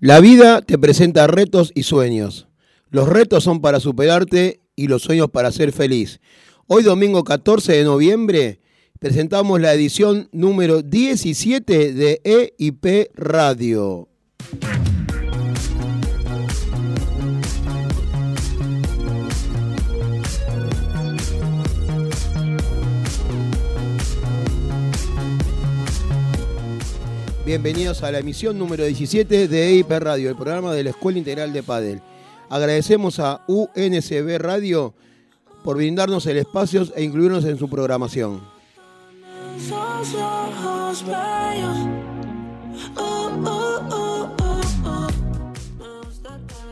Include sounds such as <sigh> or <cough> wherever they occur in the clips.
La vida te presenta retos y sueños. Los retos son para superarte y los sueños para ser feliz. Hoy domingo 14 de noviembre presentamos la edición número 17 de EIP Radio. Bienvenidos a la emisión número 17 de EIP Radio, el programa de la Escuela Integral de Padel. Agradecemos a UNCB Radio por brindarnos el espacio e incluirnos en su programación.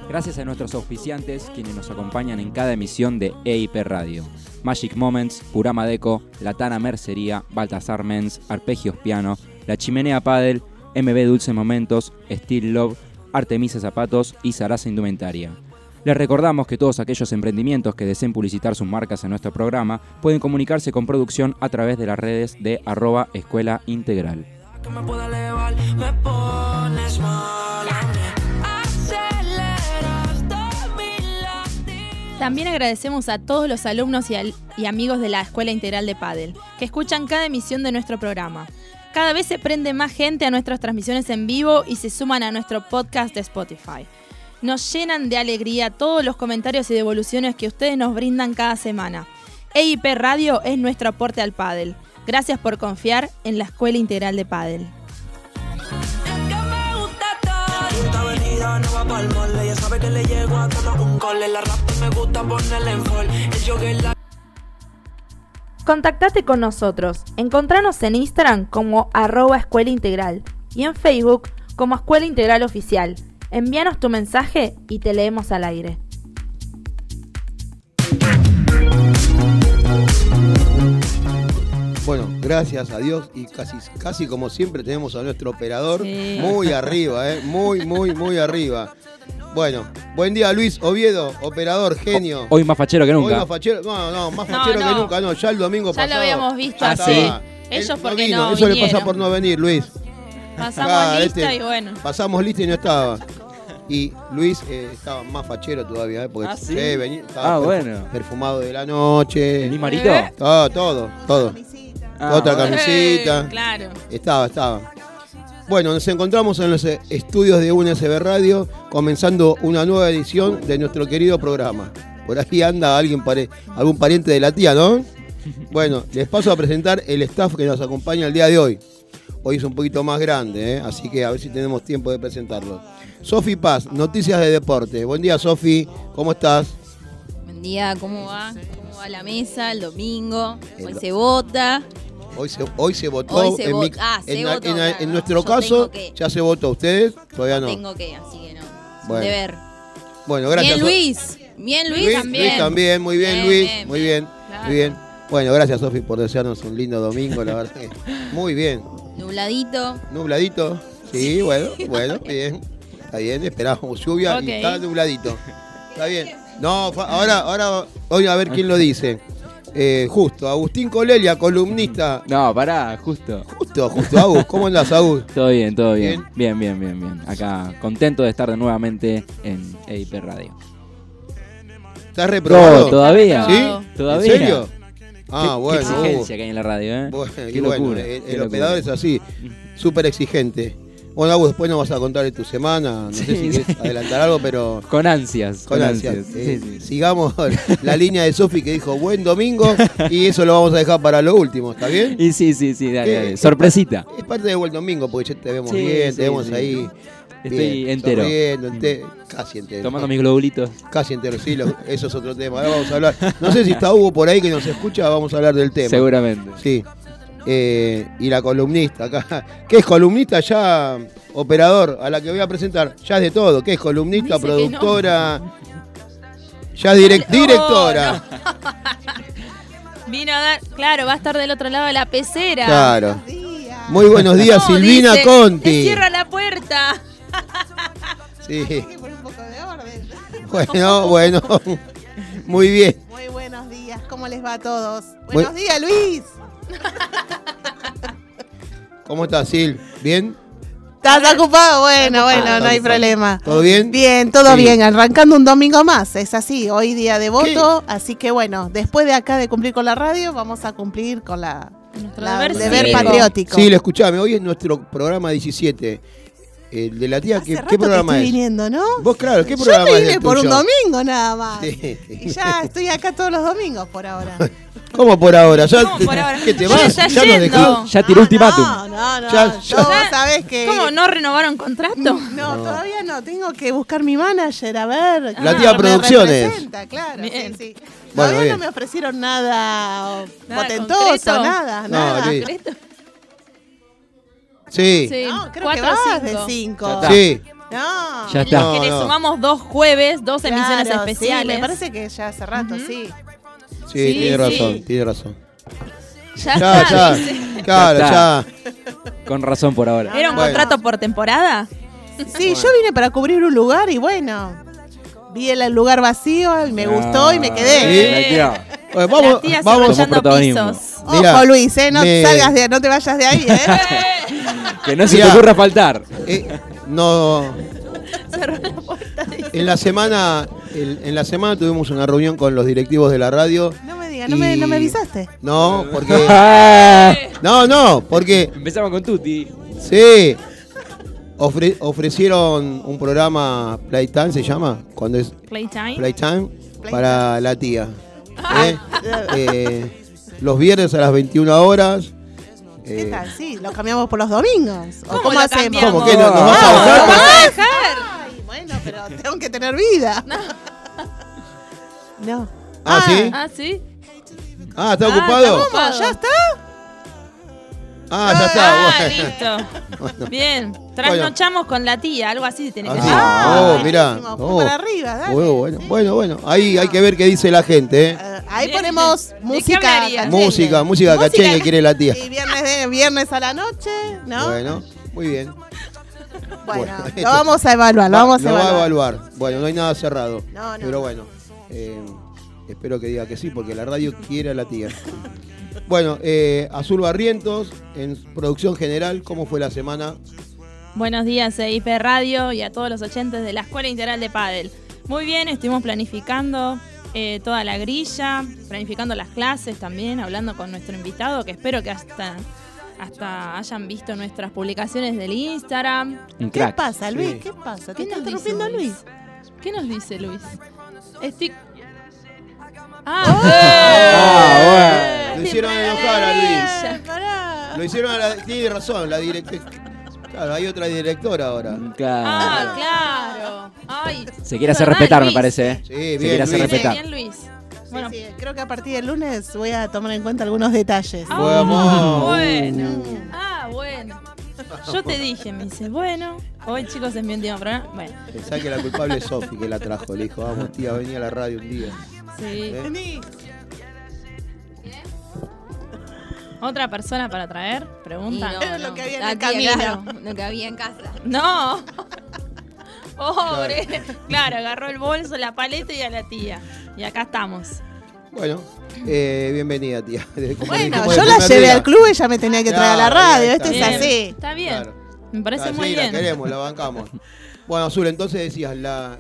Gracias a nuestros auspiciantes quienes nos acompañan en cada emisión de EIP Radio. Magic Moments, Purama Deco, Latana Mercería, Baltasar Mens, Arpegios Piano, La Chimenea Padel, MB Dulce Momentos, Steel Love, Artemisa Zapatos y Sarasa Indumentaria. Les recordamos que todos aquellos emprendimientos que deseen publicitar sus marcas en nuestro programa pueden comunicarse con producción a través de las redes de arroba escuela integral. También agradecemos a todos los alumnos y, al- y amigos de la Escuela Integral de Padel, que escuchan cada emisión de nuestro programa. Cada vez se prende más gente a nuestras transmisiones en vivo y se suman a nuestro podcast de Spotify. Nos llenan de alegría todos los comentarios y devoluciones que ustedes nos brindan cada semana. EIP Radio es nuestro aporte al Padel. Gracias por confiar en la Escuela Integral de Padel. Esta avenida no va pa'l mole, ella sabe que le llego a todo un cole. La rap me gusta ponerle en fall. El jogger la Contactate con nosotros. Encontranos en Instagram como arroba escuela integral y en Facebook como Escuela Integral Oficial. Envíanos tu mensaje y te leemos al aire. Bueno, gracias a Dios y casi, casi como siempre tenemos a nuestro operador Sí. muy arriba, ¿eh? muy, muy, muy arriba. Bueno, buen día Luis Oviedo, operador, genio. Hoy más fachero que Hoy nunca. más fachero, no, no, más No, fachero que nunca, no, ya el domingo Ya lo pasado. habíamos visto Ah, así. sí. Ellos Él porque vino, no Eso le pasa vinieron. por no venir, Luis. Pasamos Ah, lista este- y bueno. Pasamos lista y no estaba. Y Luis eh, estaba más fachero todavía, ¿eh? Porque Ah, ¿sí? eh, venía- estaba Ah, bueno. perfumado de la noche. ¿Vení marito? ¿Eh? Todo, todo, todo. Ah, Otra bueno. camisita. Claro. Estaba, estaba. Bueno, nos encontramos en los eh, estudios de UNSB Radio, comenzando una nueva edición de nuestro querido programa. Por ahí anda alguien, pare- algún pariente de la tía, ¿no? Bueno, les paso a presentar el staff que nos acompaña el día de hoy. Hoy es un poquito más grande, ¿eh? así que a ver si tenemos tiempo de presentarlo. Sofi Paz, Noticias de Deporte. Buen día, Sofi. ¿Cómo estás? Buen día, ¿cómo va? ¿Cómo va la mesa el domingo? Hoy se vota. Hoy se, hoy se votó. Hoy se en, vot- ah, se en- votó, en- claro, en no, nuestro caso, que- ya se votó. ¿Ustedes? Todavía no. Tengo que, así que no. Bueno, Deber. Bueno, gracias. Bien, Luis. Bien, Luis, Luis también. Luis también, muy bien, Bien, Luis, bien, muy bien, claro. muy bien. Bueno, gracias Sofi por desearnos un lindo domingo, la verdad. Muy bien. Nubladito. Nubladito. Sí, bueno, <laughs> bueno, bien. Está bien, esperábamos lluvia y está nubladito. Está bien. No, ahora, ahora, hoy a ver quién lo dice. Eh, justo, Agustín Colelia, columnista. No, pará, justo. Justo, justo, Agus. ¿Cómo andás, Agus? <laughs> Todo bien, todo bien. Bien, bien, bien, bien. Acá contento de estar de nuevamente en EIP Radio. ¿Estás reprobado? No, todavía. ¿Sí? Todavía. ¿En serio? Ah, bueno. Qué exigencia que hay en la radio, ¿eh? Bueno, qué bueno, locura. el, el operador es así, súper exigente. Bueno, Agus, después nos vas a contar de tu semana. No sé si quieres sí. adelantar algo, pero <laughs> Con ansias. con ansias. Sí, Eh, sí. Sigamos <laughs> la línea de Sofi que dijo buen domingo y eso lo vamos a dejar para lo último, ¿está bien? Y sí, sí, sí, dale. Sorpresita. Es parte de buen domingo porque ya te vemos bien, te vemos ahí. Estoy bien, entero. ente- casi entero. Tomando mis globulitos. Casi entero, sí, lo- eso es otro tema. Ahora vamos a hablar. No sé si está Hugo por ahí que nos escucha, vamos a hablar del tema. Seguramente. Sí. Eh, y la columnista acá. <laughs> ¿Qué es columnista ya? Operador, a la que voy a presentar. Ya es de todo. ¿Qué es columnista, Dice que productora? Ya direct- Oh, directora. <laughs> Vino a dar. Claro, va a estar del otro lado de la pecera. Claro. Muy buenos días, No, Silvina dice, Conti. "Te Cierra la puerta. <laughs> Sí. que. Bueno, bueno. Muy bien. Muy buenos días, ¿cómo les va a todos? Buenos días, Luis. <laughs> ¿Cómo estás, Sil? ¿Bien? ¿Estás ocupado? Bueno, bueno, ocupado. no hay problema. ¿Todo bien? Bien, todo Sí. bien, arrancando un domingo más, es así, hoy día de voto, así que bueno, después de acá de cumplir con la radio, vamos a cumplir con la, la- deber el deber cívico. patriótico. Sí, lo escuchame. Hoy es nuestro programa 17. El de la tía, Hace ¿qué, rato qué que programa estoy es? viniendo, ¿no? Vos, claro, ¿qué Yo programa me es vine el por un domingo nada más. Sí. Y ya estoy acá todos los domingos por ahora. <laughs> ¿Cómo por ahora? ¿Ya ¿Cómo te, por <laughs> ahora? ¿Qué te Ya vas? está ¿Ya nos dejás? Ya tiró No, ultimátum. No, no, no. Ya- yo ya- vos sabés que. ¿Cómo no renovaron contrato? <laughs> No, todavía no. Tengo que buscar mi manager, a ver. La Ah, tía me Producciones. representa, Claro, Bien. sí, sí. Bueno, Todavía bien. no me ofrecieron nada, Nada potentoso, concreto. nada, No, nada. Sí. Sí. Sí, No, creo cuatro que o vas cinco. de cinco. Sí. No. Ya está. No, Que le sumamos dos jueves, dos emisiones especiales. Sí, me parece que ya hace rato, sí. Sí, Sí, tiene sí. razón, tiene razón. Ya, Ya, está, ya. dice. Claro, Ya ya. Con razón por ahora. ¿Era un Bueno. contrato por temporada? Sí, yo vine para cubrir un lugar y bueno, vi el lugar vacío y me gustó y me Ah, quedé. la tía. Bueno, vamos, vamos. Pisos. Ojo Luis, eh, no me- salgas de, no te vayas de ahí, eh. <laughs> Que no se Mirá. te ocurra faltar. Eh, no. Cerró la puerta. dice. En la semana, el- en la semana tuvimos una reunión con los directivos de la radio. No me digas, no me, no me avisaste. No, porque. <laughs> Ah, No, no, porque. Empezamos con Tuti. Sí. ofre- ofrecieron un programa Playtime, se llama. Cuando es Playtime. Playtime. Para la tía. <laughs> ¿eh? Eh, los viernes a las 21 horas. ¿Qué eh, tal? Sí, lo cambiamos por los domingos. ¿O ¿Cómo cómo lo hacemos? cambiamos? ¿Cómo que no? ¿Nos vas a Ah, dejar? ¿nos vas a dejar? Ay, bueno, pero tengo que tener vida. <laughs> No. Ah, ¿sí? Ah, sí. Ah, ¿está Ah, ocupado? está ¿Cómo? ¿Ya está? Ah, ya está. Ah, bueno. <laughs> listo. Bien. Trasnochamos con la tía, algo así tiene que Ah, ser. sí. Ah, oh, mirá. Oh. para arriba, dale. Bueno, bueno, bueno, bueno. Ahí hay que ver qué dice la gente, ¿eh? Eh, ahí Bien. ponemos música. Música, música Música. cachengue quiere la tía. Y viernes, de, viernes a la noche, ¿no? Bueno, muy bien. Bueno, bueno, lo vamos a evaluar, lo Va- vamos a lo va evaluar. a evaluar. Bueno, no hay nada cerrado. No, no. Pero bueno, eh, espero que diga que sí, porque la radio quiere a la tía. Bueno, eh, Azul Barrientos, en producción general, ¿cómo fue la semana? Buenos días, EIP Radio y a todos los oyentes de la Escuela Integral de Padel. Muy bien, estuvimos planificando eh, toda la grilla, planificando las clases también, hablando con nuestro invitado, que espero que hasta, hasta hayan visto nuestras publicaciones del Instagram. Un ¿Qué crack. pasa, Luis? Sí. ¿Qué pasa? ¿Qué ¿Te está interrumpiendo Luis? ¿Qué nos dice Luis? Estoy... ¡Oh! Ah, Lo hicieron enojar a Luis. Pará. Lo hicieron a la. Tiene razón, la directora. Claro, hay otra directora ahora. Claro. Ah, claro. Ay, Se quiere hacer ¿verdad, respetar, me Luis? parece. ¿eh? Sí, Se bien, quiere hacer Luis. respetar. Bien, Luis. Bueno, Sí, sí, creo que a partir del lunes voy a tomar en cuenta algunos detalles. Ah, Vamos. bueno. Mm. Ah, bueno. Yo te dije, me dice, bueno, hoy chicos es mi último programa. Bueno, Pensá que la culpable es Sofi que la trajo. Le dijo, vamos, tía, vení a la radio un día. Sí. Vení. ¿Otra persona para traer? Pregunta. Era lo que había en el camino. claro, lo que había en casa. No. <laughs> Pobre. Claro, agarró el bolso, la paleta y a la tía. Y acá estamos. Bueno, eh, bienvenida, tía. <laughs> Como Bueno, yo la llevé día. al club y ella me tenía que traer a la radio. Esto es así. Está bien. Claro. Me parece muy sí, bien. la queremos, la bancamos. Bueno, Azul, entonces decías, la,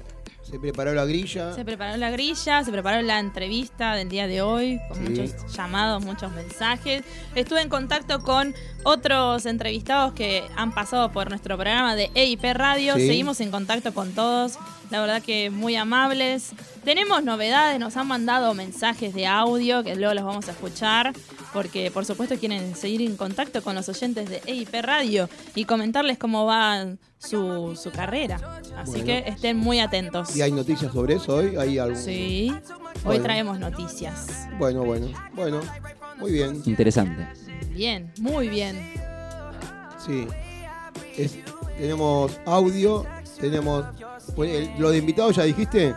se preparó la grilla. Se preparó la grilla, se preparó la entrevista del día de hoy, con Sí. muchos llamados, muchos mensajes. Estuve en contacto con otros entrevistados que han pasado por nuestro programa de EIP Radio. Sí. Seguimos en contacto con todos, la verdad que muy amables. Tenemos novedades, nos han mandado mensajes de audio que luego los vamos a escuchar, porque por supuesto quieren seguir en contacto con los oyentes de EIP Radio y comentarles cómo va su, su carrera. Así Bueno. que estén muy atentos. ¿Y hay noticias sobre eso hoy? ¿Hay algún... Sí, hoy Bueno. traemos noticias. Bueno, bueno, bueno. Muy bien, Interesante. Bien, muy bien. sí. Es- tenemos audio, tenemos... el- ¿Lo de invitados ya dijiste?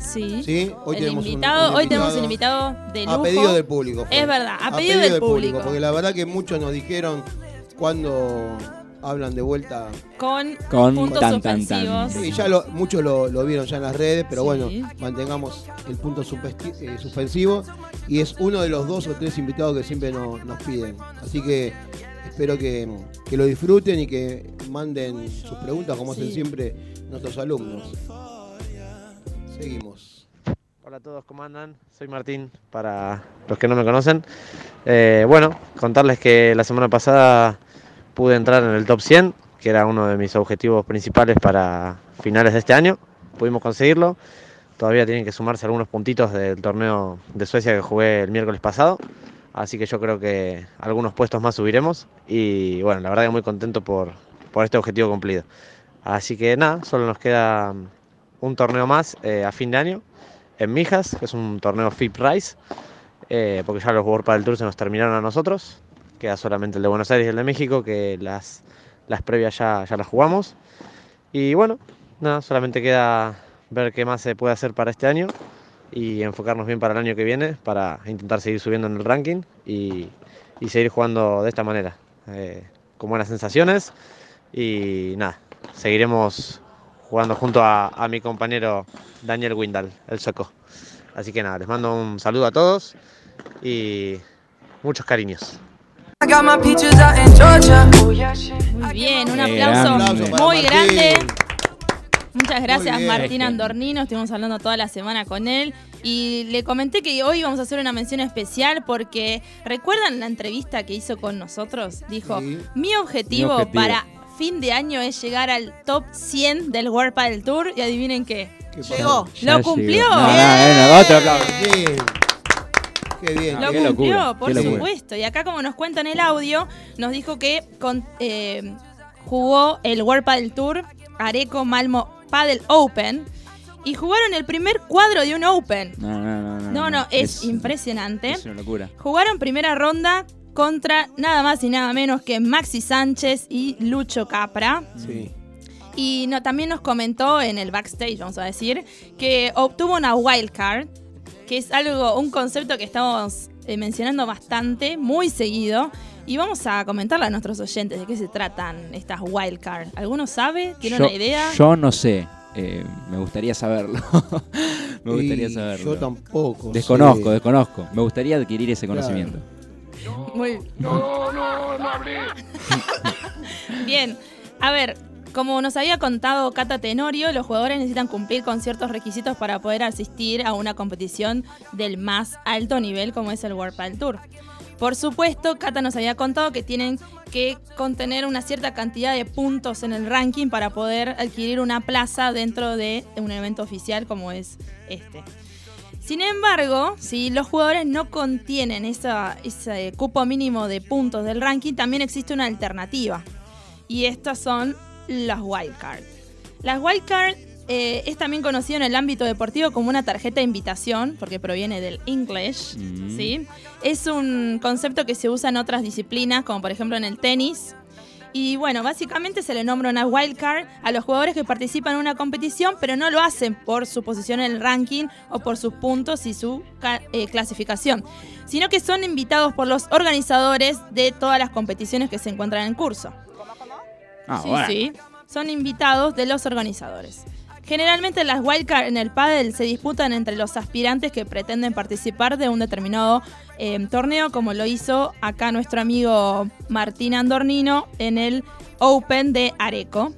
Sí. Sí. Hoy el tenemos un- invitado, un hoy tenemos un invitado de lujo. A pedido del público. fue. Es verdad, a pedido del público. Porque la verdad que muchos nos dijeron cuando hablan de vuelta. con, Con puntos tan, tan, tan. suspensivos. Y ya lo, muchos lo, lo vieron ya en las redes, pero Sí. bueno, mantengamos el punto eh, suspensivo. Y es uno de los dos o tres invitados que siempre no- nos piden. Así que Espero que, que lo disfruten y que manden sus preguntas como hacen siempre nuestros alumnos. Seguimos. Hola a todos, ¿cómo andan? Soy Martín, para los que no me conocen. Eh, bueno, contarles que la semana pasada pude entrar en el top 100, que era uno de mis objetivos principales para finales de este año. Pudimos conseguirlo. Todavía tienen que sumarse algunos puntitos del torneo de Suecia que jugué el miércoles pasado. Así que yo creo que algunos puestos más subiremos. Y bueno, la verdad que muy contento por, por este objetivo cumplido. Así que nada, solo nos queda un torneo más eh, a fin de año en Mijas, que es un torneo FIP Rise, eh, porque ya los World Padel Tour se nos terminaron a nosotros. Queda solamente el de Buenos Aires y el de México, que las, las previas ya, ya las jugamos. Y bueno, nada, solamente queda ver qué más se puede hacer para este año y enfocarnos bien para el año que viene, para intentar seguir subiendo en el ranking y, y seguir jugando de esta manera, eh, con buenas sensaciones. Y nada, seguiremos jugando junto a, a mi compañero Daniel Windal, el sueco. Así que nada, les mando un saludo a todos y muchos cariños. Muy bien, un aplauso, muy Martín. grande. Muchas gracias bien. Martín Andornino, estuvimos hablando toda la semana con él y le comenté que hoy vamos a hacer una mención especial porque ¿recuerdan la entrevista que hizo con nosotros? Dijo, Sí. mi, objetivo Mi objetivo. para fin de año es llegar al top 100 del World Padel Tour y adivinen qué. ¿Qué Llegó. Ya ¿Lo cumplió? llegó. No, no, no, otro aplauso. Bien. Qué bien. Lo Qué cumplió, locura, por qué locura. supuesto. Y acá, como nos cuenta en el audio, nos dijo que con- eh, jugó el World Padel Tour, Areco Malmo Padel Open, y jugaron el primer cuadro de un Open. No, no, no. No, No, no, es, impresionante. Es una locura. Jugaron primera ronda contra nada más y nada menos que Maxi Sánchez y Lucho Capra. Sí. Y no, también nos comentó en el backstage, vamos a decir, que obtuvo una wildcard, que es algo, un concepto que estamos eh, mencionando bastante, muy seguido. Y vamos a comentarle a nuestros oyentes de qué se tratan estas wildcards. ¿Alguno sabe? ¿Tiene Yo- una idea? Yo no sé. Eh, me gustaría saberlo. me gustaría Y saberlo. Yo tampoco. Desconozco, sé. desconozco. Me gustaría adquirir ese Claro. conocimiento. Muy Bien, a ver, como nos había contado Cata Tenorio, los jugadores necesitan cumplir con ciertos requisitos para poder asistir a una competición del más alto nivel como es el World Padel Tour. Por supuesto, Cata nos había contado que tienen que contener una cierta cantidad de puntos en el ranking para poder adquirir una plaza dentro de un evento oficial como es este. Sin embargo, si los jugadores no contienen ese cupo mínimo de puntos del ranking, también existe una alternativa. Y estas son las wildcards. Las wildcards eh, es también conocido en el ámbito deportivo como una tarjeta de invitación, porque proviene del English. Mm. ¿sí? Es un concepto que se usa en otras disciplinas, como por ejemplo en el tenis. Y bueno, básicamente se le nombra una wildcard a los jugadores que participan en una competición, pero no lo hacen por su posición en el ranking o por sus puntos y su eh, clasificación, sino que son invitados por los organizadores de todas las competiciones que se encuentran en curso. Ah, sí, bueno. sí. Son invitados de los organizadores. Generalmente las wildcards en el pádel se disputan entre los aspirantes que pretenden participar de un determinado eh, torneo, como lo hizo acá nuestro amigo Martín Andornino en el Open de Areco.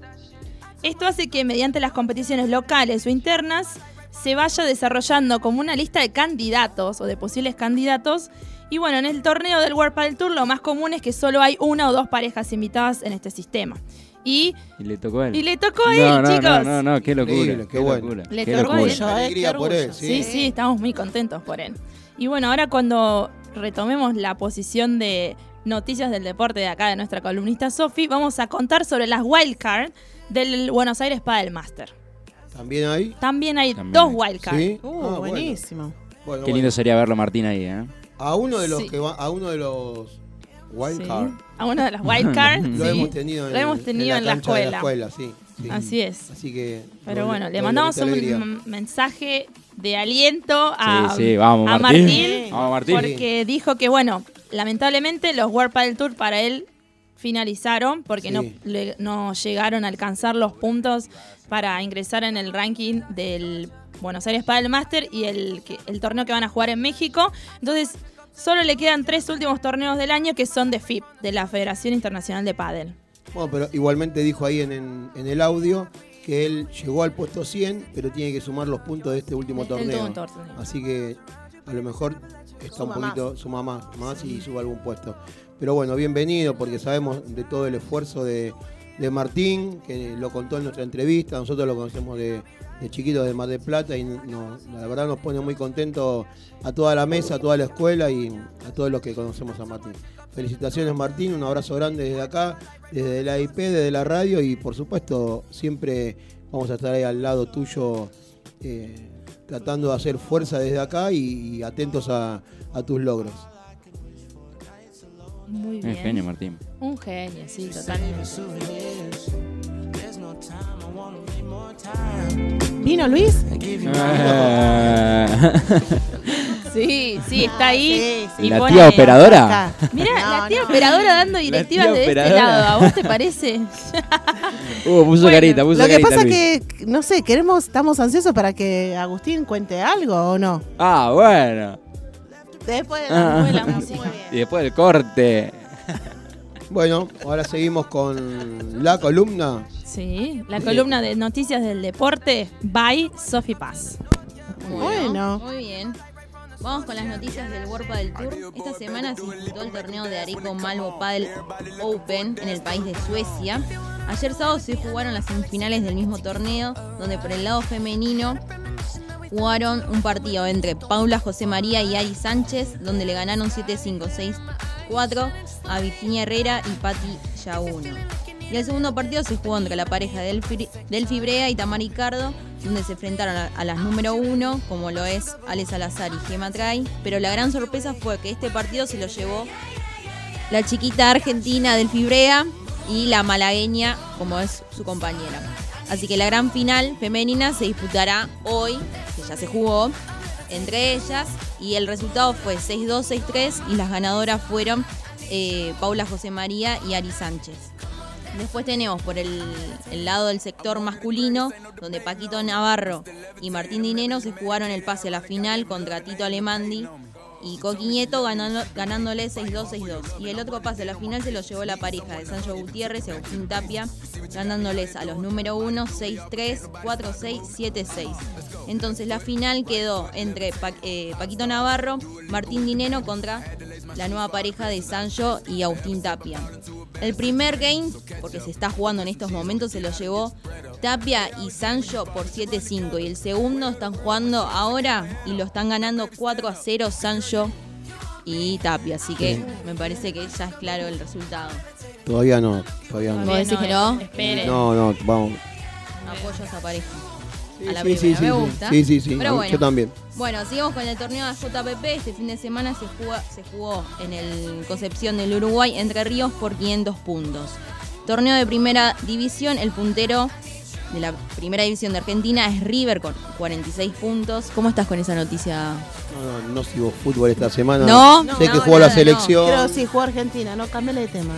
Esto hace que mediante las competiciones locales o internas se vaya desarrollando como una lista de candidatos o de posibles candidatos. Y bueno, en el torneo del World Padel Tour lo más común es que solo hay una o dos parejas invitadas en este sistema. Y, Y le tocó a él. y le tocó a él, no, chicos. No, no, no, qué locura. Qué bueno. locura, Le qué tocó a él. ¿eh? Alegría por él. Sí, sí, estamos muy contentos por él. Y bueno, ahora cuando retomemos la posición de noticias del deporte de acá de nuestra columnista Sofi, vamos a contar sobre las wildcards del Buenos Aires Padel Master. ¿También hay? También hay También dos wildcards. Sí. Uh, Ah, bueno. buenísimo. Bueno, Qué lindo bueno. sería verlo Martín ahí, ¿eh? A uno de los Sí. que va, a uno de los wild Sí. card. A una de las wildcards. <laughs> Lo sí. hemos tenido en, Lo hemos tenido en la de escuela. sí, sí. Así es. Así que. Pero bueno, le mandamos un mensaje de aliento a, sí, sí, vamos, a Martín. Martín, Vamos, Martín. porque dijo que, bueno, lamentablemente los World Padel Tour para él finalizaron porque Sí. no, le- no llegaron a alcanzar los puntos para ingresar en el ranking del Buenos Aires Padel Master y el, que- el torneo que van a jugar en México. Entonces, Solo le quedan tres últimos torneos del año que son de FIP, de la Federación Internacional de Pádel. Bueno, pero igualmente dijo ahí en, en- en el audio que él llegó al puesto 100, pero tiene que sumar los puntos de este último torneo. último torneo. Así que a lo mejor está Suma un poquito, suma más, más y suba algún puesto. Pero bueno, bienvenido porque sabemos de todo el esfuerzo de, de Martín, que lo contó en nuestra entrevista. Nosotros lo conocemos de, de chiquito de Mar del Plata y no- la verdad nos pone muy contentos a toda la mesa, a toda la escuela y a todos los que conocemos a Martín. Felicitaciones Martín, un abrazo grande desde acá, desde la IP, desde la radio y por supuesto siempre vamos a estar ahí al lado tuyo eh, tratando de hacer fuerza desde acá y, y atentos a, a tus logros. Muy Un bien. genio, Martín. Un genio, sí, totalmente. ¿Vino Luis? <laughs> Sí, sí, está ahí. Sí, sí. y ¿La pone- tía operadora? Mira, la No, tía no. operadora dando directivas tía de este operadora. lado. ¿A vos te parece? <laughs> Uh, puso Bueno, carita, puso Lo que carita, pasa Luis. que, no sé, queremos, estamos ansiosos para que Agustín cuente algo o no. Ah, bueno. Después de Ah. la, la música. música. Y después del corte. Bueno, ahora seguimos con la columna. Sí, la columna de noticias del deporte by Sophie Paz. Bueno. Muy bien. Vamos con las noticias del World del Tour. Esta semana se disputó el torneo de Areco Malmo Padel Open en el país de Suecia. Ayer sábado se jugaron las semifinales del mismo torneo, donde por el lado femenino jugaron un partido entre Paula José María y Ari Sánchez, donde le ganaron 7-5, 6-4 a Virginia Herrera y Patti Yaguno. Y el segundo partido se jugó entre la pareja del, Fibrea y Tamar Ricardo, donde se enfrentaron a, las número uno, como lo es Ale Salazar y Gema Tray. Pero la gran sorpresa fue que este partido se lo llevó la chiquita argentina del Fibrea y la malagueña, como es su compañera. Así que la gran final femenina se disputará hoy, que ya se jugó, entre ellas. Y el resultado fue 6-2, 6-3 y las ganadoras fueron eh, Paula José María y Ari Sánchez. Después tenemos por el, lado del sector masculino, donde Paquito Navarro y Martín Dineno se jugaron el pase a la final contra Tito Alemandi y Coquiñeto ganando, ganándole 6-2, 6-2. Y el otro pase a la final se lo llevó la pareja de Sancho Gutiérrez y Agustín Tapia, ganándoles a los número 1, 6-3, 4-6, 7-6. Entonces la final quedó entre Pa- eh, Paquito Navarro, Martín Dineno contra la nueva pareja de Sancho y Agustín Tapia. El primer game, porque se está jugando en estos momentos, se lo llevó Tapia y Sancho por 7-5. Y el segundo están jugando ahora y lo están ganando 4 a 0 Sancho y Tapia. Así que me parece que ya es claro el resultado. Todavía no, todavía no. ¿Vos decís que no? Espere. No, no, vamos. Apoyo a esa pareja. Sí, A la sí, primera, sí, sí, me sí. gusta. Sí, sí, sí. Pero bueno. Yo también. Bueno, sigamos con el torneo de JPP. Este fin de semana se, juga- se jugó en el Concepción del Uruguay, Entre Ríos, por 500 puntos. Torneo de primera división, el puntero de la primera división de Argentina es River con 46 puntos. ¿Cómo estás con esa noticia? No, no, no sigo fútbol esta semana. No, sé no, que jugó la selección. Pero sí, jugó Argentina, no cámbiale de tema.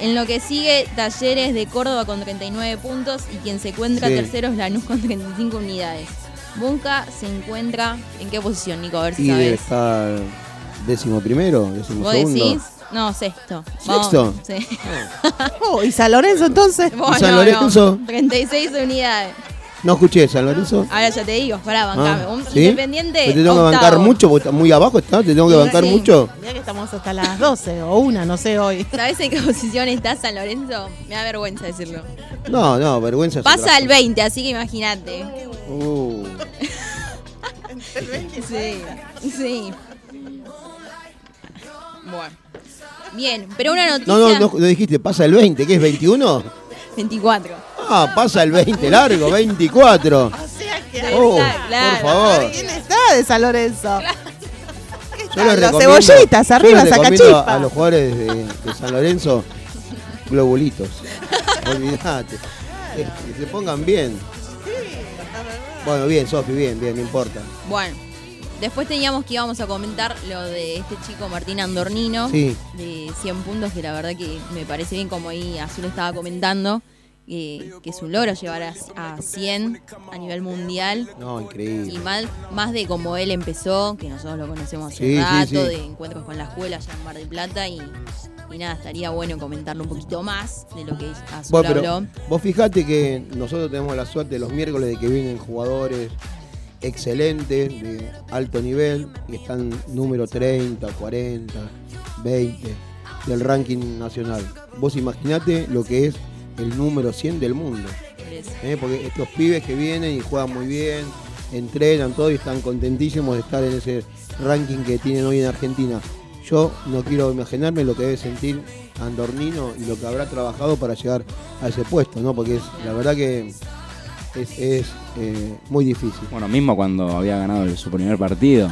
En lo que sigue, Talleres de Córdoba con 39 puntos y quien se encuentra Sí. tercero es Lanús con 35 unidades. Bunca se encuentra en qué posición, Nico? A ver si Y debe sabes. estar décimo primero, décimo ¿Vos segundo. decís? No, sexto. ¿Sexto? Sí. <laughs> Oh, ¿y San Lorenzo entonces? Bueno, San no, Lorenzo? <laughs> 36 unidades. No escuché, San Lorenzo. Ahora ya te digo, pará, bancame. Ah, Un ¿sí? Independiente. ¿Te tengo que bancar mucho? Porque está muy abajo está, te tengo que bancar sí. mucho. Mira que estamos hasta las 12 o una, no sé hoy. <laughs> ¿Sabés en qué posición está San Lorenzo? Me da vergüenza decirlo. No, no, vergüenza. Pasa al 20, así que imagínate. Uh, Sí, sí. Bueno. Bien, pero una noticia. no, no, no, no dijiste, pasa el 20, ¿qué es 21? 24. Ah, pasa el 20 largo, 24. O sea que Oh, claro. por favor. ¿Quién está de San Lorenzo? ¿Qué Yo les? Los cebollitas, arriba, sacachispa. A los jugadores de, de San Lorenzo, globulitos. <laughs> Olvídate. Que, que se pongan bien. Bueno, bien, Sofi, bien, bien, no importa. Bueno, después teníamos que íbamos a comentar lo de este chico Martín Andornino, Sí. de 100 puntos, que la verdad que me parece bien como ahí Azul estaba comentando. que, que es un logro llevar a, a 100 a nivel mundial. No, Y increíble. más, más de como él empezó, que nosotros lo conocemos hace Sí, rato, sí. de encuentros con la escuela allá en Mar del Plata y, y nada, estaría bueno comentarlo un poquito más de lo que Azul Bueno, habló. vos fijate que nosotros tenemos la suerte los miércoles de que vienen jugadores excelentes, de alto nivel, y están número 30, 40, 20 del ranking nacional. Vos imaginate lo que es el número 100 del mundo. ¿eh? Porque estos pibes que vienen y juegan muy bien, entrenan todo y están contentísimos de estar en ese ranking que tienen hoy en Argentina. Yo no quiero imaginarme lo que debe sentir Andornino y lo que habrá trabajado para llegar a ese puesto, ¿no? Porque es, la verdad que es, es, eh, muy difícil. Bueno, mismo cuando había ganado el- su primer partido,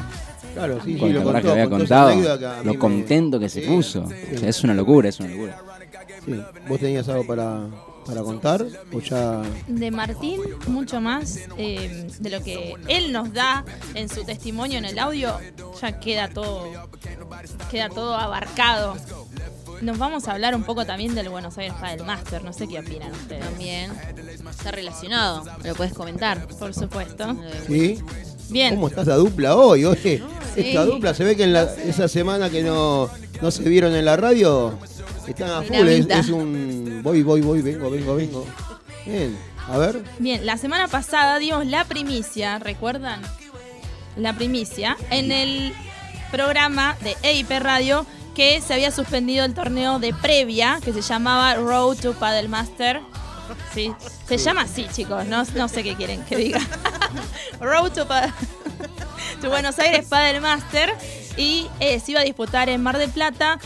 Claro, sí, sí, con lo que había contó contado, lo me- contento que se Sí, puso. sí. O sea, es una locura, es una locura. Sí. ¿Vos tenías algo para, para contar? ¿O ya.? De Martín, mucho más eh, de lo que él nos da en su testimonio en el audio, ya queda todo, queda todo abarcado. Nos vamos a hablar un poco también del Buenos Aires Padel Master, no sé qué opinan ustedes. También está relacionado, lo puedes comentar. Por supuesto. ¿Sí? Bien, ¿Cómo está esa dupla hoy? Oye, Sí. esta dupla se ve que en la- esa semana que no, no se vieron en la radio están a full. Es, es un voy, voy, voy, vengo, vengo, vengo. Bien, a ver. bien. La semana pasada dimos la primicia, ¿recuerdan? La primicia en el programa de EIP Radio que se había suspendido el torneo de previa que se llamaba Road to Paddle Master. Sí, se llama así, chicos. No, no sé qué quieren que diga. <laughs> Road to, Pa- to Buenos Aires Paddle Master y eh, se iba a disputar en Mar del Plata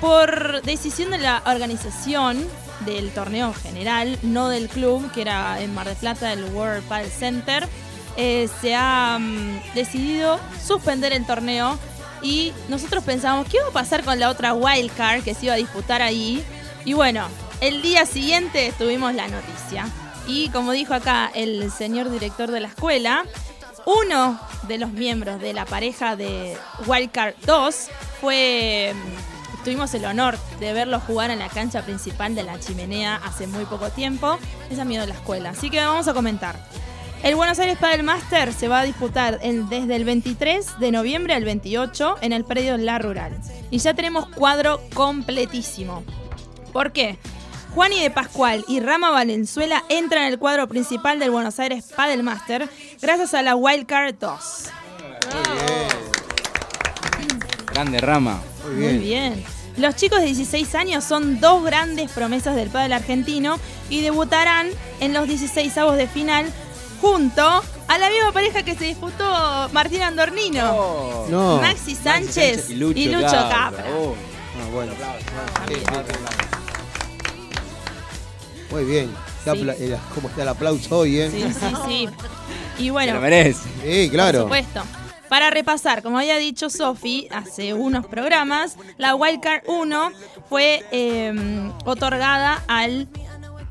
por decisión de la organización del torneo general, no del club, que era en Mar del Plata, el World Paddle Center. eh, se ha mm, decidido suspender el torneo y nosotros pensábamos, ¿qué va a pasar con la otra wild card que se iba a disputar ahí? Y bueno, el día siguiente tuvimos la noticia. Y como dijo acá el señor director de la escuela, uno de los miembros de la pareja de Wildcard 2 fue. mm, Tuvimos el honor de verlo jugar en la cancha principal de la chimenea hace muy poco tiempo. Es amigo de la escuela. Así que vamos a comentar. El Buenos Aires Padel Master se va a disputar el- desde el 23 de noviembre al 28 en el predio La Rural. Y ya tenemos cuadro completísimo. ¿Por qué? Juani de Pascual y Rama Valenzuela entran en el cuadro principal del Buenos Aires Padel Master gracias a la Wildcard 2. Grande rama. Muy Muy bien. bien. Los chicos de 16 años son dos grandes promesas del pádel argentino y debutarán en los 16 avos de final junto a la misma pareja que se disputó Martín Andornino. No. Maxi Sánchez y Lucho, Capra. Oh, Ah, bueno. Sí. Muy bien. Sí. ¿Cómo está el aplauso hoy, eh? Sí, sí, sí. Y se bueno, lo merece. Sí, Por claro. supuesto. Para repasar, como había dicho Sofi hace unos programas, la Wildcard 1 fue eh, otorgada al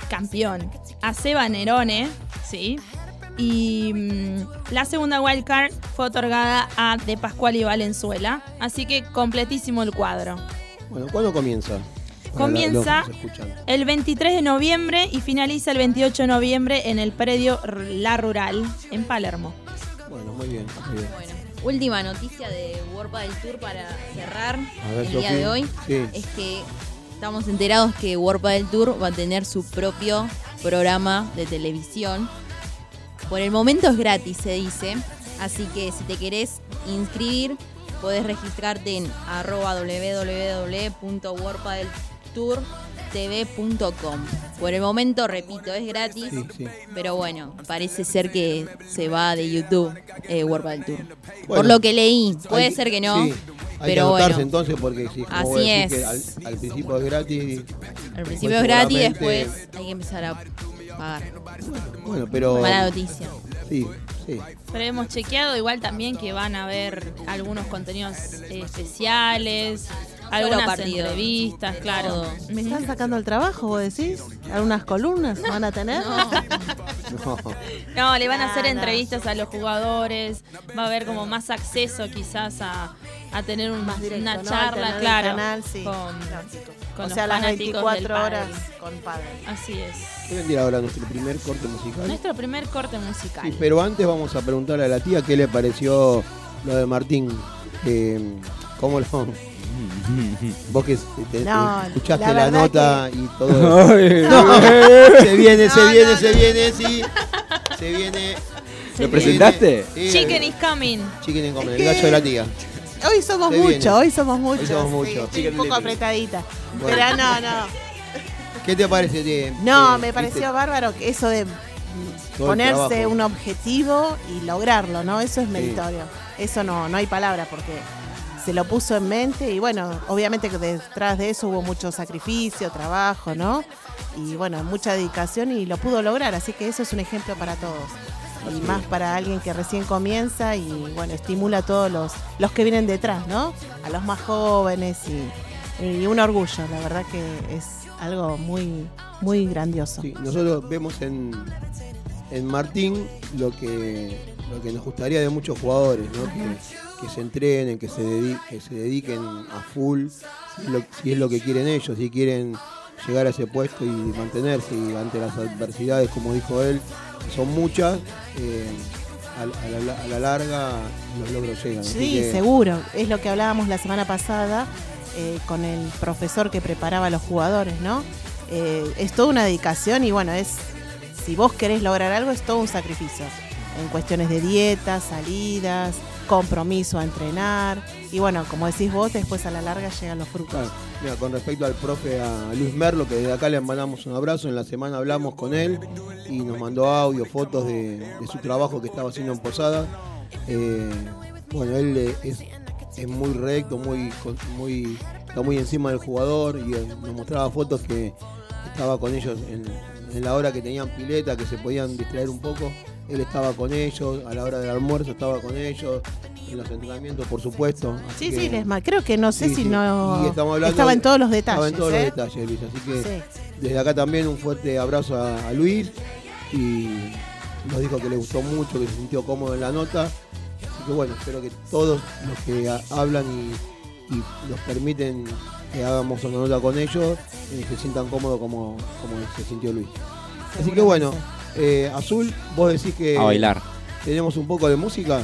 campeón, a Seba Nerone, ¿sí? Y mm, la segunda Wildcard fue otorgada a De Pascual y Valenzuela. Así que completísimo el cuadro. Bueno, ¿cuándo comienza? Comienza-. El 23 de noviembre y finaliza el 28 de noviembre en el predio La Rural, en Palermo. Bueno, muy bien. Muy bien. Bueno, última noticia de World del Tour para cerrar ver, el día de hoy. Sí. Es que estamos enterados que World del Tour va a tener su propio programa de televisión. Por el momento es gratis, se dice. Así que si te querés inscribir, podés registrarte en arroba. Por el momento, repito, es gratis. Sí, sí. Pero bueno, parece ser que se va de YouTube eh, World Tour. Por lo que leí, puede Hay- ser que no. sí, hay pero que bueno. entonces porque si Así es. que al, al principio es gratis. Al principio es gratis, seguramente- después hay que empezar a pagar. Bueno, pero. Mala noticia. Sí, sí. Pero hemos chequeado igual también que van a haber algunos contenidos eh, especiales, algunas partido. entrevistas, claro. ¿Me están sacando el trabajo, vos decís? ¿Algunas columnas van a tener? No, No. <laughs> No, le van a hacer entrevistas a los jugadores, va a haber como más acceso quizás a, a tener un- Más directo, una charla, claro, canal, sí. con. Con o sea, las fanáticos 24 del horas con padre. Así es. ¿Qué vendría ahora nuestro primer corte musical? Nuestro primer corte musical. Sí, pero antes vamos a preguntarle a la tía qué le pareció lo de Martín. eh, ¿Cómo lo.? Vos que te- No, escuchaste la nota y todo. <laughs> No, se viene, se No, viene, no, se viene, sí. Se viene. ¿Lo viene. presentaste? Sí, Chicken is coming. Chicken and Common, el gallo de la tía. Hoy somos viene. hoy somos muchos. somos sí, muchos. estoy Chicken un poco apretadita. Bueno. Pero no, no. <laughs> ¿Qué te parece? de- No, de- me viste, pareció bárbaro que eso de ponerse un objetivo y lograrlo, ¿no? Eso es meritorio. Eso no, no hay palabra porque se lo puso en mente y bueno, obviamente que detrás de eso hubo mucho sacrificio, trabajo, ¿no? Y bueno, mucha dedicación y lo pudo lograr, así que eso es un ejemplo para todos. Y más para alguien que recién comienza y bueno, estimula a todos los, los que vienen detrás, ¿no? A los más jóvenes y, un orgullo, la verdad que es algo muy, muy grandioso. Nosotros vemos en, en Martín lo que, lo que nos gustaría de muchos jugadores, ¿no? que, que se entrenen, que se, dedi- que se dediquen a full, si es, lo, si es lo que quieren ellos, si quieren llegar a ese puesto y mantenerse ante las adversidades, como dijo él, son muchas, eh, a, a la, a la larga los logros llegan. Sí, que- seguro. Es lo que hablábamos la semana pasada eh, con el profesor que preparaba a los jugadores, ¿no? Eh, es toda una dedicación y bueno, es si vos querés lograr algo es todo un sacrificio. En cuestiones de dieta, salidas, compromiso a entrenar. Y bueno, como decís vos, después a la larga llegan los frutos. Mira, con respecto al profe a Luis Merlo, que desde acá le mandamos un abrazo, en la semana hablamos con él y nos mandó audio, fotos de, su trabajo que estaba haciendo en Posada. Eh, bueno, él eh, es, es muy recto, muy, muy, está muy encima del jugador y eh, nos mostraba fotos que estaba con ellos en, en la hora que tenían pileta, que se podían distraer un poco. Él estaba con ellos, a la hora del almuerzo estaba con ellos, en los entrenamientos, por supuesto. Así Sí, que- sí, les ma- creo que no sé Sí, si sí. no Y estamos hablando estaba en todos los detalles. Estaba en todos ¿eh? los detalles, Luis. Así que desde acá también un fuerte abrazo a, a Luis y nos dijo que le gustó mucho, que se sintió cómodo en la nota. Así que bueno, espero que todos los que ha- hablan y, y nos permiten que hagamos una nota con ellos eh, se sientan cómodos como, como se sintió Luis. Así que bueno, eh, Azul, vos decís que A bailar. tenemos un poco de música.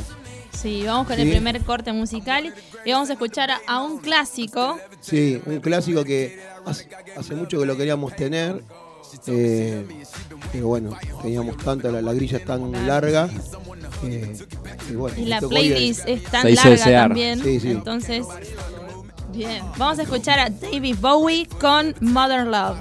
Sí, vamos con el primer corte musical y vamos a escuchar a, a un clásico. Sí, un clásico que hace, hace mucho que lo queríamos tener. eh, pero bueno, teníamos tanta, la, la grilla es tan larga. eh, que bueno, Y la ir- playlist es tan Se hizo larga desear. también. Sí, sí. Entonces, bien. Vamos a escuchar a David Bowie con Modern Love.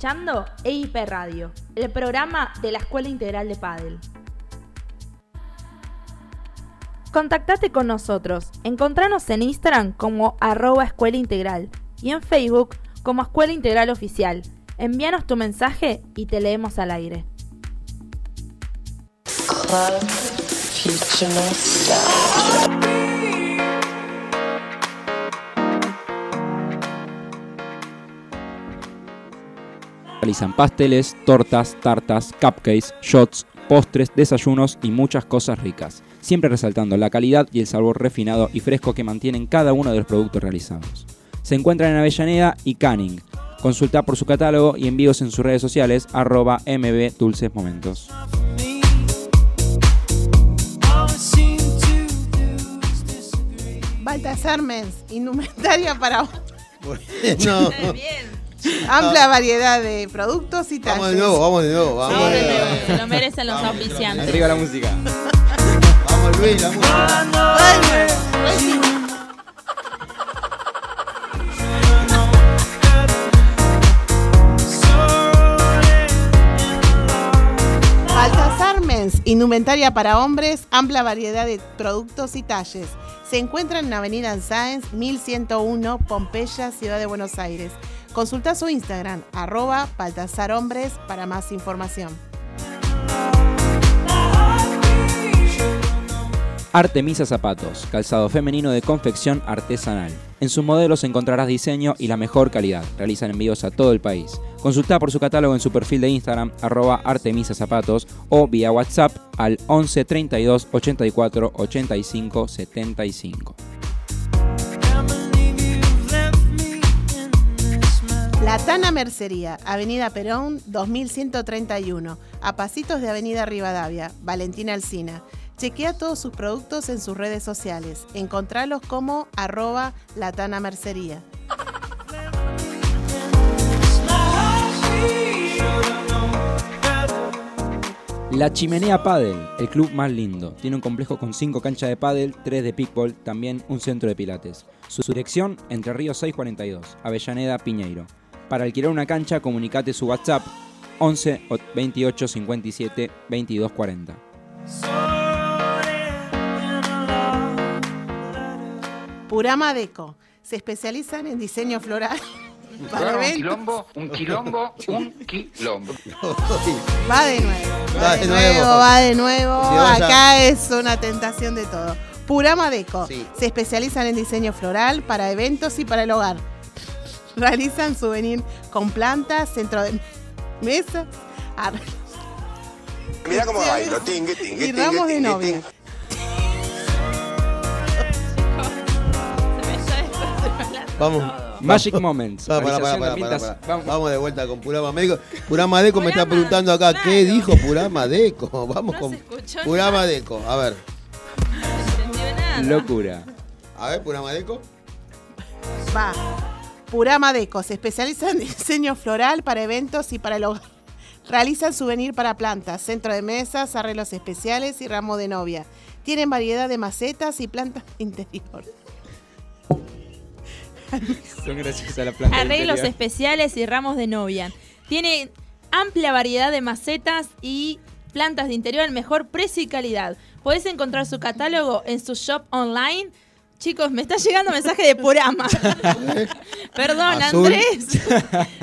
Escuchando EIP Radio, el programa de la Escuela Integral de Padel. Contactate con nosotros. Encontranos en Instagram como arroba Escuela Integral y en Facebook como Escuela Integral Oficial. Envíanos tu mensaje y te leemos al aire. Realizan pasteles, tortas, tartas, cupcakes, shots, postres, desayunos y muchas cosas ricas, siempre resaltando la calidad y el sabor refinado y fresco que mantienen cada uno de los productos realizados. Se encuentran en Avellaneda y Canning. Consulta por su catálogo y envíos en sus redes sociales arroba mb dulces momentos. Baltasar Mens, indumentaria para <laughs> No. Amplia variedad de productos y Vamos de talles. nuevo, vamos de nuevo. Vamos, Vamos de nuevo, se lo merecen los auspiciantes. Arriba la música. Vamos Luis, la música. Baltasar Mens, indumentaria para hombres, amplia variedad de productos y talles. Se encuentra en Avenida Sáenz, 1101, Pompeya, Ciudad de Buenos Aires. Consulta su Instagram, arroba Baltasar Hombres, para más información. Artemisa Zapatos, calzado femenino de confección artesanal. En sus modelos encontrarás diseño y la mejor calidad. Realizan envíos a todo el país. Consulta por su catálogo en su perfil de Instagram, arroba Artemisa Zapatos, o vía WhatsApp al 11 32 84 85 75. La Tana Mercería, Avenida Perón, 2131, a pasitos de Avenida Rivadavia, Valentina Alsina. Chequea todos sus productos en sus redes sociales. Encontralos como arroba La Tana Mercería. La Chimenea Padel, el club más lindo. Tiene un complejo con 5 canchas de pádel, 3 de pickleball, también un centro de pilates. Su dirección, Entre Ríos 642, Avellaneda, Piñeiro. Para alquilar una cancha, comunicate su WhatsApp 11 28 57 22 40. Purama Deco. Se especializan en diseño floral. <laughs> para un eventos. quilombo, un quilombo, un quilombo. Va de nuevo. Va, Va de, de nuevo, nuevo. va de nuevo. Acá es una tentación de todo. Purama Deco. Sí. Se especializan en diseño floral para eventos y para el hogar. <laughs> Realizan souvenir con plantas, centro de mesa, ar- Mira cómo bailo, tingue, tingue, y tingue, ramos de novia. tingue. Vamos. Magic Moments. Pará, pintas- pará. Vamos. Vamos de vuelta con Purama Deco. Purama Deco me está preguntando acá, ¿qué dijo Purama Deco? <laughs> Vamos No con Purama nada. Deco. A ver, No entendió nada. Locura. a ver, Purama Deco. Va. Purama Deco. Se especializan en diseño floral para eventos y para el hogar. Realizan souvenir para plantas, centro de mesas, arreglos especiales y ramo de novia. Tienen variedad de macetas y plantas <laughs> interior. Son graciosas la planta. Arreglos interior. especiales y ramos de novia. Tiene amplia variedad de macetas y plantas de interior al mejor precio y calidad. Podés encontrar su catálogo en su shop online. Chicos, me está llegando mensaje de Purama. <laughs> Perdón, Azul. Andrés.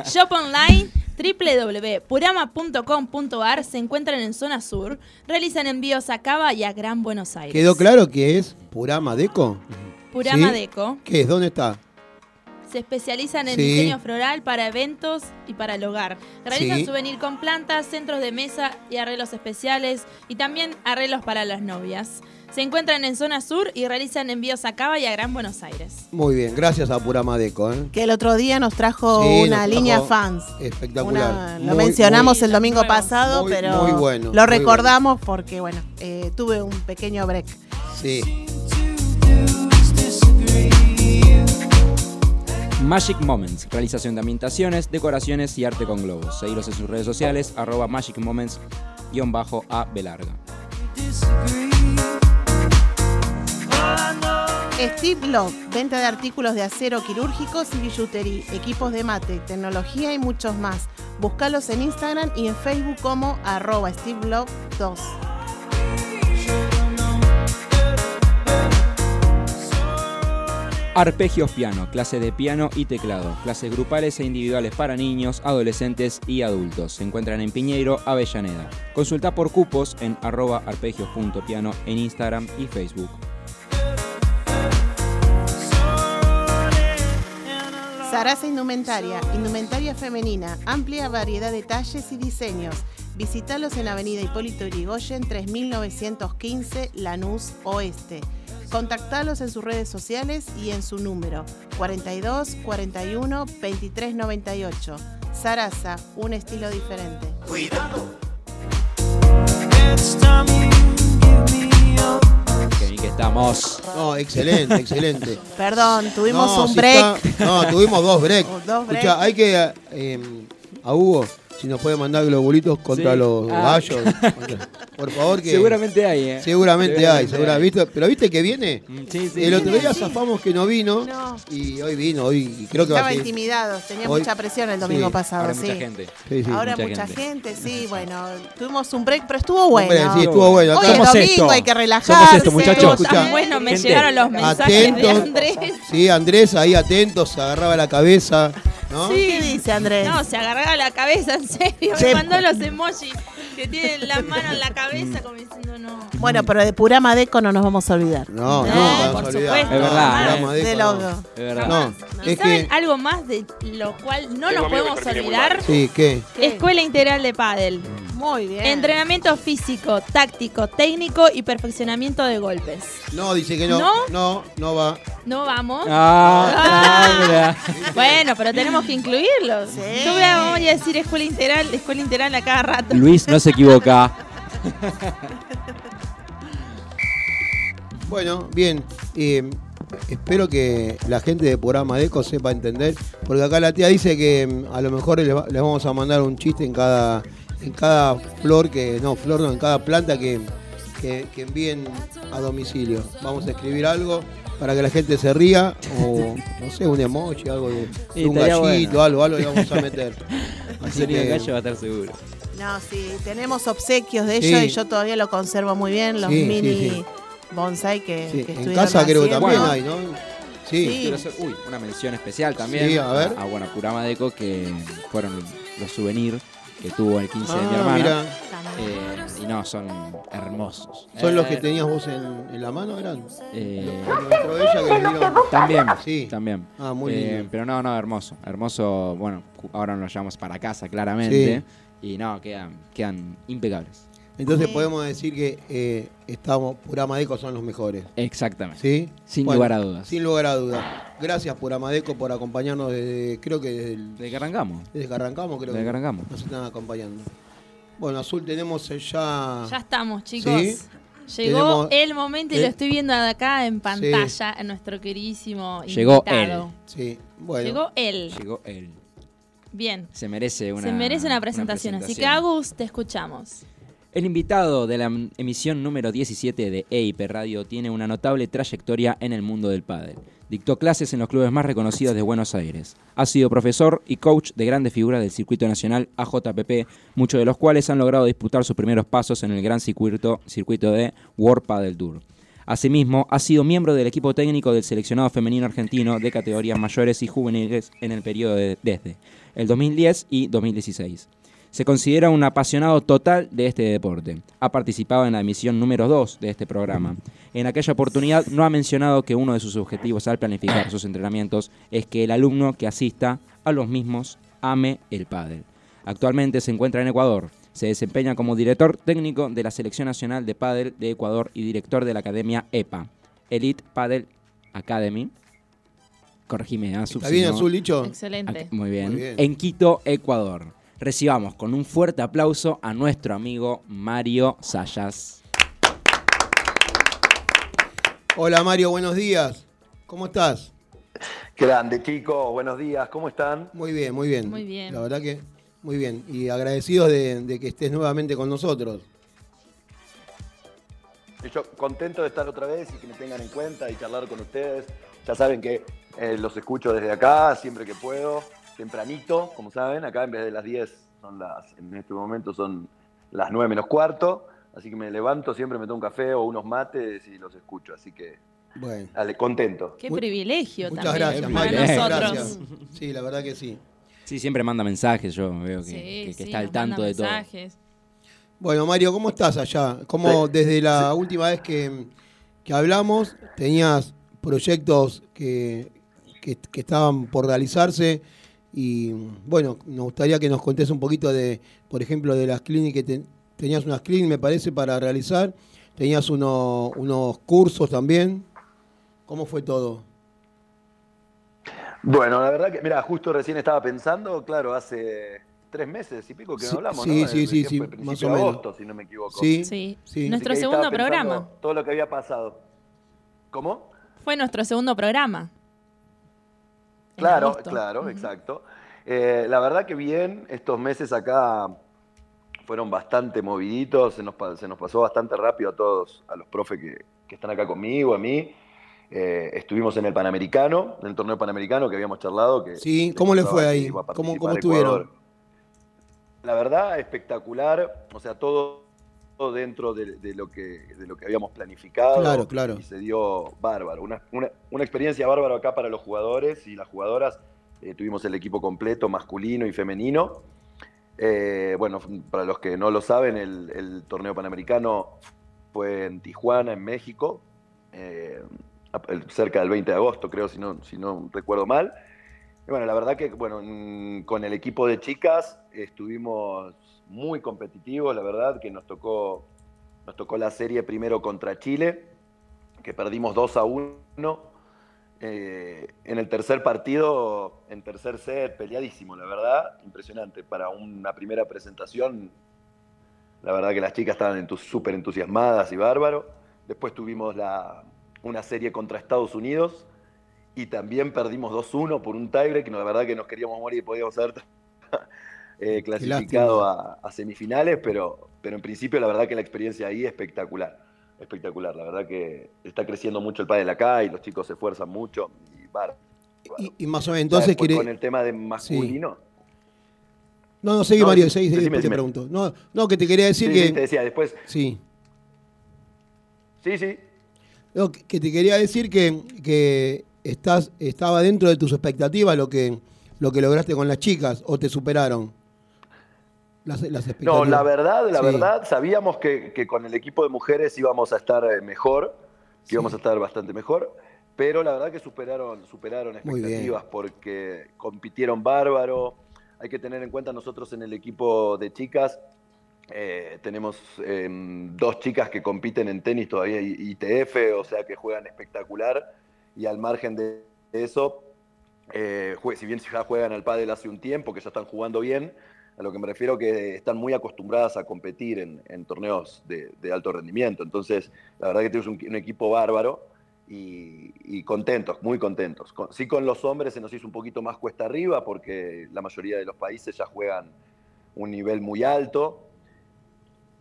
<laughs> shop online www.purama.com.ar se encuentran en zona sur. Realizan envíos a Cava y a Gran Buenos Aires. ¿Quedó claro que es Purama Deco? Purama ¿Sí? Deco. ¿Qué es? ¿Dónde está? Se especializan en Sí. diseño floral para eventos y para el hogar. Realizan Sí. souvenir con plantas, centros de mesa y arreglos especiales y también arreglos para las novias. Se encuentran en zona sur y realizan envíos a Cava y a Gran Buenos Aires. Muy bien, gracias a Purama Deco. ¿eh? Que el otro día nos trajo Sí, una nos línea trajo fans. Espectacular. Una- lo Muy, mencionamos muy- el domingo pasado, Muy- pero muy bueno, lo muy recordamos porque, bueno, eh, tuve un pequeño break. Sí. Magic Moments, realización de ambientaciones, decoraciones y arte con globos. Seguilos en sus redes sociales, arroba Magic Moments-a belarga. Steve Love, venta de artículos de acero quirúrgicos y billutería, equipos de mate, tecnología y muchos más. Búscalos en Instagram y en Facebook como arroba Steve Love 2. Arpegios Piano, clase de piano y teclado, clases grupales e individuales para niños, adolescentes y adultos. Se encuentran en Piñeiro, Avellaneda. Consulta por cupos en arroba arpegios.piano en Instagram y Facebook. Sarasa Indumentaria, indumentaria femenina, amplia variedad de talles y diseños. Visítalos en Avenida Hipólito Yrigoyen 3915 Lanús Oeste. Contactalos en sus redes sociales y en su número 42 41 23 98. Sarasa, un estilo diferente. Qué bien que estamos. No, excelente, <laughs> excelente. Perdón, tuvimos No, un si break. está- no, tuvimos dos breaks. <laughs> Dos breaks. Escucha, hay que. eh, a Hugo, si nos puede mandar globulitos contra Sí. los Ah. gallos. <laughs> por favor, que. Seguramente hay, ¿eh? Seguramente hay, segura- ¿viste? Pero viste que viene. Mm, Sí, sí. El otro día Sí. zafamos que no vino. No. Y hoy vino, hoy y creo que va Estaba a ser. intimidado, tenía Hoy- mucha presión el domingo sí, pasado, Ahora sí. mucha gente. Sí, sí. Ahora mucha mucha, gente. gente. sí, bueno, tuvimos un break, pero estuvo bueno. Hombre, sí, estuvo bueno. Hoy Acá- es domingo, esto. hay que relajarse. Somos esto, muchachos. Bueno, me Gente, llegaron los mensajes de. Andrés. Sí, Andrés ahí atentos, se agarraba la cabeza. ¿No? ¿Qué dice Andrés? No, se agarraba la cabeza, en serio. Sí. Me mandó los emojis que tienen las manos en la cabeza como diciendo no. Bueno, pero de Purama Deco no nos vamos a olvidar. No, Eh, no, vamos por a olvidar. supuesto. Es verdad, No, eh. de no. logo. Es verdad. No, ¿Y es saben que. algo más de lo cual no Tengo nos podemos olvidar? Sí, ¿qué? Escuela Integral de Pádel. Muy bien. Entrenamiento físico, táctico, técnico y perfeccionamiento de golpes. No, dice que no. ¿No? No, no va. ¿No vamos? Ah, ah. <laughs> Bueno, pero tenemos que incluirlos. Sí. Yo voy a, voy a decir escuela integral, escuela integral a cada rato. Luis no se <laughs> equivoca. Bueno, bien. eh, espero que la gente de programa Deco sepa entender. Porque acá la tía dice que mm, a lo mejor le, va- le vamos a mandar un chiste en cada, en cada flor que. No, flor no, en cada planta que, que, que envíen a domicilio. Vamos a escribir algo para que la gente se ría. O no sé, un emoji, algo de, un gallito, bueno. algo, algo le vamos a meter. <laughs> Así que- gallo va a estar seguro. No, sí, tenemos obsequios de Sí. ellos y yo todavía lo conservo muy bien, los Sí, sí, mini sí. bonsai que, sí, que en casa creo que también hay, ¿no? Sí. Sí. Quiero hacer, uy, una mención especial también. Sí, a ver. A, bueno, Purama Deco, que fueron los souvenirs que tuvo el 15 de mi Ah, hermana. mira. Eh, y no, son hermosos. ¿Son los que Eh, tenías vos en, en la mano, eran? eh, Lo entró ella que le dieron. también, Sí. también. Ah, muy Eh, lindo. pero no, no, hermoso. Hermoso, bueno, ahora nos llevamos para casa, claramente. Y no, quedan, quedan impecables. Entonces Sí. podemos decir que eh, estamos, Puramadeco son los mejores. Exactamente. ¿Sí? Sin Bueno, lugar a dudas. Sin lugar a dudas. Gracias Puramadeco por acompañarnos desde, creo que desde, el- ¿De qué arrancamos? desde que arrancamos, creo Desde que que arrancamos. nos están acompañando. Bueno, Azul tenemos eh, ya... Ya estamos, chicos. Sí. Llegó Tenemos- el momento y eh, lo estoy viendo acá en pantalla, en nuestro queridísimo Llegó invitado. Sí, bueno. Llegó él. Llegó él. Bien. Se merece una Se merece una presentación, así que Agus, te escuchamos. El invitado de la em- emisión número 17 de EIP Radio tiene una notable trayectoria en el mundo del pádel. Dictó clases en los clubes más reconocidos de Buenos Aires. Ha sido profesor y coach de grandes figuras del circuito nacional AJPP, muchos de los cuales han logrado disputar sus primeros pasos en el gran circuito, circuito de World Padel Tour. Asimismo, ha sido miembro del equipo técnico del seleccionado femenino argentino de categorías mayores y juveniles en el periodo de- desde el 2010 y 2016. Se considera un apasionado total de este deporte. Ha participado en la emisión número 2 de este programa. En aquella oportunidad no ha mencionado que uno de sus objetivos al planificar sus entrenamientos es que el alumno que asista a los mismos ame el pádel. Actualmente se encuentra en Ecuador. Se desempeña como director técnico de la Selección Nacional de Pádel de Ecuador y director de la Academia EPA, Elite Padel Academy. Corregime, ah, ¿Está bien. Azul, dicho? Excelente. Muy bien. Muy bien. En Quito, Ecuador. Recibamos con un fuerte aplauso a nuestro amigo Mario Sayas. Hola Mario, buenos días. ¿Cómo estás? Grande, chicos, buenos días, ¿cómo están? Muy bien, muy bien. Muy bien. La verdad que muy bien. Y agradecidos de, de que estés nuevamente con nosotros. Yo contento de estar otra vez y que me tengan en cuenta y charlar con ustedes. Ya saben que eh, los escucho desde acá, siempre que puedo, tempranito, como saben, acá en vez de las 10 son las, en este momento son las 9 menos cuarto, así que me levanto, siempre me tomo un café o unos mates y los escucho, así que Bueno. dale, contento. Qué privilegio Muchas también gracias, para Mario. nosotros. Gracias. Sí, la verdad que sí. Sí, siempre manda mensajes, yo veo que, Sí, que- que sí, está al tanto manda de todo. mensajes. Bueno, Mario, ¿cómo estás allá? ¿Cómo desde la última vez que, que hablamos tenías proyectos que, que- que estaban por realizarse? Y bueno, nos gustaría que nos contés un poquito de, por ejemplo, de las clínicas que te- tenías unas clínicas, me parece, para realizar. Tenías uno- unos cursos también. ¿Cómo fue todo? Bueno, la verdad que, mira, justo recién estaba pensando, claro, hace tres meses y pico que Sí, no hablamos, sí, ¿no? sí, sí, sí, más o menos. agosto, si no me equivoco. Sí, Sí. sí. Nuestro segundo programa. Todo lo que había pasado. ¿Cómo? Fue nuestro segundo programa. Claro, agosto. claro, exacto. Eh, la verdad que bien, estos meses acá fueron bastante moviditos, se nos, pa- se nos pasó bastante rápido a todos, a los profes que, que están acá conmigo, a mí. Eh, estuvimos en el Panamericano, en el torneo Panamericano que habíamos charlado. Que Sí, ¿cómo le fue ahí? ¿Cómo, cómo estuvieron? Ecuador. La verdad, espectacular, o sea, todo dentro de, de lo, que, de lo que habíamos planificado. Claro, claro. Y se dio bárbaro. Una, una- una experiencia bárbara acá para los jugadores y las jugadoras. Eh, tuvimos el equipo completo, masculino y femenino. Eh, bueno, para los que no lo saben, el, el torneo panamericano fue en Tijuana, en México, eh, cerca del 20 de agosto, creo, si no, si no recuerdo mal. Y bueno, la verdad que bueno, mm, con el equipo de chicas estuvimos muy competitivos, la verdad que nos tocó, nos tocó la serie primero contra Chile, que perdimos 2 a 1. Eh, en el tercer partido, en tercer set, peleadísimo, la verdad, impresionante. Para una primera presentación, la verdad que las chicas estaban súper entusiasmadas y bárbaro. Después tuvimos una serie contra Estados Unidos y también perdimos 2-1 por un tiebreak, que la verdad que nos queríamos morir y podíamos haber eh, clasificado a, a semifinales, pero, pero en principio la verdad que la experiencia ahí es espectacular. Espectacular, la verdad que está creciendo mucho el pádel acá y los chicos se esfuerzan mucho y y más o menos, entonces quiere... con el tema de masculino. No, no, seguí No, Mario, sí, seguí, seguí, decime, te pregunto. No, no, que te quería decir Sí, que... sí, te decía, después. Sí. Sí, sí. No, que que te quería decir que, que estás, estaba dentro de tus expectativas lo que, lo que lograste con las chicas o te superaron las, las No, la verdad, la Sí. verdad, sabíamos que, que con el equipo de mujeres íbamos a estar eh, mejor, que íbamos a estar bastante mejor, pero la verdad que superaron, superaron expectativas porque compitieron bárbaro. Hay que tener en cuenta nosotros en el equipo de chicas, eh, tenemos eh, dos chicas que compiten en tenis todavía ITF, o sea que juegan espectacular, y al margen de eso, eh, si bien ya juegan al pádel hace un tiempo, que ya están jugando bien, a lo que me refiero que están muy acostumbradas a competir en, torneos de, alto rendimiento. Entonces, la verdad que tenemos un, equipo bárbaro y, contentos, muy contentos. Con- sí con los hombres se nos hizo un poquito más cuesta arriba porque la mayoría de los países ya juegan un nivel muy alto.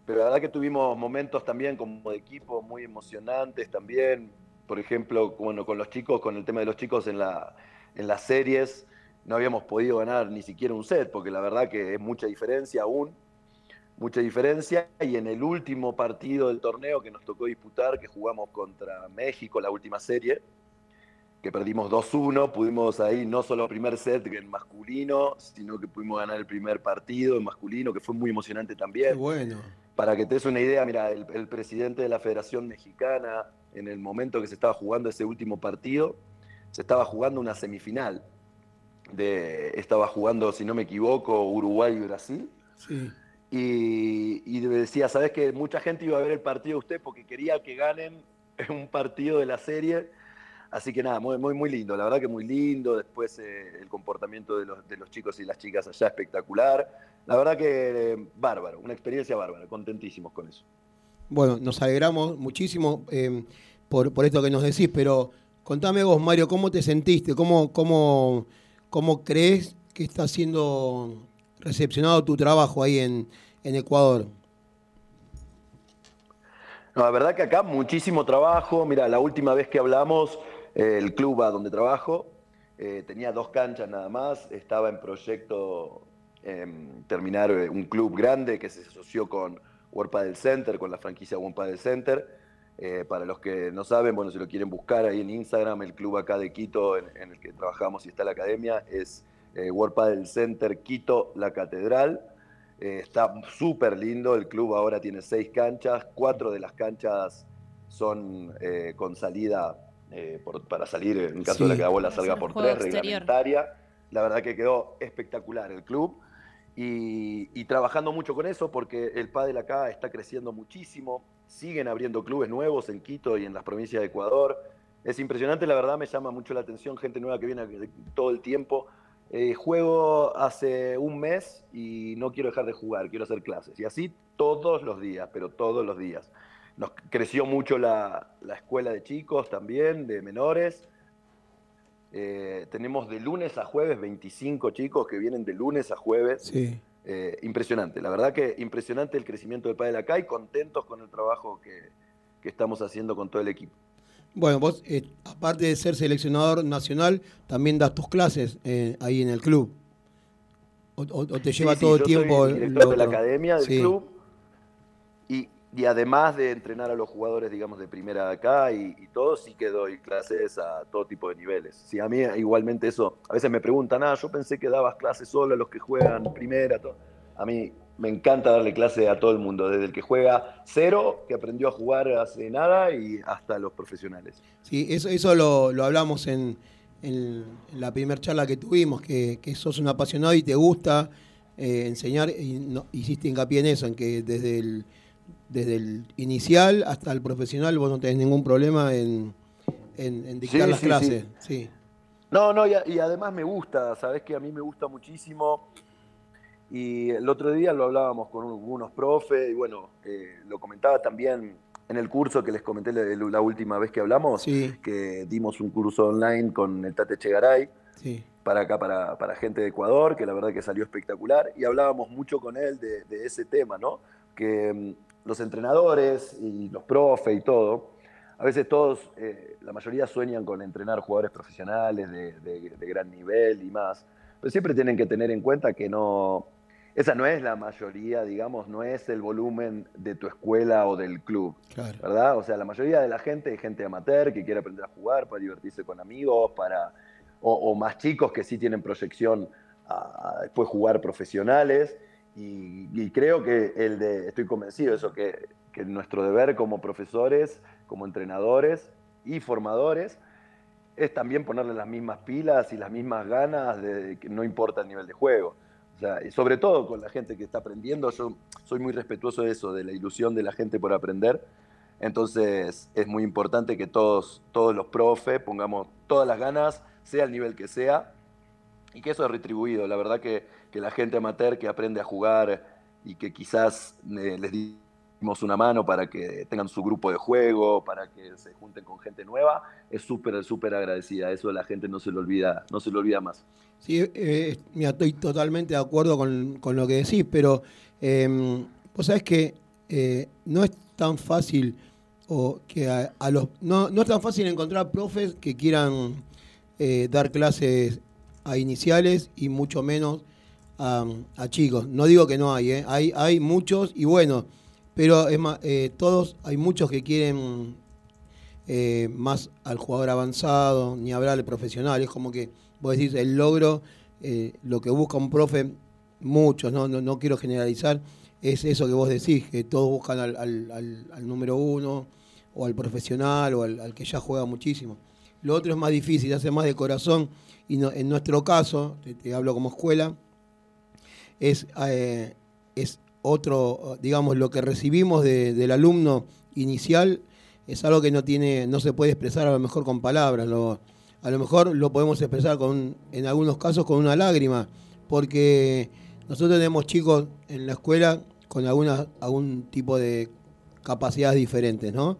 Pero la verdad que tuvimos momentos también como de equipo muy emocionantes también. Por ejemplo, bueno, con los chicos, con el tema de los chicos en, la, en las series, no habíamos podido ganar ni siquiera un set, porque la verdad que es mucha diferencia aún, mucha diferencia. Y en el último partido del torneo que nos tocó disputar, que jugamos contra México, la última serie, que perdimos 2-1, pudimos ahí no solo el primer set en masculino, sino que pudimos ganar el primer partido en masculino, que fue muy emocionante también. Qué bueno. Para que te des una idea, mira, el, el presidente de la Federación Mexicana, en el momento que se estaba jugando ese último partido, se estaba jugando una semifinal. De, estaba jugando, si no me equivoco, Uruguay y Brasil. Sí. Y, y decía, ¿sabes que Mucha gente iba a ver el partido de usted porque quería que ganen <laughs> un partido de la serie. Así que nada, muy, muy, muy lindo, la verdad que muy lindo. Después eh, el comportamiento de los, de los chicos y las chicas allá espectacular. La verdad que eh, bárbaro, una experiencia bárbara, contentísimos con eso. Bueno, nos alegramos muchísimo eh, por, por esto que nos decís, pero contame vos, Mario, ¿cómo te sentiste? ¿Cómo, cómo, cómo crees que está siendo recepcionado tu trabajo ahí en, en Ecuador? La verdad que acá muchísimo trabajo. Mira, la última vez que hablamos, eh, el club a donde trabajo eh, tenía dos canchas nada más. Estaba en proyecto em, terminar eh, un club grande que se asoció con World Padel Center, con la franquicia One Padel Center. Eh, para los que no saben, bueno, si lo quieren buscar ahí en Instagram, el club acá de Quito en, en el que trabajamos y está la academia es eh, World Padel Center Quito, la Catedral. Eh, está súper lindo, el club ahora tiene seis canchas, cuatro de las canchas son eh, con salida por- para salir en caso de que la bola salga por tres, exterior. reglamentaria. La verdad que quedó espectacular el club y, y trabajando mucho con eso porque el pádel acá está creciendo muchísimo, siguen abriendo clubes nuevos en Quito y en las provincias de Ecuador. Es impresionante, la verdad me llama mucho la atención, gente nueva que viene todo el tiempo. Eh, juego hace un mes y no quiero dejar de jugar, quiero hacer clases. Y así todos los días, pero todos los días. Nos creció mucho la, la escuela de chicos también, de menores. Eh, tenemos de lunes a jueves 25 chicos que vienen de lunes a jueves. Sí. Eh, impresionante, la verdad que impresionante el crecimiento del pádel acá y contentos con el trabajo que, que estamos haciendo con todo el equipo. Bueno, vos, eh, aparte de ser seleccionador nacional, también das tus clases eh, ahí en el club. O, o- o te lleva Sí, sí, todo el tiempo. Soy el director lo de la academia del Sí. club y, y además de entrenar a los jugadores, digamos, de primera acá y, y todo, sí que doy clases a todo tipo de niveles. Sí, a mí igualmente eso, a veces me preguntan, ah, yo pensé que dabas clases solo a los que juegan primera. todo". A mí me encanta darle clase a todo el mundo, desde el que juega cero, que aprendió a jugar hace nada, y hasta los profesionales. Sí, eso, eso lo, lo hablamos en, en la primera charla que tuvimos, que, que sos un apasionado y te gusta eh, enseñar, hiciste hincapié en eso, en que desde el, desde el inicial hasta el profesional vos no tenés ningún problema en, en, en dictar Sí, las sí, clases. sí. Sí. No, no, y, a- y además me gusta, sabes que a mí me gusta muchísimo. Y el otro día lo hablábamos con unos profes, y bueno, eh, lo comentaba también en el curso que les comenté la, la última vez que hablamos, que dimos un curso online con el Tate Chegaray Sí. para acá, para, para gente de Ecuador, que la verdad que salió espectacular, y hablábamos mucho con él de, de ese tema, ¿no? Que mm, los entrenadores y los profes y todo, a veces todos, eh, la mayoría sueñan con entrenar jugadores profesionales de, de- de gran nivel y más, pero siempre tienen que tener en cuenta que no, esa no es la mayoría, digamos, no es el volumen de tu escuela o del club. Claro. ¿verdad? O sea, la mayoría de la gente es gente amateur que quiere aprender a jugar para divertirse con amigos, para o, o más chicos que sí tienen proyección a, a después jugar profesionales. Y, y creo que el de, estoy convencido de eso, que, que nuestro deber como profesores, como entrenadores y formadores, es también ponerle las mismas pilas y las mismas ganas, de que no importa el nivel de juego. O sea, y sobre todo con la gente que está aprendiendo, yo soy muy respetuoso de eso, de la ilusión de la gente por aprender. Entonces es muy importante que todos, todos los profes pongamos todas las ganas, sea el nivel que sea, y que eso es retribuido. La verdad que, que la gente amateur que aprende a jugar y que quizás eh, les dimos una mano para que tengan su grupo de juego, para que se junten con gente nueva, es súper, súper agradecida. Eso la gente no se lo olvida, no se lo olvida más. Sí, eh, mira, estoy totalmente de acuerdo con, con lo que decís, pero eh, vos sabés que eh, no es tan fácil o que a, los no, no es tan fácil encontrar profes que quieran eh, dar clases a iniciales y mucho menos a, chicos. No digo que no hay, ¿eh? hay, hay muchos y bueno, pero es más, eh, todos, hay muchos que quieren eh, más al jugador avanzado, ni hablar al profesional. Es como que vos decís el logro, lo que busca un profe, muchos, ¿no? No, no quiero generalizar, es eso que vos decís, que todos buscan al, al- al- número uno, o al profesional, o al, que ya juega muchísimo. Lo otro es más difícil, hace más de corazón, y no- en nuestro caso, te hablo como escuela, es, eh, es otro, digamos, lo que recibimos de- del alumno inicial es algo que no tiene, no se puede expresar a lo mejor con palabras. Lo, a lo mejor lo podemos expresar con, en algunos casos con una lágrima, porque nosotros tenemos chicos en la escuela con alguna, algún tipo de capacidades diferentes, ¿no?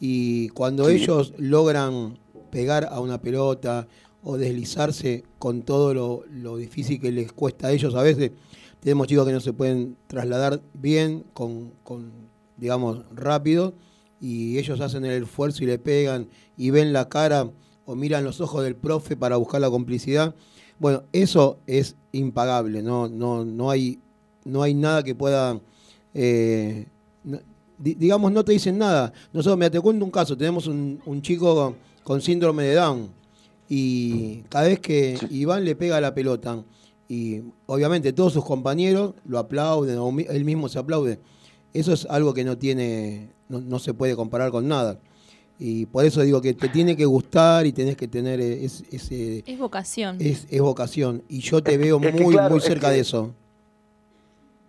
Y cuando Sí. ellos logran pegar a una pelota o deslizarse con todo lo, difícil que les cuesta a ellos a veces, tenemos chicos que no se pueden trasladar bien, con, con, digamos, rápido, y ellos hacen el esfuerzo y le pegan y ven la cara o miran los ojos del profe para buscar la complicidad. Bueno, eso es impagable, no, no, no, hay, no hay nada que pueda... eh, digamos, no te dicen nada. Nosotros, mira, te cuento un caso, tenemos un, un chico con síndrome de Down y cada vez que Iván le pega la pelota y obviamente todos sus compañeros lo aplauden o él mismo se aplaude, eso es algo que no tiene, no, no se puede comparar con nada. Y por eso digo que te tiene que gustar y tenés que tener es- ese, Es vocación. es, es vocación. Y yo te veo es muy, claro, muy es cerca que- de eso.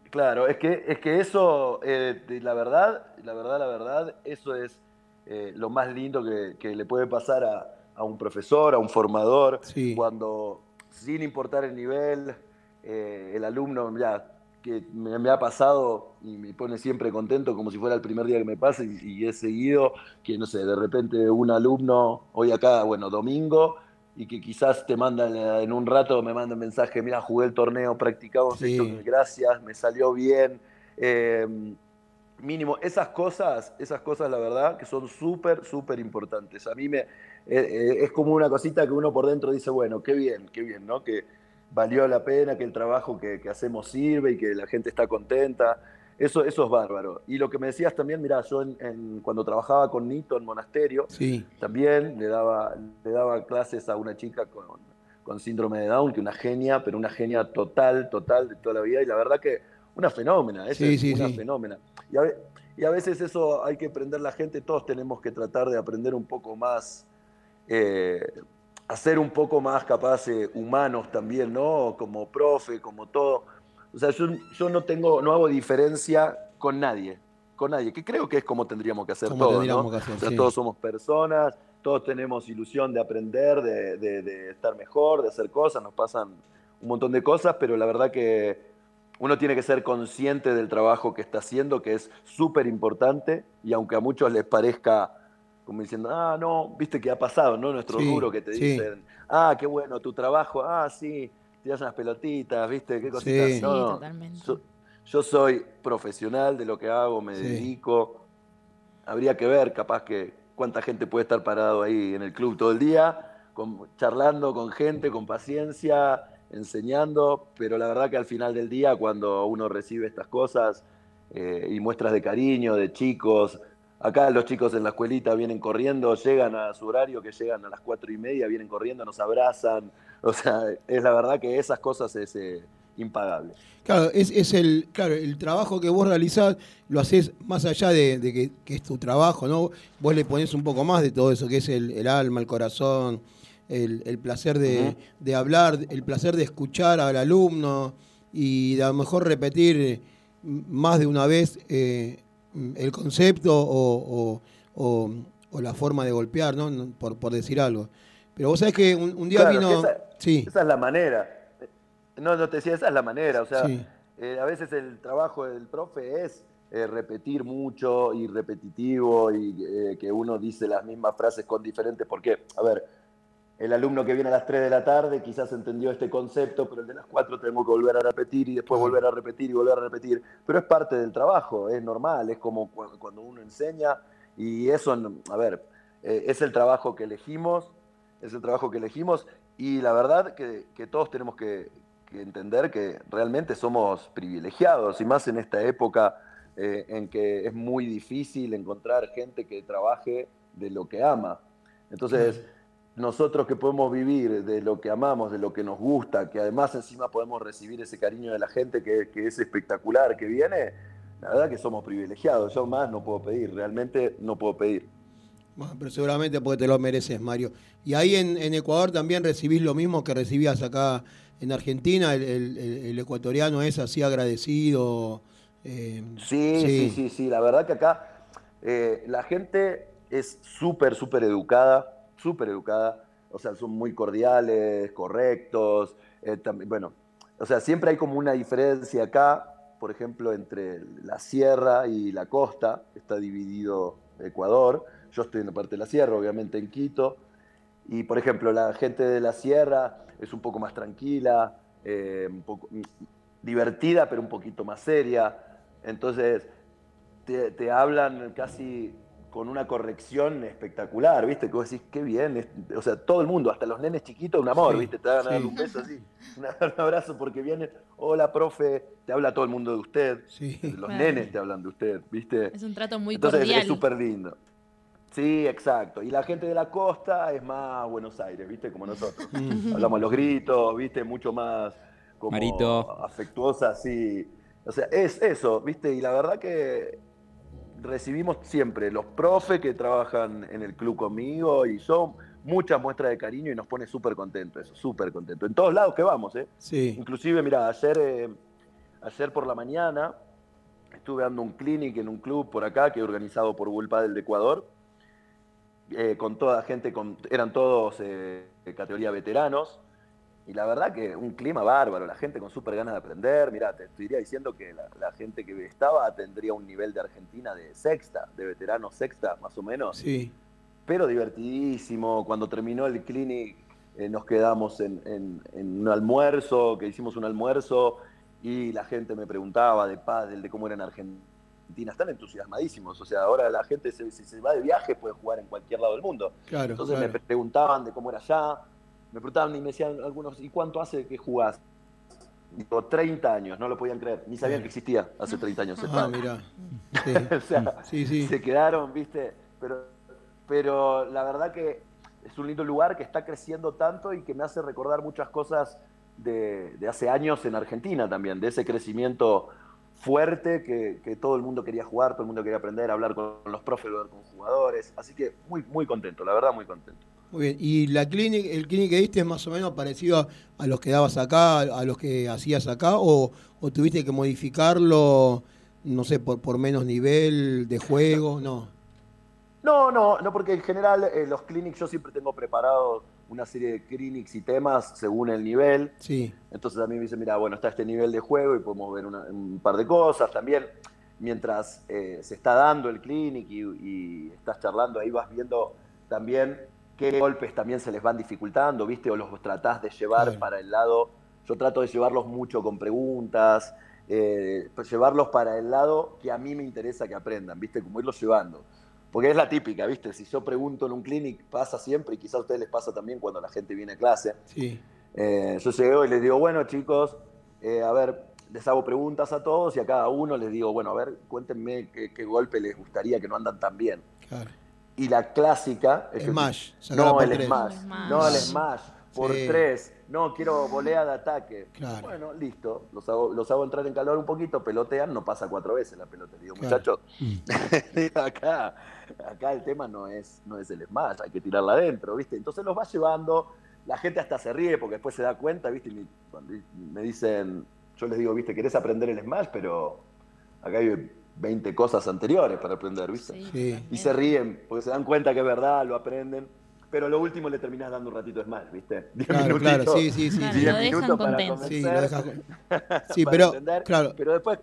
Claro, es que, es que eso, eh, la verdad, la verdad, la verdad, eso es eh, lo más lindo que, que le puede pasar a, a un profesor, a un formador, Sí. cuando, sin importar el nivel, eh, el alumno, ya, que me, me ha pasado y me pone siempre contento, como si fuera el primer día que me pasa, y, y he seguido, que no sé, de repente un alumno, hoy acá, bueno, domingo, y que quizás te mandan en un rato, me mandan mensaje, mira, jugué el torneo, practicamos Sí. esto, gracias, me salió bien. Eh, mínimo, esas cosas, esas cosas, la verdad, que son súper, súper importantes. A mí me, es como una cosita que uno por dentro dice, bueno, qué bien, qué bien, ¿no? Que valió la pena, que el trabajo que, que hacemos sirve y que la gente está contenta. Eso, eso es bárbaro. Y lo que me decías también, mira, yo en- en- cuando trabajaba con Nito en monasterio, Sí. también le daba, le daba clases a una chica con, con síndrome de Down, que una genia, pero una genia total, total de toda la vida. Y la verdad que una fenómena, Sí, es sí, una sí. fenómena. Y a, y a veces eso hay que aprender la gente, todos tenemos que tratar de aprender un poco más, eh, a ser un poco más capaz eh, humanos también, ¿no? Como profe, como todo. O sea, yo, yo no tengo, no hago diferencia con nadie, con nadie, que creo que es como tendríamos que hacer Como todos, ¿no? que hacer, O sea, sí. todos somos personas, todos tenemos ilusión de aprender, de, de- de estar mejor, de hacer cosas, nos pasan un montón de cosas, pero la verdad que uno tiene que ser consciente del trabajo que está haciendo, que es súper importante, y aunque a muchos les parezca como diciendo, ah, no, viste que ha pasado, ¿no? Nuestro Sí, rubro que te sí. dicen, ah, qué bueno tu trabajo, ah, sí, tiras unas pelotitas, viste, qué cositas. Sí. No, Sí, no, totalmente. yo, yo soy profesional de lo que hago, me Sí. dedico. Habría que ver, capaz que cuánta gente puede estar parado ahí en el club todo el día, con- charlando con gente, con paciencia, enseñando, pero la verdad que al final del día, cuando uno recibe estas cosas eh, y muestras de cariño de chicos, acá los chicos en la escuelita vienen corriendo, llegan a su horario, que llegan a las cuatro y media, vienen corriendo, nos abrazan, o sea, es la verdad que esas cosas es eh, impagable. Claro, es, es el, claro, el trabajo que vos realizás, lo haces más allá de, de que, que es tu trabajo, ¿no? Vos le ponés un poco más de todo eso, que es el, el alma, el corazón, el, el placer de, hablar, el placer de escuchar al alumno y de a lo mejor repetir eh, m- más de una vez eh, el concepto o, o- o- o la forma de golpear, ¿no? Por, por decir algo. Pero vos sabés que un, un día Claro, vino... esa, sí, esa es la manera. No, no te decía, esa es la manera. O sea, Sí. eh, a veces el trabajo del profe es eh, repetir mucho y repetitivo y eh, que uno dice las mismas frases con diferentes. Porque, a ver, el alumno que viene a las 3 de la tarde quizás entendió este concepto, pero el de las 4 tengo que volver a repetir y después volver a repetir y volver a repetir. Pero es parte del trabajo, es normal, es como cu- cuando uno enseña y eso, a ver, eh, es el trabajo que elegimos, es el trabajo que elegimos y la verdad que, que todos tenemos que, que entender que realmente somos privilegiados y más en esta época eh, en que es muy difícil encontrar gente que trabaje de lo que ama. Entonces, nosotros que podemos vivir de lo que amamos, de lo que nos gusta, que además encima podemos recibir ese cariño de la gente que, que es espectacular, que viene, la verdad que somos privilegiados. Yo más no puedo pedir, realmente no puedo pedir. Bueno, pero seguramente porque te lo mereces, Mario. Y ahí en, en Ecuador también recibís lo mismo que recibías acá en Argentina. El, el- el- el ecuatoriano es así agradecido. eh, Sí, sí, sí, sí, La verdad que acá eh, la gente es súper, súper educada, súper educada. O sea, son muy cordiales, correctos. eh, también, bueno, o sea, siempre hay como una diferencia acá, por ejemplo, entre la sierra y la costa. Está dividido Ecuador. Yo estoy en la parte de la sierra, obviamente en Quito. Y, por ejemplo, la gente de la sierra es un poco más tranquila, eh, un poco mm, divertida, pero un poquito más seria. Entonces, te, te hablan casi con una corrección espectacular, ¿viste? Que vos decís, qué bien. o sea, todo el mundo, hasta los nenes chiquitos, un amor, Sí, ¿viste? Te van a dar sí. un beso así, <laughs> un abrazo porque vienen, hola, profe, te habla todo el mundo de usted. Sí. Los Claro. nenes te hablan de usted, ¿viste? Es un trato muy Entonces cordial. es súper lindo. Sí, exacto. Y la gente de la costa es más Buenos Aires, ¿viste? Como nosotros. <laughs> Mm. Hablamos los gritos, ¿viste? Mucho más como Marito. afectuosa, sí. O sea, es eso, ¿viste? Y la verdad que recibimos siempre los profes que trabajan en el club conmigo y son muchas muestras de cariño y nos pone súper contento eso, súper contento. En todos lados que vamos, ¿eh? Sí. Inclusive, mira, ayer, eh, ayer por la mañana estuve dando un clinic en un club por acá que he organizado por Bulpa del Ecuador, eh, con toda gente, con, eran todos eh, de categoría veteranos, y la verdad que un clima bárbaro, la gente con súper ganas de aprender, mira, te estoy diciendo que la, la gente que estaba tendría un nivel de Argentina de sexta, de veteranos sexta, más o menos Sí. pero divertidísimo. Cuando terminó el clinic eh, nos quedamos en, en- en un almuerzo, que hicimos un almuerzo y la gente me preguntaba de pádel, de cómo era en Argentina. Están entusiasmadísimos. O sea, ahora la gente se- si se va de viaje puede jugar en cualquier lado del mundo. Claro, Entonces claro. me preguntaban de cómo era allá. Me preguntaban y me decían algunos, ¿y cuánto hace que jugás? Digo, 30 años, no lo podían creer. Ni sabían que existía hace 30 años. el Ah, mira. <laughs> o sea, Sí, sí. se quedaron, viste, pero, pero la verdad que es un lindo lugar que está creciendo tanto y que me hace recordar muchas cosas de, de hace años en Argentina también, de ese crecimiento fuerte que, que todo el mundo quería jugar, todo el mundo quería aprender, hablar con los profes, hablar con jugadores, así que muy, muy contento, la verdad muy contento. Muy bien. ¿Y la clínica, el clinic que diste es más o menos parecido a, a los que dabas acá, a los que hacías acá, o, o tuviste que modificarlo, no sé, por, por menos nivel de juego? No. No, no, no, porque en general eh, los clinics yo siempre tengo preparados una serie de clinics y temas según el nivel. Sí. Entonces a mí me dice, mira, bueno, está este nivel de juego y podemos ver una- un par de cosas. También, mientras eh, se está dando el clinic y, y estás charlando, ahí vas viendo también qué golpes también se les van dificultando, ¿viste? O los tratás de llevar Claro. para el lado. Yo trato de llevarlos mucho con preguntas, eh, llevarlos para el lado que a mí me interesa que aprendan, ¿viste? Como irlos llevando. Porque es la típica, ¿viste? Si yo pregunto en un clinic, pasa siempre, y quizás a ustedes les pasa también cuando la gente viene a clase. Sí. Eh, yo llego y les digo, bueno, chicos, eh, a ver, les hago preguntas a todos y a cada uno les digo, bueno, a ver, cuéntenme qué, qué golpe les gustaría que no andan tan bien. Claro. Y la clásica es que- Smash, no, El smash. no el smash, por Sí. tres, no quiero volea de ataque. Claro. Bueno, listo, los hago, los hago entrar en calor un poquito, pelotean, no pasa cuatro veces la pelota. Digo, Claro. muchachos, <laughs> digo, acá, acá el tema no es, no es el smash, hay que tirarla adentro, ¿viste? Entonces los va llevando, la gente hasta se ríe porque después se da cuenta, ¿viste? Y me, cuando me dicen, yo les digo, ¿viste? ¿Querés aprender el smash? Pero acá hay 20 cosas anteriores para aprender, ¿viste? Sí. Sí. Y se ríen, porque se dan cuenta que es verdad, lo aprenden. Pero lo último le terminás dando un ratito de smash, ¿viste? <laughs> Diez Claro, minutitos, claro, sí, sí, sí. Claro, sí. diez lo dejan minutos para contento. Sí, convencer, lo <laughs> Sí, pero, entender, claro. pero después...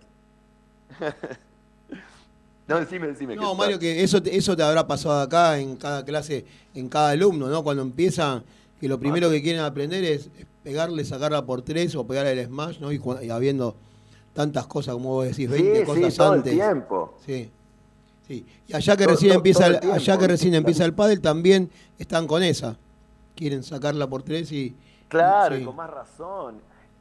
<laughs> no, decime, decime. No, que- Mario, que eso te, eso te habrá pasado acá en cada clase, en cada alumno, ¿no? Cuando empiezan, que lo primero que quieren aprender es pegarle, sacarla por tres o pegarle el smash, ¿no? Y, habiendo tantas cosas, como vos decís, 20 Sí, cosas sí, todo antes. el tiempo. Sí. Sí. Y allá que Todo- recién todo- empieza todo el, tiempo, allá que recién empieza el pádel también están con esa. Quieren sacarla por tres y Claro, Sí. y con más razón.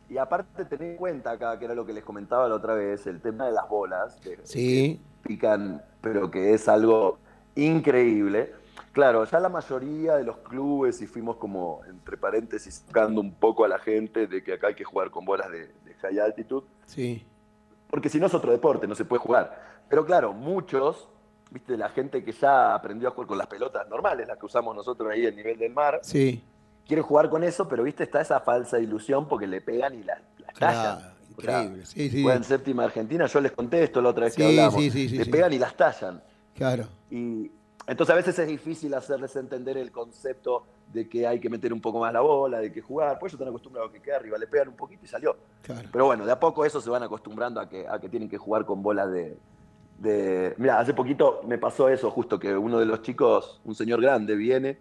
Y aparte, tener en cuenta acá, que era lo que les comentaba la otra vez, el tema de las bolas, que, Sí. que pican, pero que es algo increíble. Claro, ya la mayoría de los clubes, y fuimos como, entre paréntesis, sacando un poco a la gente de que acá hay que jugar con bolas de, de high altitud, Sí. porque si no es otro deporte, no se puede jugar. Pero claro, muchos, viste, la gente que ya aprendió a jugar con las pelotas normales, las que usamos nosotros ahí a nivel del mar, Sí. quieren jugar con eso, pero viste, está esa falsa ilusión porque le pegan y las, las tallan. Claro, O sea, increíble. Sí, sí. juegan séptima Argentina, yo les conté esto la otra vez que Sí, hablamos. sí, sí, sí, le pegan y las tallan. Claro. Y entonces a veces es difícil hacerles entender el concepto de que hay que meter un poco más la bola, de que jugar, pues ellos están acostumbrados a que quede arriba, le pegan un poquito y salió. Claro. Pero bueno, de a poco eso se van acostumbrando a que, a que tienen que jugar con bolas de, de... Mira, hace poquito me pasó eso, justo que uno de los chicos, un señor grande, viene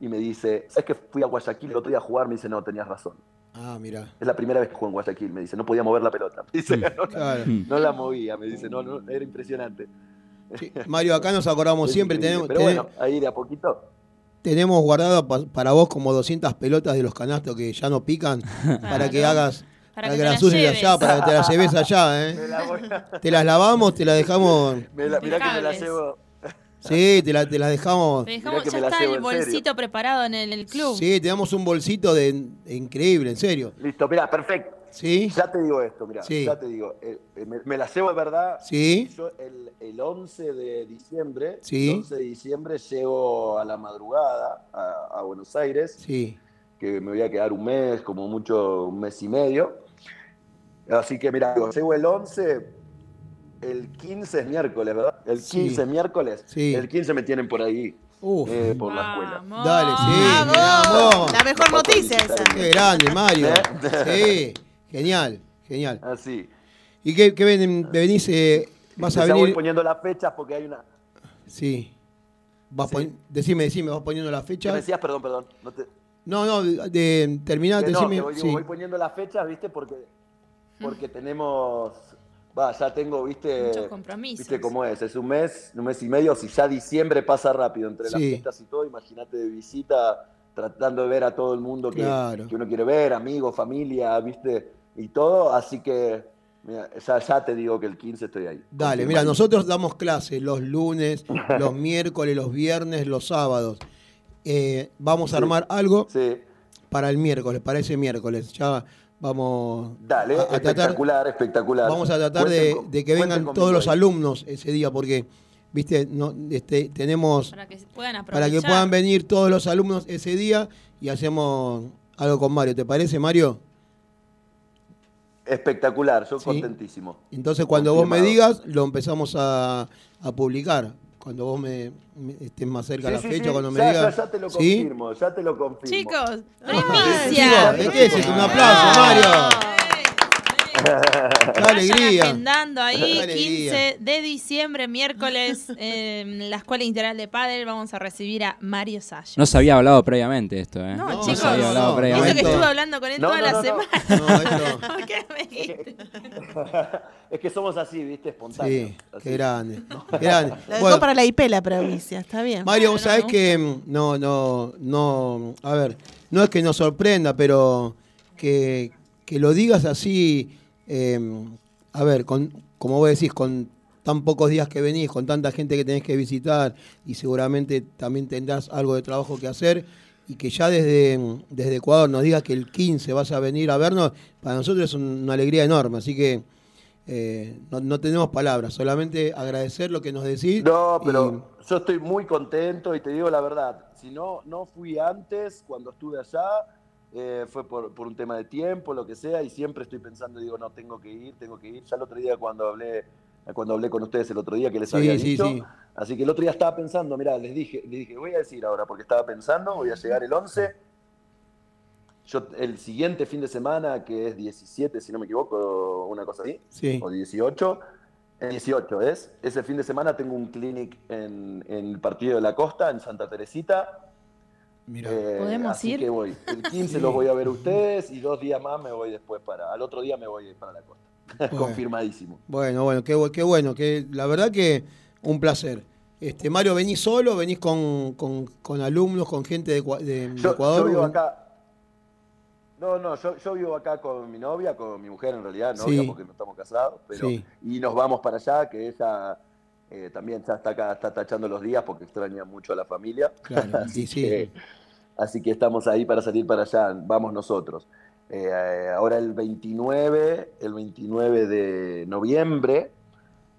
y me dice, ¿sabes que fui a Guayaquil el otro día a jugar? Me dice, no, tenías razón. Ah, mira. Es la primera vez que juego en Guayaquil, me dice, no podía mover la pelota. Me dice, <laughs> no, Claro. no la movía, me dice, no, no, era impresionante. Sí, Mario, acá nos acordamos siempre, tenemos, Pero tenemos, bueno, ahí de a poquito. tenemos guardado pa- para vos como 200 pelotas de los canastos que ya no pican, <laughs> para que hagas, Para que que, te lleves. allá, para que te las lleves allá, Me ¿eh? la a- Te las lavamos, te las dejamos, me la- mirá que me la llevo. sí, te, la- te las dejamos. Te dejamos- ya la está el bolsito preparado en el, el club. Sí, te damos un bolsito de increíble, en serio. Listo, mira, perfecto. ¿Sí? Ya te digo esto, mira, Sí. ya te digo. eh, eh, me, me la llevo de verdad. Sí. Yo el, el 11 de diciembre, Sí. el 11 de diciembre llego a la madrugada a, a Buenos Aires, Sí. que me voy a quedar un mes, como mucho un mes y medio. Así que mira, llego el 11, el 15 es miércoles, ¿verdad? El Sí. 15 es miércoles, Sí. el 15 me tienen por ahí, Uf. eh, por la escuela. Vamos. Dale, sí. ¡Vamos! La mejor noticia esa. Qué grande, Mario. ¿Eh? Sí, genial, genial. Así. ¿Y qué, qué ven- venís? eh, ¿Vas a Ya voy venir? poniendo las fechas porque hay una... Sí. Vas Sí. pon- Decime, decime, vas poniendo la ¿Qué fecha. me decías? Perdón, perdón. No te... No, no, de, de- terminá, Que no, decime. que voy, sí. voy poniendo las fechas, ¿viste? Porque, porque tenemos. Va, ya tengo, ¿viste? Muchos compromisos. ¿Viste cómo es? Es un mes, un mes y medio. Si ya diciembre pasa rápido entre las Sí. fiestas y todo, imagínate de visita, tratando de ver a todo el mundo que, Claro. que uno quiere ver, amigos, familia, ¿viste? Y todo. Así que, mira, ya, ya te digo que el 15 estoy ahí. Dale, mira, nosotros damos clases los lunes, <laughs> los miércoles, los viernes, los sábados. Eh, vamos a Sí. armar algo Sí, para el miércoles, para ese miércoles. Ya vamos dale, a, a tratar, espectacular, espectacular. vamos a tratar de, con- de que vengan todos los alumnos ese día, porque, viste, no, este, tenemos Para que puedan aprovechar. para que puedan venir todos los alumnos ese día y hacemos algo con Mario. ¿Te parece, Mario? Espectacular, yo Sí. contentísimo. Entonces, cuando vos me digas, lo empezamos a, a publicar. Cuando vos me, me- estés más cerca Sí, la sí, fecha, sí, cuando me ya, digas. Ya, ya te lo ¿Sí? confirmo, ya te lo confirmo. Chicos, Chicos, primicia. ¿de qué es esto? Un aplauso, Mario. <laughs> Qué alegría. agendando ahí, Qué alegría. 15 de diciembre, miércoles, <laughs> en la Escuela Integral de Padel, vamos a recibir a Mario Sayo. No se había hablado previamente esto, ¿eh? No, No, chicos, se había hablado no, Eso que previamente. estuve hablando con él No, toda no, la no, no. semana. No, esto- <laughs> ¿Por qué me dijiste? es que somos así, ¿viste? Espontáneos. Sí, así. qué grande. Qué grande. Lo dejó Bueno, para la IP la provincia, está bien. Mario, vos Bueno, sabés que mm, no, no, no, a ver, no es que nos sorprenda, pero que, que lo digas así, eh, a ver, con, como vos decís, con tan pocos días que venís, con tanta gente que tenés que visitar y seguramente también tendrás algo de trabajo que hacer y que ya desde, desde Ecuador nos digas que el 15 vas a venir a vernos, para nosotros es un- una alegría enorme, así que eh, no, no tenemos palabras, solamente agradecer lo que nos decís. No, y- pero yo estoy muy contento y te digo la verdad. Si no, no fui antes, cuando estuve allá, eh, fue por, por un tema de tiempo, lo que sea, y siempre estoy pensando, digo, no, tengo que ir, tengo que ir. Ya el otro día cuando hablé, cuando hablé con ustedes el otro día que les Sí, había sí, dicho, sí. así que el otro día estaba pensando, mira, les dije, les dije, voy a decir ahora, porque estaba pensando, voy a llegar el 11. Yo el siguiente fin de semana, que es 17, si no me equivoco, una cosa así, Sí. o 18, el 18 es, ese fin de semana tengo un clinic en, en el Partido de la Costa, en Santa Teresita. Mira. Eh, ¿Podemos así ir? que voy. El 15 Sí. los voy a ver ustedes y dos días más me voy después para. Al otro día me voy para la costa. Bueno. <laughs> Confirmadísimo. Bueno, bueno, qué, qué bueno, que la verdad que un placer. Este, Mario, ¿venís solo? ¿Venís con, con- con alumnos, con gente de, de- de Yo, Ecuador? yo vivo acá. No, no, yo, yo vivo acá con mi novia, con mi mujer en realidad, novia, Sí. porque no estamos casados, pero Sí. y nos vamos para allá, que ella eh, también ya está acá, está tachando los días porque extraña mucho a la familia. Claro, <laughs> así, sí. que, así que estamos ahí para salir para allá, vamos nosotros. Eh, eh, ahora el 29, el 29 de noviembre,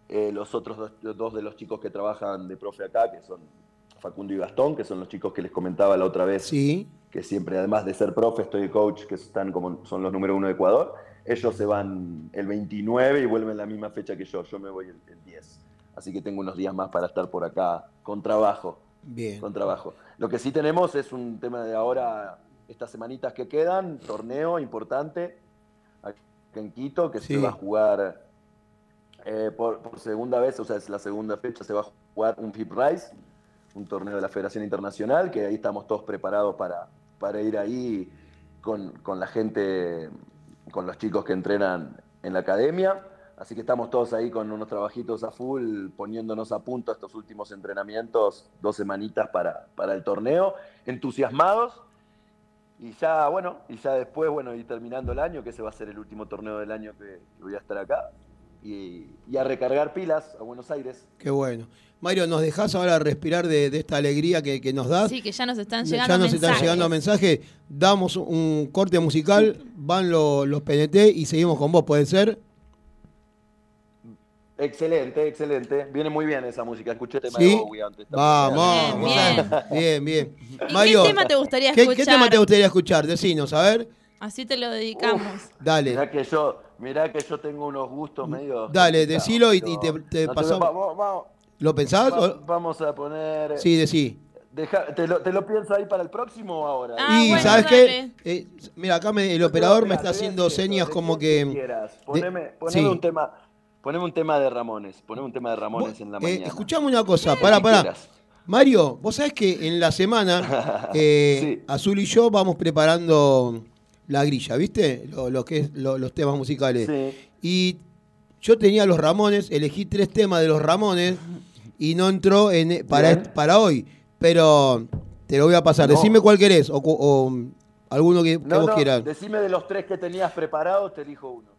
eh, los otros dos, dos de los chicos que trabajan de profe acá, que son Facundo y Gastón, que son los chicos que les comentaba la otra vez, Sí, que siempre, además de ser profe, estoy coach, que están como son los número uno de Ecuador. Ellos se van el 29 y vuelven la misma fecha que yo. Yo me voy el, el 10. Así que tengo unos días más para estar por acá con trabajo. bien. Con trabajo. Lo que sí tenemos es un tema de ahora, estas semanitas que quedan, torneo importante acá en Quito, que Sí. se va a jugar eh, por, por segunda vez, o sea, es la segunda fecha, se va a jugar un FIP Rise, un torneo de la Federación Internacional, que ahí estamos todos preparados para, para ir ahí con, con la gente, con los chicos que entrenan en la academia. Así que estamos todos ahí con unos trabajitos a full, poniéndonos a punto estos últimos entrenamientos, dos semanitas para, para el torneo, entusiasmados. Y ya, bueno, y ya después, bueno, y terminando el año, que ese va a ser el último torneo del año que, que voy a estar acá, y, y a recargar pilas a Buenos Aires. Qué bueno. Mario, ¿nos dejás ahora respirar de, de esta alegría que, que nos das? Sí, que ya nos están llegando ya nos mensajes. están llegando mensajes. Damos un corte musical, van lo- los PNT y seguimos con vos, ¿puede ser? Excelente, excelente. Viene muy bien esa música. Escuché el tema ¿Sí? de Bowie antes. también. Vamos, Bien, bien. bien, bien. ¿Y Mario, qué tema te gustaría ¿qué, escuchar? qué tema te gustaría escuchar? Decinos, a ver. Así te lo dedicamos. Dale, Mirá que yo, mirá que yo tengo unos gustos medio. dale, decilo y, te, te no pasamos. vamos, vamos, ¿Lo pensás? va- o- vamos a poner. Sí, decí. Deja- te, lo, ¿Te lo pienso ahí para el próximo o ahora? Ah, y bueno, ¿sabes dale. qué? Eh, mira, acá me- el operador me está haciendo señas como que... qué quieras. Poneme, poneme sí. un tema. Poneme un tema de Ramones. Poneme un tema de Ramones en la Eh, mañana. escuchame una cosa, pará, pará. Mario, vos sabés que en la semana <laughs> eh, Azul y yo vamos preparando la grilla, ¿viste? Lo, lo que es lo- los temas musicales. Sí. Y yo tenía los Ramones, elegí tres temas de los Ramones y no entró en, para, para hoy. Pero te lo voy a pasar. No. Decime cuál querés o, alguno que, que No, vos no, quieras. decime de los tres que tenías preparados, te elijo uno.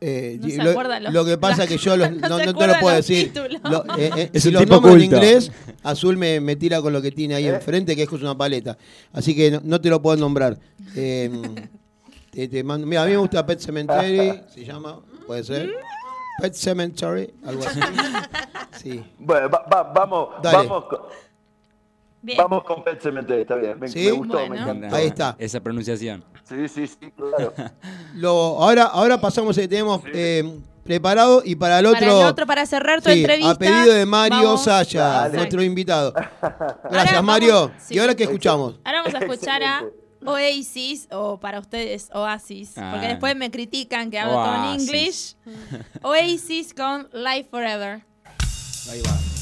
Eh, No y se lo, acuerdan los- lo que pasa es que yo <laughs> los- no no, se no te lo puedo decir. Lo- eh, eh, Es si un los tipo nombro en inglés, Azul me, me tira con lo que tiene ahí ¿Eh? enfrente, que es una paleta. Así que no, no te lo puedo nombrar. Eh, <laughs> te- te mando- mira, a mí me gusta Pet Cemetery, se llama, puede ser. Pet Cemetery, algo así. <laughs> Sí. Bueno, va- va- vamos, Dale. vamos, con, Bien. vamos con Pet Sematary, está bien. Me, ¿Sí? me gustó, me Bueno. encantó. Ahí está. Esa pronunciación. Sí, sí, sí, claro. <laughs> Lo, ahora, ahora pasamos que tenemos eh, preparado y para el otro. Para el otro, para cerrar tu Sí, entrevista. a pedido de Mario vamos- Saya, Dale. nuestro invitado. <laughs> Gracias, vamos- Mario. sí. ¿Y ahora qué escuchamos? Ahora vamos a escuchar a. Oasis, o para ustedes Oasis, Ah. porque después me critican que hablo todo en. English. Oasis con Life Forever. Ahí va.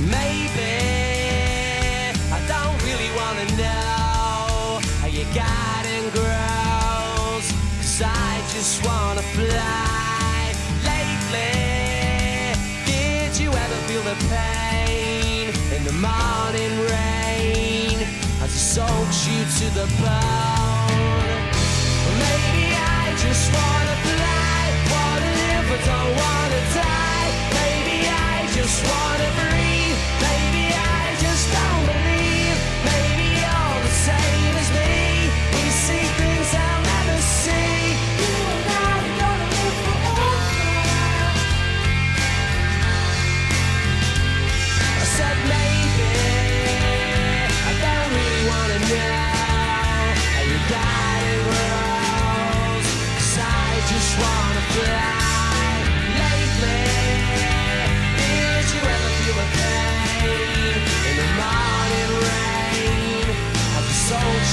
Maybe I don't really wanna know how you got and grows. Cause I just wanna fly. Lately, did you ever feel the pain in the morning rain as it soaks you to the bone? Maybe I just wanna fly, wanna live but don't wanna die. Maybe I just wanna breathe.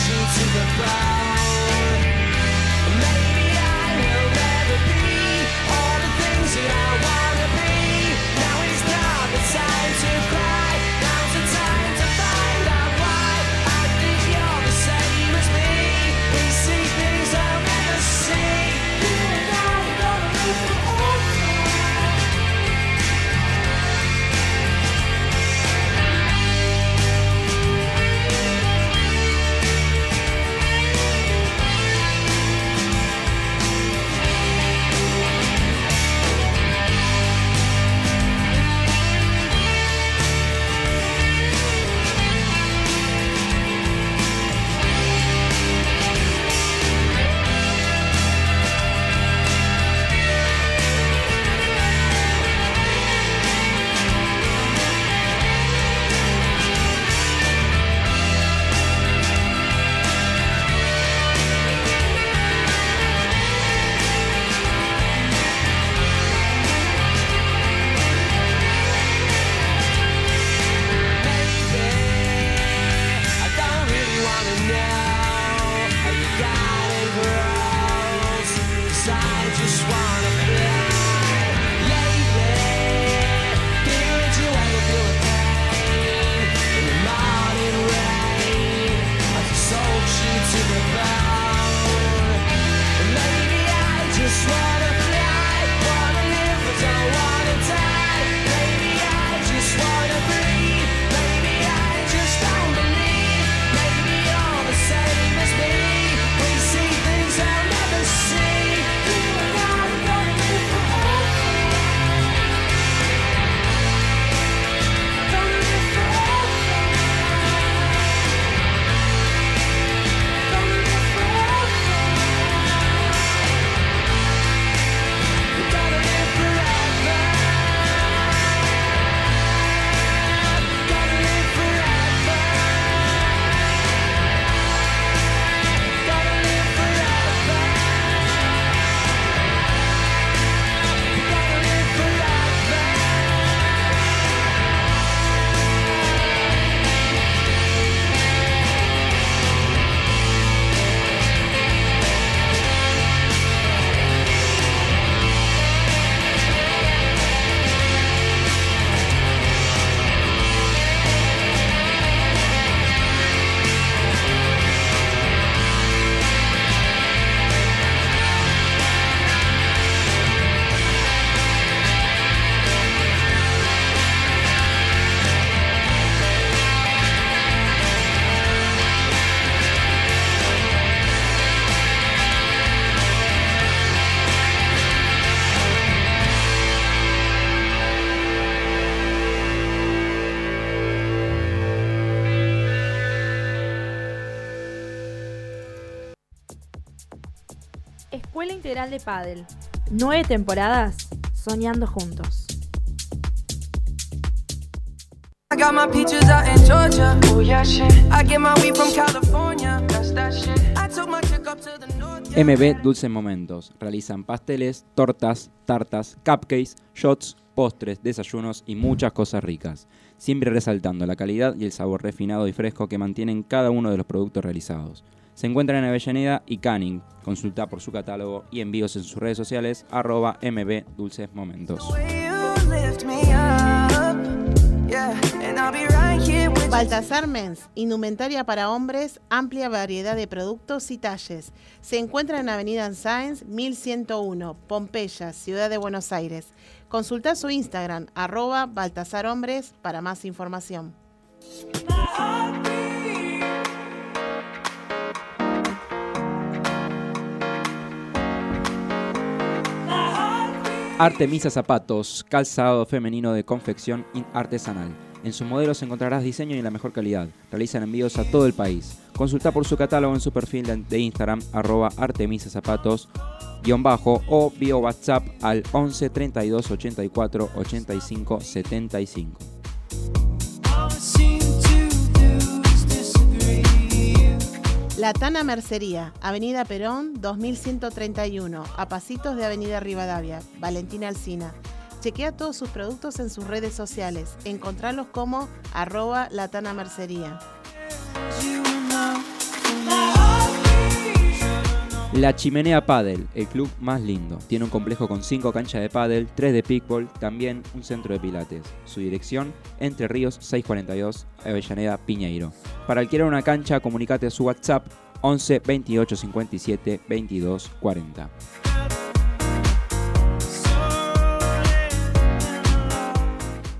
to the ground. Chick up to the north. yeah. MB Dulces Momentos. Realizan pasteles, tortas, tartas, cupcakes, shots, postres, desayunos y muchas cosas ricas. Siempre resaltando la calidad y el sabor refinado y fresco que mantienen cada uno de los productos realizados. Se encuentran en Avellaneda y Canning. Consulta por su catálogo y envíos en sus redes sociales arroba MB Dulces Momentos. You lift me up. Yeah, and I'll be right here with you. Baltasar Mens, indumentaria para hombres, amplia variedad de productos y talles. Se encuentra en Avenida Sáenz 1101, Pompeya, Ciudad de Buenos Aires. Consulta su Instagram, arroba Baltasar Hombres, para más información. Artemisa Zapatos, calzado femenino de confección artesanal. En sus modelos encontrarás diseño y la mejor calidad. Realizan envíos a todo el país. Consulta por su catálogo en su perfil de- de Instagram, arroba Artemisa Zapatos, guion bajo, o vía WhatsApp al 11 32 84 85 75. La Tana Mercería, Avenida Perón 2131, a pasitos de Avenida Rivadavia, Valentina Alsina. Chequea todos sus productos en sus redes sociales. Encontralos como arroba La La Chimenea Padel, el club más lindo. Tiene un complejo con 5 canchas de pádel, 3 de pickleball, también un centro de pilates. Su dirección, Entre Ríos 642, Avellaneda, Piñeiro. Para alquilar una cancha, comunicate a su WhatsApp 11 28 57 22 40.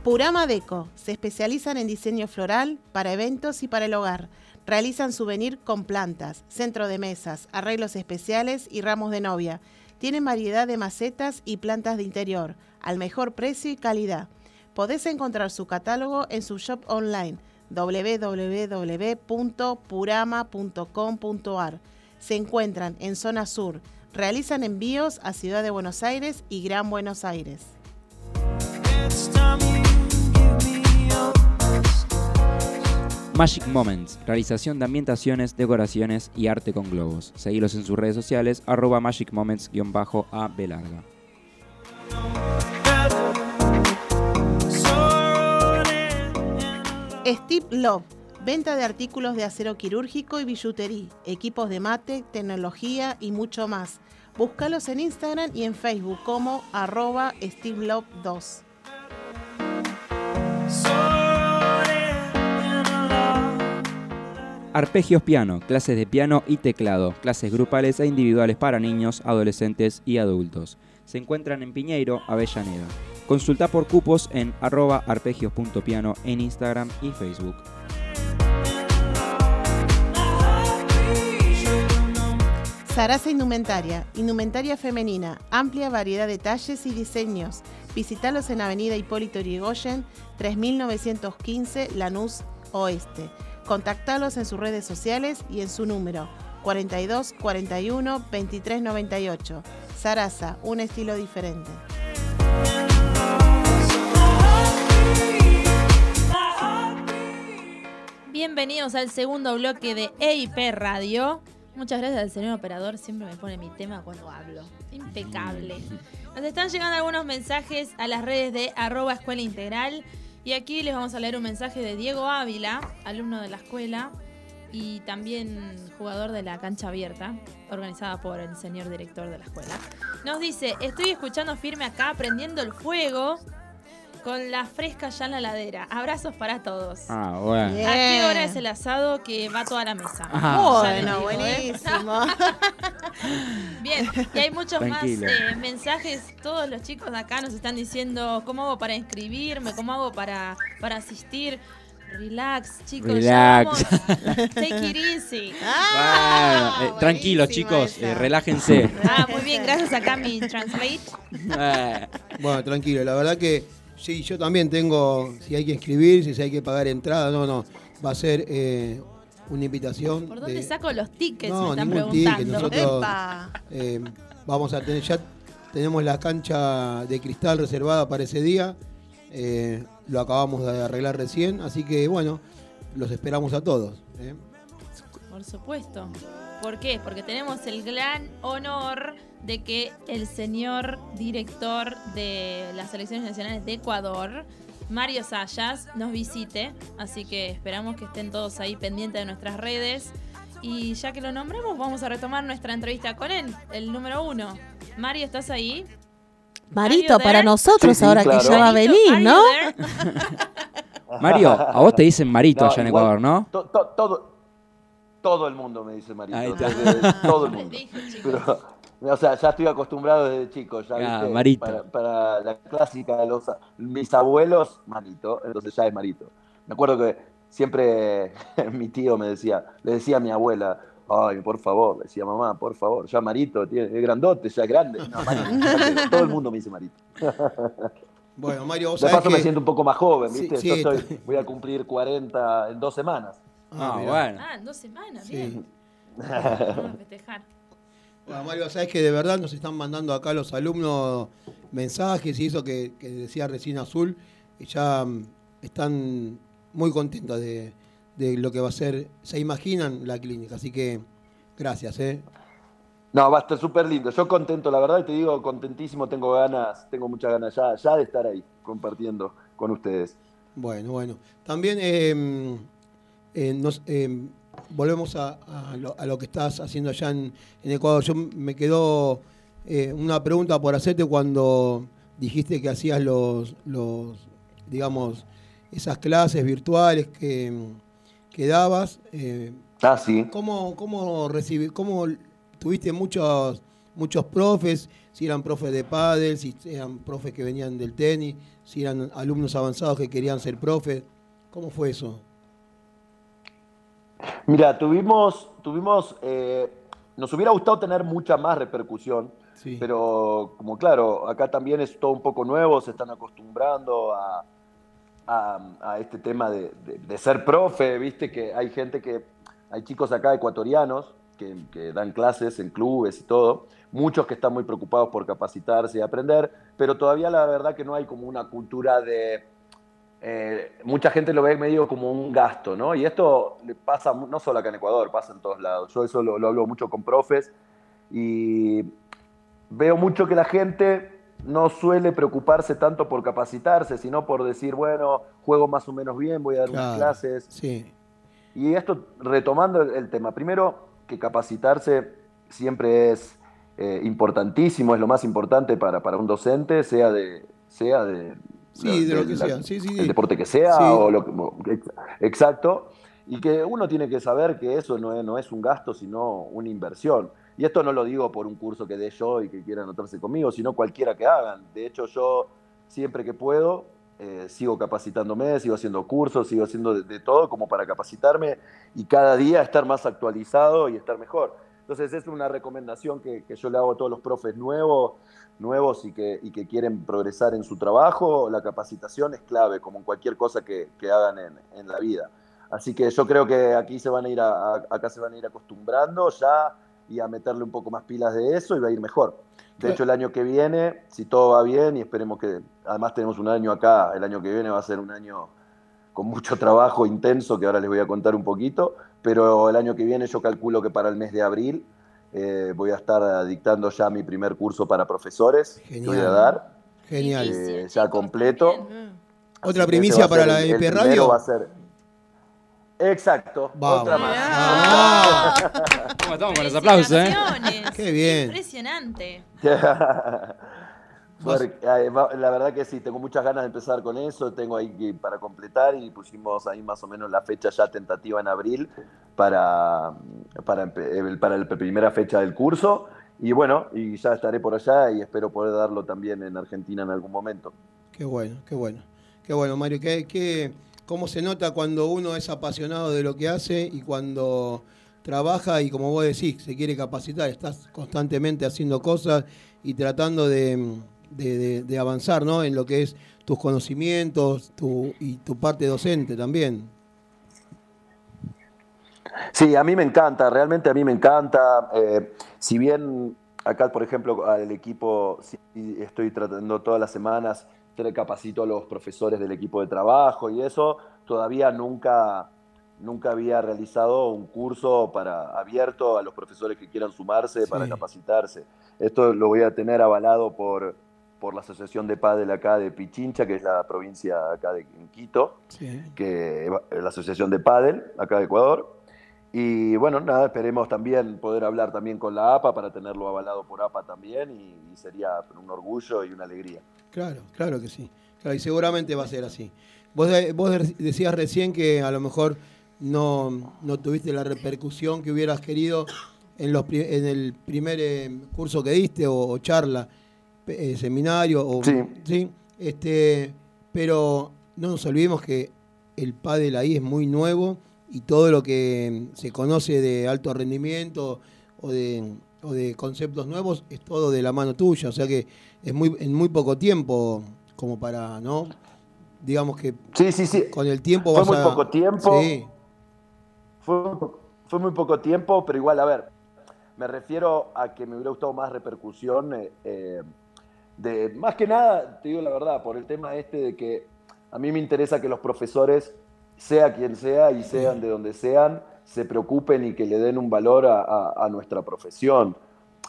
Purama Deco. Se especializan en diseño floral para eventos y para el hogar. Realizan souvenir con plantas, centro de mesas, arreglos especiales y ramos de novia. Tienen variedad de macetas y plantas de interior, al mejor precio y calidad. Podés encontrar su catálogo en su shop online www.purama.com.ar. Se encuentran en zona sur. Realizan envíos a Ciudad de Buenos Aires y Gran Buenos Aires. Magic Moments, realización de ambientaciones, decoraciones y arte con globos. Seguilos en sus redes sociales, arroba Magic Moments-a larga. Steve Love, venta de artículos de acero quirúrgico y billutería, equipos de mate, tecnología y mucho más. Búscalos en Instagram y en Facebook como arroba Steve Love 2. Arpegios Piano, clases de piano y teclado, clases grupales e individuales para niños, adolescentes y adultos. Se encuentran en Piñeiro, Avellaneda. Consulta por cupos en arroba arpegios.piano en Instagram y Facebook. Sarasa Indumentaria, indumentaria femenina, amplia variedad de talles y diseños. Visítalos en Avenida Hipólito Yrigoyen, 3915 Lanús Oeste. Contactalos en sus redes sociales y en su número 42 41 23 98. Sarasa, un estilo diferente. Bienvenidos al segundo bloque de EIP Radio. Muchas gracias al señor operador, siempre me pone mi tema cuando hablo. Impecable. Nos están llegando algunos mensajes a las redes de arroba escuela integral. Y aquí les vamos a leer un mensaje de Diego Ávila, alumno de la escuela y también jugador de la cancha abierta, organizada por el señor director de la escuela. Nos dice, estoy escuchando firme acá, prendiendo el fuego, con la fresca ya en la ladera. Abrazos para todos. Ah, bueno. Bien. ¿A qué hora es el asado que va toda la mesa? Ah. Bueno, digo, ¿eh? buenísimo. <laughs> Bien, y hay muchos Tranquilo. más eh, mensajes. Todos los chicos de acá nos están diciendo cómo hago para inscribirme, cómo hago para, para asistir. Relax, chicos. Relax. <laughs> Take it easy. Ah, Bueno, eh, tranquilos chicos, eh, relájense. Ah, muy bien, gracias acá a mi translate. <laughs> Bueno, tranquilo, la verdad que sí, yo también tengo, si hay que inscribirse, si hay que pagar entrada, no, no, va a ser eh, una invitación. ¿Por dónde de- saco los tickets? No, me están ningún preguntando. ticket, nosotros- eh, Vamos a tener ya tenemos la cancha de cristal reservada para ese día. Eh, lo acabamos de arreglar recién, así que bueno, los esperamos a todos. ¿eh? Por supuesto. ¿Por qué? Porque tenemos el gran honor de que el señor director de las selecciones nacionales de Ecuador, Mario Sayas, nos visite. Así que esperamos que estén todos ahí pendientes de nuestras redes. Y ya que lo nombramos, vamos a retomar nuestra entrevista con él, el número uno. Mario, ¿estás ahí? Marito, para nosotros Sí, sí, ahora claro. que ya va a venir, ¿no? <laughs> Mario, a vos te dicen Marito No, allá en igual, Ecuador, ¿no? to- to- todo, todo el mundo me dice Marito. Ahí está. desde- todo el mundo. <laughs> Dije, chicos. Pero, o sea, ya estoy acostumbrado desde chico. Ya, Ah, ¿viste? Marito. Para, para la clásica de los mis abuelos, Marito. Entonces ya es Marito. Me acuerdo que siempre <laughs> mi tío me decía, le decía a mi abuela, ay, por favor, le decía mamá, por favor, ya Marito, tiene, es grandote, ya es grande. No, Marito, todo el mundo me dice Marito. Bueno, Mario, vos De paso que... me siento un poco más joven, ¿viste? sí, Yo soy- voy a cumplir 40 en dos semanas. Ah, Ah, bueno. Ah, en dos semanas, Sí. bien. <laughs> Vamos a festejar. Bueno, Mario, sabes que de verdad nos están mandando acá los alumnos mensajes y eso que, que decía recién Azul, que ya mm, están muy contentos de, de lo que va a ser, se imaginan la clínica, así que gracias, ¿eh? No, va a estar súper lindo. Yo contento, la verdad, y te digo, contentísimo, tengo ganas, tengo muchas ganas ya, ya de estar ahí compartiendo con ustedes. Bueno, bueno. También eh, eh, nos, eh, volvemos a, a lo, a lo que estás haciendo allá en, en Ecuador. Yo me quedó eh, una pregunta por hacerte cuando dijiste que hacías los, los digamos, esas clases virtuales que, que dabas. Ah, sí. ¿Cómo, cómo recibí, cómo tuviste muchos, muchos profes? Si eran profes de pádel, si eran profes que venían del tenis, si eran alumnos avanzados que querían ser profes. ¿Cómo fue eso? Mira, tuvimos, tuvimos, eh, nos hubiera gustado tener mucha más repercusión, Sí. pero como claro, acá también es todo un poco nuevo, se están acostumbrando a, a- a este tema de, de- de ser profe, viste que hay gente que, hay chicos acá ecuatorianos que, que dan clases en clubes y todo, muchos que están muy preocupados por capacitarse y aprender, pero todavía la verdad que no hay como una cultura de, eh, mucha gente lo ve medio como un gasto, ¿no? Y esto le pasa no solo acá en Ecuador, pasa en todos lados. Yo eso lo, lo hablo mucho con profes y veo mucho que la gente no suele preocuparse tanto por capacitarse, sino por decir, bueno, juego más o menos bien, voy a dar unas Claro. clases. Sí. Y esto, retomando el, el tema, primero que capacitarse siempre es eh, importantísimo, es lo más importante para, para un docente, sea de, sea de, Sí, de lo que la- sea. Sí, sí, sí. el deporte que sea o lo que, exacto y que uno tiene que saber que eso no es, no es un gasto sino una inversión y esto no lo digo por un curso que dé yo y que quiera anotarse conmigo sino cualquiera que hagan de hecho yo siempre que puedo eh, sigo capacitándome sigo haciendo cursos sigo haciendo de, de todo como para capacitarme y cada día estar más actualizado y estar mejor entonces es una recomendación que, que yo le hago a todos los profes nuevos nuevos y que, y que quieren progresar en su trabajo, la capacitación es clave, como en cualquier cosa que, que hagan en, en la vida. Así que yo creo que aquí se van a ir a- a- acá se van a ir acostumbrando ya y a meterle un poco más pilas de eso y va a ir mejor. De hecho, el año que viene, si todo va bien, y esperemos que, además tenemos un año acá, el año que viene va a ser un año con mucho trabajo intenso, que ahora les voy a contar un poquito, pero el año que viene yo calculo que para el mes de abril eh, voy a estar dictando ya mi primer curso para profesores que voy a Genial. dar, Genial. eh, ya completo. Otra primicia para la primero Radio. va a ser- Exacto, Vamos. otra más. Ah. ¿Cómo <laughs> estamos con los aplausos, eh? Qué bien. Impresionante. <laughs> Eh, la verdad que sí, tengo muchas ganas de empezar con eso, tengo ahí que- para completar y pusimos ahí más o menos la fecha ya tentativa en abril para, para, para la primera fecha del curso y bueno, y ya estaré por allá y espero poder darlo también en Argentina en algún momento. Qué bueno, qué bueno. Qué bueno, Mario. Qué, qué- ¿Cómo se nota cuando uno es apasionado de lo que hace y cuando trabaja y como vos decís, se quiere capacitar? Estás constantemente haciendo cosas y tratando de, de- de- de avanzar ¿no? en lo que es tus conocimientos tu, y tu parte docente también. Sí, a mí me encanta, realmente a mí me encanta. eh, si bien acá, por ejemplo, al equipo, sí, estoy tratando todas las semanas, capacito a los profesores del equipo de trabajo y eso, todavía nunca, nunca había realizado un curso para, abierto a los profesores que quieran sumarse para capacitarse. Esto lo voy a tener avalado por, por la Asociación de Padel acá de Pichincha, que es la provincia acá de Quito Sí. que la Asociación de Padel, acá de Ecuador. Y bueno, nada, esperemos también poder hablar también con la APA para tenerlo avalado por APA también y, y sería un orgullo y una alegría. Claro, claro que sí. Claro, y seguramente va a ser así. Vos, vos de- decías recién que a lo mejor no, no tuviste la repercusión que hubieras querido en, los, en el primer eh, curso que diste o, o charla, eh, seminario. O, Sí. Este, pero no nos olvidemos que el pádel ahí es muy nuevo y todo lo que se conoce de alto rendimiento o de, o de conceptos nuevos es todo de la mano tuya. O sea que es muy en muy poco tiempo como para, ¿no? Digamos que Sí, sí, sí. con el tiempo Fue vas muy a... poco tiempo. Sí, fue muy poco tiempo, pero igual, a ver, me refiero a que me hubiera gustado más repercusión. eh, eh, de, más que nada, te digo la verdad, por el tema este de que a mí me interesa que los profesores, sea quien sea y sean de donde sean, se preocupen y que le den un valor a, a- a nuestra profesión.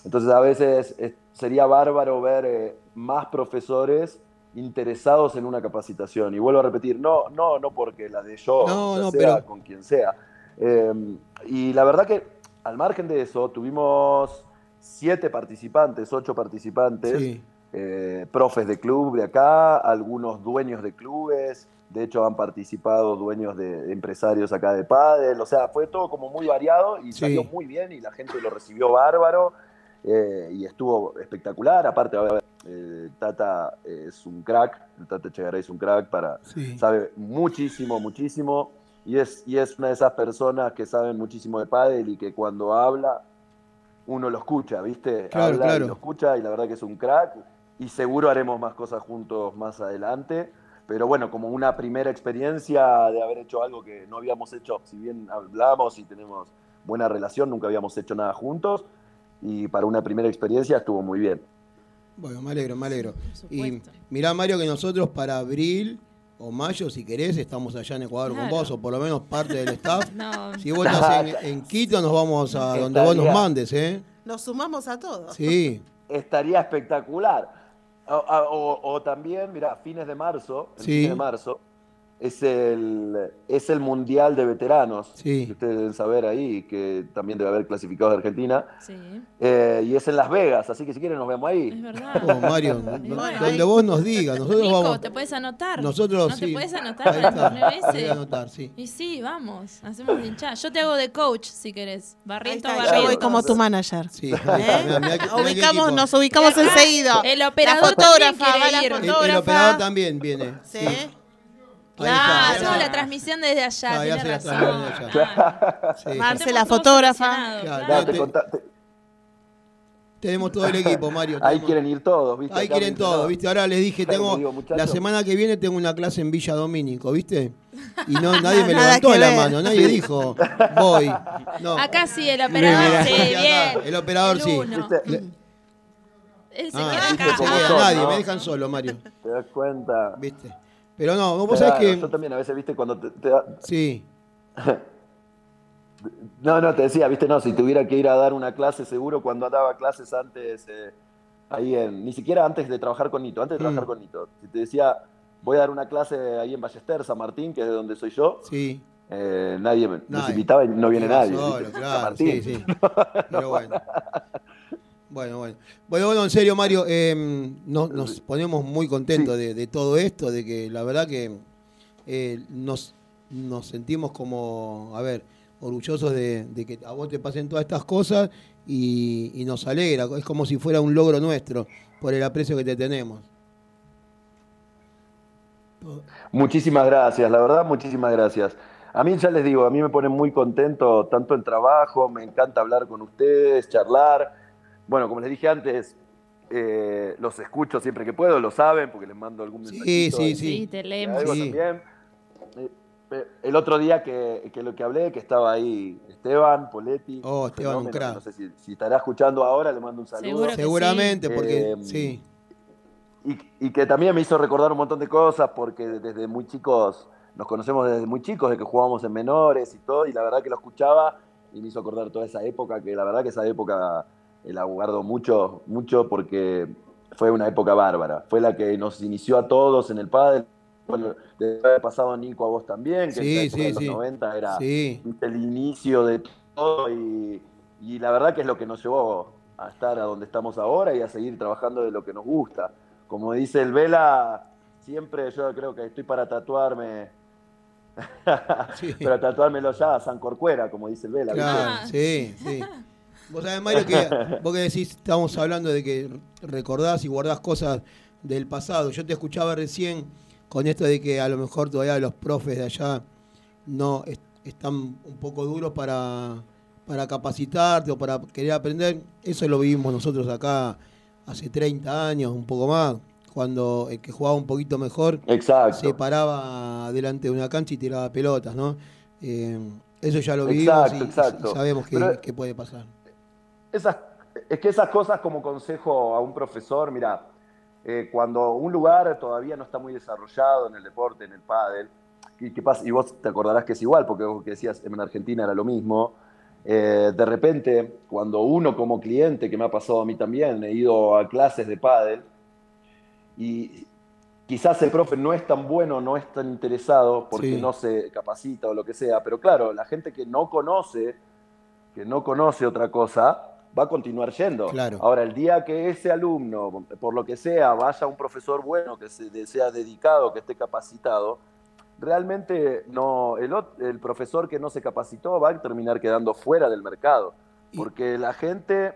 Entonces a veces es- sería bárbaro ver eh, más profesores interesados en una capacitación. Y vuelvo a repetir, no, no, no porque la de yo, No, sea pero- con quien sea. Eh, y la verdad que al margen de eso, tuvimos siete participantes, ocho participantes, sí. Eh, profes de club de acá, algunos dueños de clubes, de hecho han participado dueños de, empresarios acá de pádel, o sea, fue todo como muy variado y Sí. salió muy bien y la gente lo recibió bárbaro eh, y estuvo espectacular, aparte, a ver, eh, Tata es un crack, el Tata Echegaray es un crack para, Sí. sabe muchísimo, muchísimo, y es, y es una de esas personas que saben muchísimo de pádel y que cuando habla uno lo escucha, ¿viste? Claro, habla claro. y lo escucha y la verdad que es un crack y seguro haremos más cosas juntos más adelante, pero bueno, como una primera experiencia de haber hecho algo que no habíamos hecho, si bien hablamos y tenemos buena relación, nunca habíamos hecho nada juntos y para una primera experiencia estuvo muy bien. Bueno, me alegro, me alegro. Y mirá, Mario, que nosotros para abril o mayo, si querés, estamos allá en Ecuador con Claro. vos, o por lo menos parte del staff. <laughs> No, Si vos estás en, <laughs> en Quito, nos vamos a donde vos nos mandes, ¿eh? Nos sumamos a todos. Sí, estaría espectacular. O, o- o también, mira, fines de marzo, el Sí. fines de marzo, es el, es el Mundial de Veteranos, Sí. que ustedes deben saber ahí, que también debe haber clasificado de Argentina, sí, eh, y es en Las Vegas, así que si quieren nos vemos es ahí. verdad. Oh, Mario, bueno, donde ahí- vos nos digas, nosotros Nico, vamos. ¿te puedes anotar? Nosotros ¿No sí. te puedes anotar Ahí para está, anotar, sí. Y sí, vamos, hacemos hinchada. Yo te hago de coach si querés. Barriento, está, barriento. yo voy como tu manager. Sí, ¿Eh? mirá, mirá qué- mirá qué Ubicamos, nos ubicamos acá, enseguida. el operador la fotógrafa, va la. El, el operador también viene. Sí. Ah, está, hacemos la transmisión desde allá, Ah, la razón. transmiten allá. Claro. Sí. Marce, la todos fotógrafa. Claro, claro. Tenemos todo el equipo, Mario. ahí tenemos- quieren ir todos, ¿viste? Ahí Acá quieren me todo, mencionaba. ¿viste? Ahora les dije, tengo digo, la semana que viene tengo una clase en Villa Domínico, ¿viste? Y no <laughs> nadie me levantó la ver. mano, nadie dijo, voy. No. Acá sí, el operador, sí, Acá, bien. El operador sí. Él se Ah, queda ¿viste acá. son, nadie, no? me dejan solo, Mario. ¿Te das cuenta? ¿Viste? Pero no, vos sabés Claro, que. Yo también a veces, ¿viste? Cuando te- te da- Sí, <laughs> No, no, te decía, viste, no, si tuviera que ir a dar una clase, seguro cuando daba clases antes, eh, ahí en, ni siquiera antes de trabajar con Nito, antes de trabajar Mm. con Nito, si te decía, voy a dar una clase ahí en Ballester, San Martín, que es de donde soy yo, sí. eh, nadie me- nos Nadie. invitaba y no viene nadie. solo, ¿viste? San claro, Martín. sí, sí. <laughs> Pero bueno. Bueno, bueno. Bueno, bueno, en serio, Mario, eh, nos, nos ponemos muy contentos de, de todo esto, de que la verdad que eh, nos, nos sentimos como, a ver, orgullosos de, de que a vos te pasen todas estas cosas y, y nos alegra. Es como si fuera un logro nuestro por el aprecio que te tenemos. Muchísimas gracias, la verdad, muchísimas gracias. A mí ya les digo, a mí me pone muy contento tanto en trabajo, me encanta hablar con ustedes, charlar. Bueno, como les dije antes, eh, los escucho siempre que puedo, lo saben, porque les mando algún Sí, mensajito sí, sí. Sí, te leemos. Sí. Eh, el otro día que, que lo que hablé, que estaba ahí Esteban Poletti. Oh, Esteban, un crack. No sé si, si estará escuchando ahora, le mando un saludo. Seguro Seguramente, porque Eh, sí. Y, y que también me hizo recordar un montón de cosas, porque desde muy chicos, nos conocemos desde muy chicos, de que jugábamos en menores y todo, y la verdad que lo escuchaba y me hizo acordar toda esa época, que la verdad que esa época eh, la guardo mucho, mucho porque fue una época bárbara. Fue la que nos inició a todos en el pádel. Bueno, haber pasado Nico a vos también, que Sí, en sí, de los sí. 90 era Sí. el inicio de todo y, y la verdad que es lo que nos llevó a estar a donde estamos ahora y a seguir trabajando de lo que nos gusta. Como dice el Vela, siempre yo creo que estoy para tatuarme, <laughs> para tatuármelo ya a San Corcuera, como dice el Vela. sí, sí. Vos sabés, Mario, que <laughs> vos que decís, estamos hablando de que recordás y guardás cosas del pasado. Yo te escuchaba recién con esto de que a lo mejor todavía los profes de allá no est- están un poco duros para, para capacitarte o para querer aprender. Eso lo vivimos nosotros acá hace 30 años, un poco más, cuando el que jugaba un poquito mejor Exacto. se paraba delante de una cancha y tiraba pelotas, ¿no? Eh, eso ya lo vivimos Exacto, y- sabemos que, Pero- que puede pasar. Esas, es que esas cosas como consejo a un profesor, mira, eh, cuando un lugar todavía no está muy desarrollado en el deporte, en el pádel, y, qué pasa? y vos te acordarás que es igual, porque vos que decías en Argentina era lo mismo, eh, de repente, cuando uno como cliente, que me ha pasado a mí también, he ido a clases de pádel, y quizás el profe no es tan bueno, no es tan interesado, porque Sí. no se capacita o lo que sea, pero claro, la gente que no conoce, que no conoce otra cosa, va a continuar yendo. Claro. Ahora, el día que ese alumno, por lo que sea, vaya a un profesor bueno, que se, sea dedicado, que esté capacitado, realmente no, el, profesor que no se capacitó va a terminar quedando fuera del mercado. Y- Porque la gente,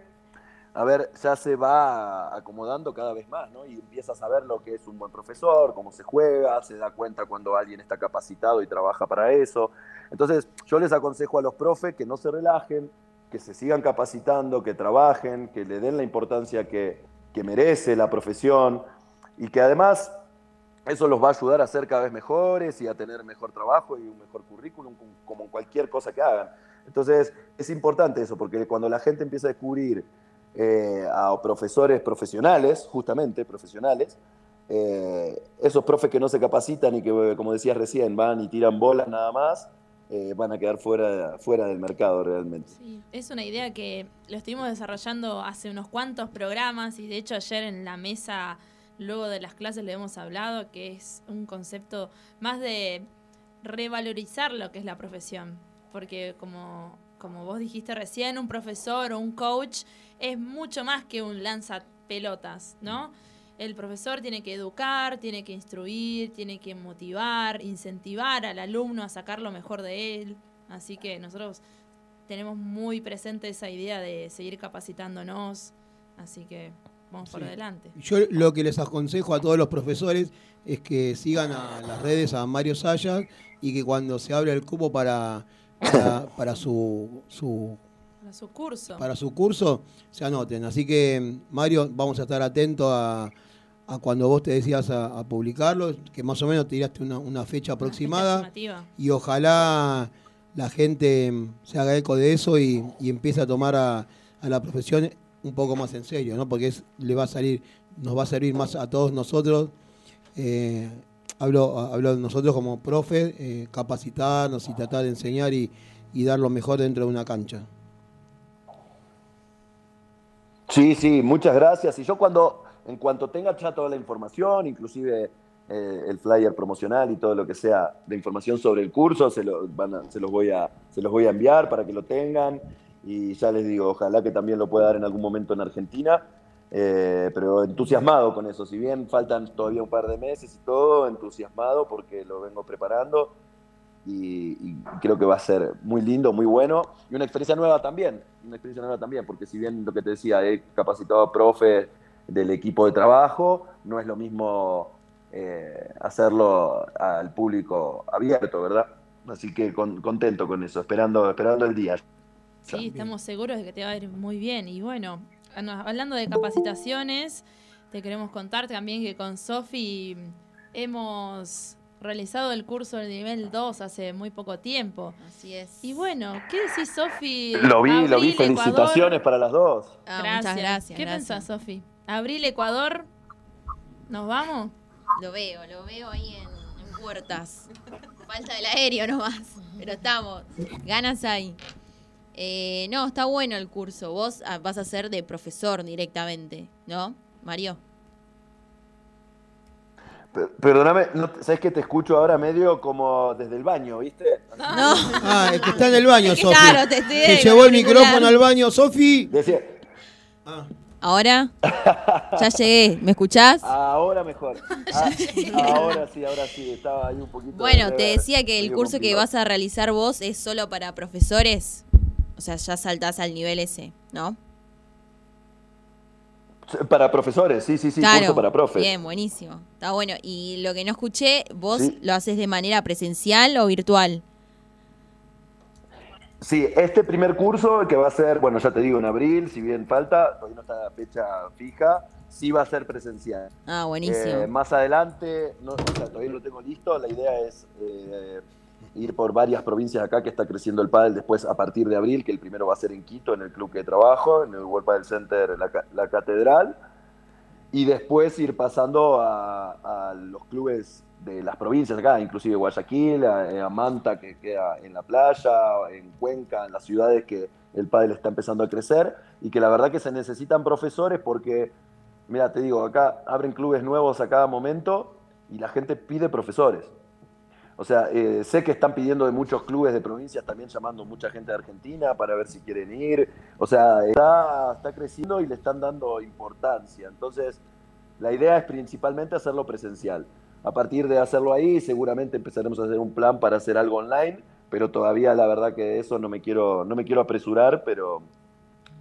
a ver, ya se va acomodando cada vez más, ¿no? Y empieza a saber lo que es un buen profesor, cómo se juega, se da cuenta cuando alguien está capacitado y trabaja para eso. Entonces, yo les aconsejo a los profes que no se relajen, que se sigan capacitando, que trabajen, que le den la importancia que, que merece la profesión y que además eso los va a ayudar a ser cada vez mejores y a tener mejor trabajo y un mejor currículum, como- cualquier cosa que hagan. Entonces, es importante eso, porque cuando la gente empieza a descubrir eh, a profesores profesionales, justamente profesionales, eh, esos profes que no se capacitan y que, como decías recién, van y tiran bolas nada más, eh, van a quedar fuera, fuera del mercado realmente. Sí, es una idea que lo estuvimos desarrollando hace unos cuantos programas y de hecho ayer en la mesa, luego de las clases, le hemos hablado que es un concepto más de revalorizar lo que es la profesión. Porque como, como vos dijiste recién, un profesor o un coach es mucho más que un lanza pelotas, ¿no? El profesor tiene que educar, tiene que instruir, tiene que motivar, incentivar al alumno a sacar lo mejor de él. Así que nosotros tenemos muy presente esa idea de seguir capacitándonos. Así que vamos por delante. Yo lo que les aconsejo a todos los profesores es que sigan a las redes a Mario Sayas y que cuando se abra el cupo para, para, para su, su Para su curso. para su curso se anoten. Así que, Mario, vamos a estar atentos a, a cuando vos te decías a, a publicarlo, que más o menos tiraste una, una fecha aproximada y ojalá la gente se haga eco de eso y, y empiece a tomar a, a la profesión un poco más en serio, ¿no? Porque es, le va a salir, nos va a servir más a todos nosotros. eh, hablo, hablo de nosotros como profe, eh, capacitarnos y tratar de enseñar y, y dar lo mejor dentro de una cancha. Sí, sí, muchas gracias. Y yo cuando, en cuanto tenga ya toda la información, inclusive eh, el flyer promocional y todo lo que sea de información sobre el curso, se, lo, se, los voy a, se los voy a enviar para que lo tengan. Y ya les digo, ojalá que también lo pueda dar en algún momento en Argentina. Eh, pero entusiasmado con eso. Si bien faltan todavía un par de meses y todo, entusiasmado porque lo vengo preparando y, creo que va a ser muy lindo, muy bueno y una experiencia nueva también, una experiencia nueva también, porque si bien lo que te decía, he capacitado a del equipo de trabajo, no es lo mismo eh, hacerlo al público abierto, ¿verdad? Así que con- contento con eso, esperando, esperando el día. Sí, estamos seguros de que te va a ir muy bien. Y bueno, hablando de capacitaciones, te queremos contar también que con Sofi hemos realizado el curso del nivel 2 hace muy poco tiempo. Así es. Y bueno, ¿qué decís, Sofi? Lo vi, lo vi. Felicitaciones Ecuador. para las dos. Ah, gracias. muchas gracias. ¿Qué gracias. pensás, Sofi? Abril, Ecuador. ¿Nos vamos? Lo veo, lo veo ahí en, en puertas. <laughs> Falta del aéreo nomás. Pero estamos. Ganas hay. Eh, no, está bueno el curso. Vos ah, vas a ser de profesor directamente, ¿no, Mario? Per- Perdóname, no, ¿sabes que te escucho ahora medio como desde el baño, viste? No. Ah, es que está en el baño, Sofi. Claro, te estoy Se del llevó el micrófono al baño, Sofi. Decía, Ahora ya llegué. ¿Me escuchás? ahora mejor. <laughs> Ah, ahora sí, ahora sí, estaba ahí un poquito. Bueno, de te decía que el curso que vas a realizar vos es solo para profesores. O sea, ya saltás al nivel ese, ¿no? Para profesores, sí, sí, sí, claro. curso para profes. Bien, buenísimo. Está bueno. Y lo que no escuché, ¿vos Sí. lo haces de manera presencial o virtual? Sí, este primer curso que va a ser, bueno, ya te digo, en abril, si bien falta, todavía no está la fecha fija, sí va a ser presencial. Ah, buenísimo. Eh, más adelante, no, o sea, todavía lo tengo listo, la idea es eh, ir por varias provincias acá que está creciendo el pádel después a partir de abril, que el primero va a ser en Quito, en el club que trabajo, en el World Padel Center, la, la catedral, y después ir pasando a, a los clubes de las provincias acá, inclusive Guayaquil, a, a Manta que queda en la playa, en Cuenca, en las ciudades que el pádel está empezando a crecer y que la verdad que se necesitan profesores porque, mira, te digo, acá abren clubes nuevos a cada momento y la gente pide profesores. O sea, eh, sé que están pidiendo de muchos clubes de provincias también llamando mucha gente de Argentina para ver si quieren ir. O sea, está, está creciendo y le están dando importancia. Entonces, la idea es principalmente hacerlo presencial. A partir de hacerlo ahí, seguramente empezaremos a hacer un plan para hacer algo online, pero todavía la verdad que eso no me quiero, no me quiero apresurar, pero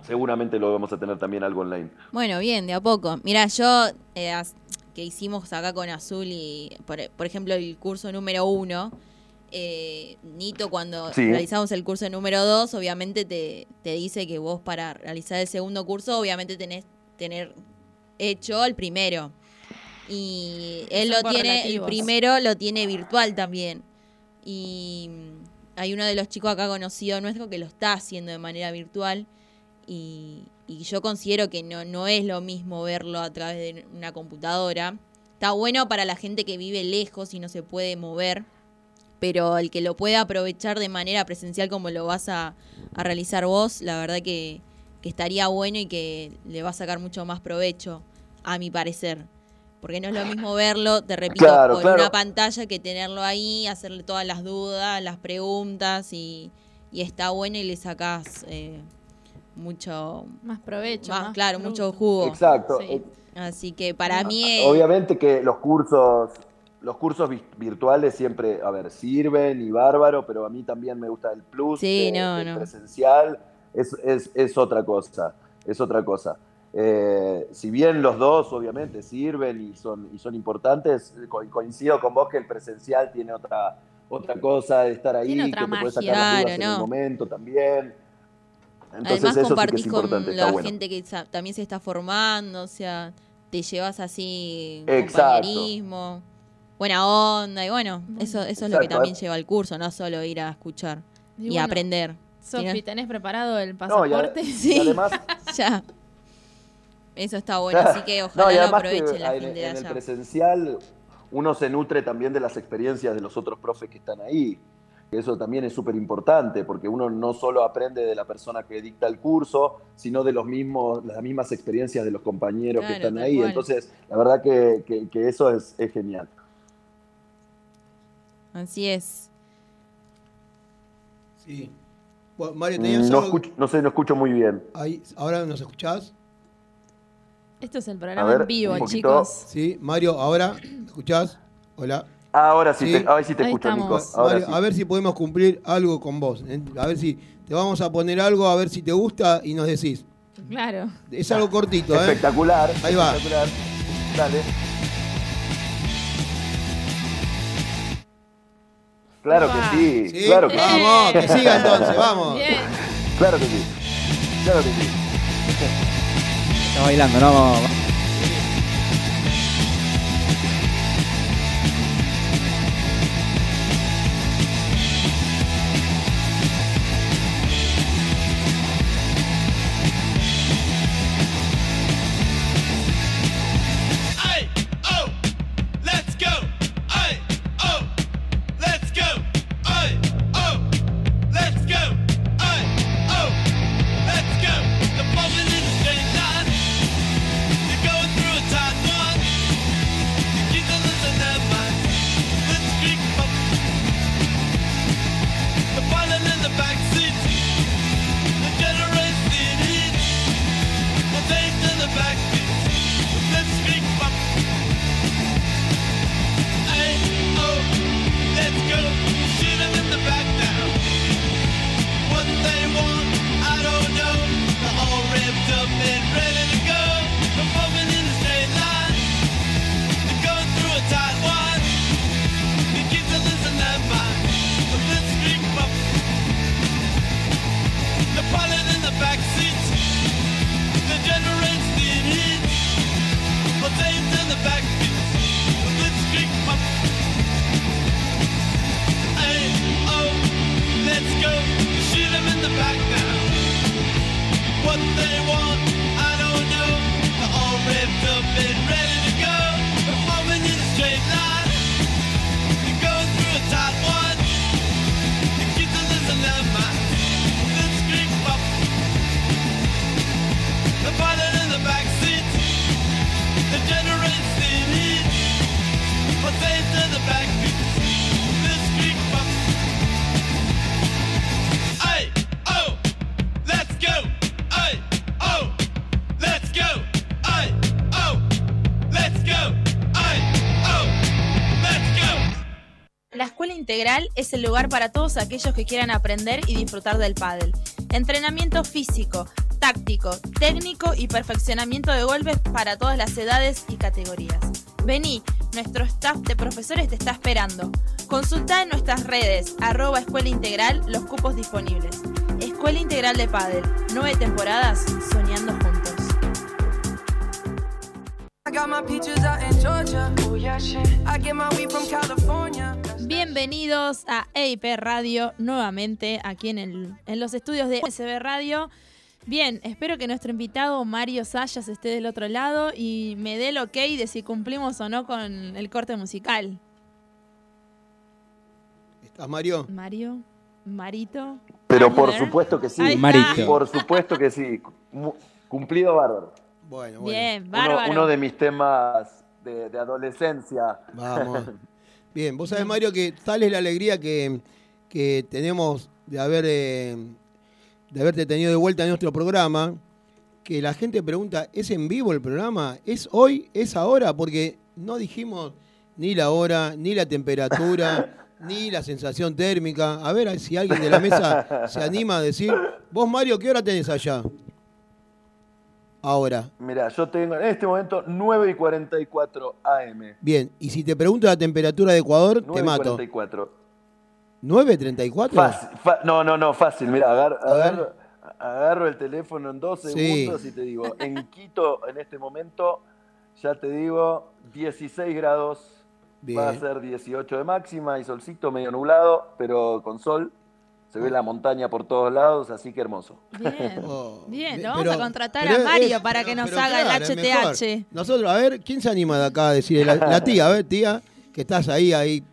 seguramente lo vamos a tener también algo online. Bueno, bien, de a poco. Mira, yo eh, que hicimos acá con Azul y, por, por ejemplo, el curso número uno, eh, Nito cuando Sí. realizamos el curso número dos, obviamente te, te dice que vos para realizar el segundo curso, obviamente tenés tener hecho el primero. Y él lo tiene, el primero lo tiene virtual también. Y mm, hay uno de los chicos acá conocido nuestro que lo está haciendo de manera virtual. Y, y yo considero que no, no es lo mismo verlo a través de una computadora. Está bueno para la gente que vive lejos y no se puede mover, pero el que lo pueda aprovechar de manera presencial como lo vas a, a realizar vos, la verdad que, que estaría bueno y que le va a sacar mucho más provecho, a mi parecer. Porque no es lo mismo verlo, te repito, Claro, por claro. una pantalla que tenerlo ahí, hacerle todas las dudas, las preguntas y, y está bueno y le sacás eh, mucho, Más provecho. más, más claro, fruto. mucho jugo. Exacto. Sí. Así que para mí es... Obviamente que los cursos, los cursos vi- virtuales siempre, a ver, sirven y bárbaro, pero a mí también me gusta el plus Sí, de- no, del no. presencial, es, es, es otra cosa, es otra cosa. Eh, si bien los dos obviamente sirven y son, y son importantes, co- coincido con vos que el presencial tiene otra, otra cosa de estar ahí, Tiene que otra te puedes sacar las dudas Claro, en el no. momento también. Entonces Además eso sí que compartís es con la bueno. gente que también se está formando, o sea, te llevas así Exacto. compañerismo, buena onda y bueno, eso, eso es lo que también lleva al curso, no solo ir a escuchar y, bueno, aprender. Sofi, ¿tenés preparado el No, y, pasaporte? y Sí. además, <laughs> ya. Eso está bueno, <laughs> así que ojalá No, lo además que la en, gente de en el presencial uno se nutre también de las experiencias de los otros profes que están ahí. Eso también es súper importante, porque uno no solo aprende de la persona que dicta el curso, sino de los mismos, las mismas experiencias de los compañeros que están ahí. cual. Entonces, la verdad que, que- que eso es, es genial. Así es. Sí. Bueno, Mario, ¿tenías No, algo? escucho- no sé, no escucho muy bien. Ahí, ¿Ahora nos escuchás? Esto es el A programa ver, en vivo, chicos. Sí, Mario, ¿ahora? ¿Me escuchás? Hola. Ah, ahora sí, Sí. Te, ahora sí te Ahí escucho, estamos. Nico. Ahora Mario, sí. a ver si podemos cumplir algo con vos. ¿eh? A ver si te vamos a poner algo, a ver si te gusta y nos decís. Claro. Es algo cortito, ¿eh? Espectacular. Ahí va. Espectacular. Dale. Claro Opa. que sí, Sí, claro que sí. vamos, que siga entonces, vamos. Bien. Claro que sí. Claro que sí. Está bailando, ¿no? Sí.「what integral es el lugar para todos aquellos que quieran aprender y disfrutar del pádel. Entrenamiento físico, táctico, técnico y perfeccionamiento de golpes para todas las edades y categorías. Vení, nuestro staff de profesores te está esperando. Consulta en nuestras redes, arroba Escuela Integral, los cupos disponibles. Escuela Integral de Pádel, nueve temporadas soñando juntos. I got my peaches out in Georgia. Oh yeah, shit. I get my weed from California. Bienvenidos a EIP Radio nuevamente aquí en, el- en los estudios de SB Radio. Bien, espero que nuestro invitado Mario Sayas esté del otro lado y me dé el ok de si cumplimos o no con el corte musical. ¿Estás, Mario? Mario, Marito. Pero por supuesto que sí. Marito. Por supuesto que sí. Cumplido bárbaro. Bueno, bueno. Bien, Uno, bárbaro. uno de mis temas de, de adolescencia. Vamos. <laughs> Bien, vos sabés, Mario, que tal es la alegría que, que tenemos de haber eh, de haberte tenido de vuelta en nuestro programa, que la gente pregunta, ¿es en vivo el programa? ¿Es hoy? ¿Es ahora? Porque no dijimos ni la hora, ni la temperatura, <laughs> ni la sensación térmica. A ver si alguien de la mesa se anima a decir, vos, Mario, ¿qué hora tenés allá? Ahora. Mira, yo tengo en este momento 9 y 44 AM. Bien, y si te pregunto la temperatura de Ecuador, 9 te y mato. 44. ¿9.34? Fácil, no, no, no, fácil. Mira, agar- agarro, agarro el teléfono en dos Sí. segundos y te digo, en Quito en este momento, ya te digo, 16 grados. Va a Bien. ser 18 de máxima y solcito medio nublado, pero con sol. Se ve la montaña por todos lados, así que hermoso. Bien, <laughs> Oh, bien, lo vamos pero- a contratar a Mario es- para pero- que nos haga claro, el. HTH. Nosotros, a ver, ¿quién se anima de acá a decir? La, la <laughs> tía, a ver, tía, que estás ahí, ahí,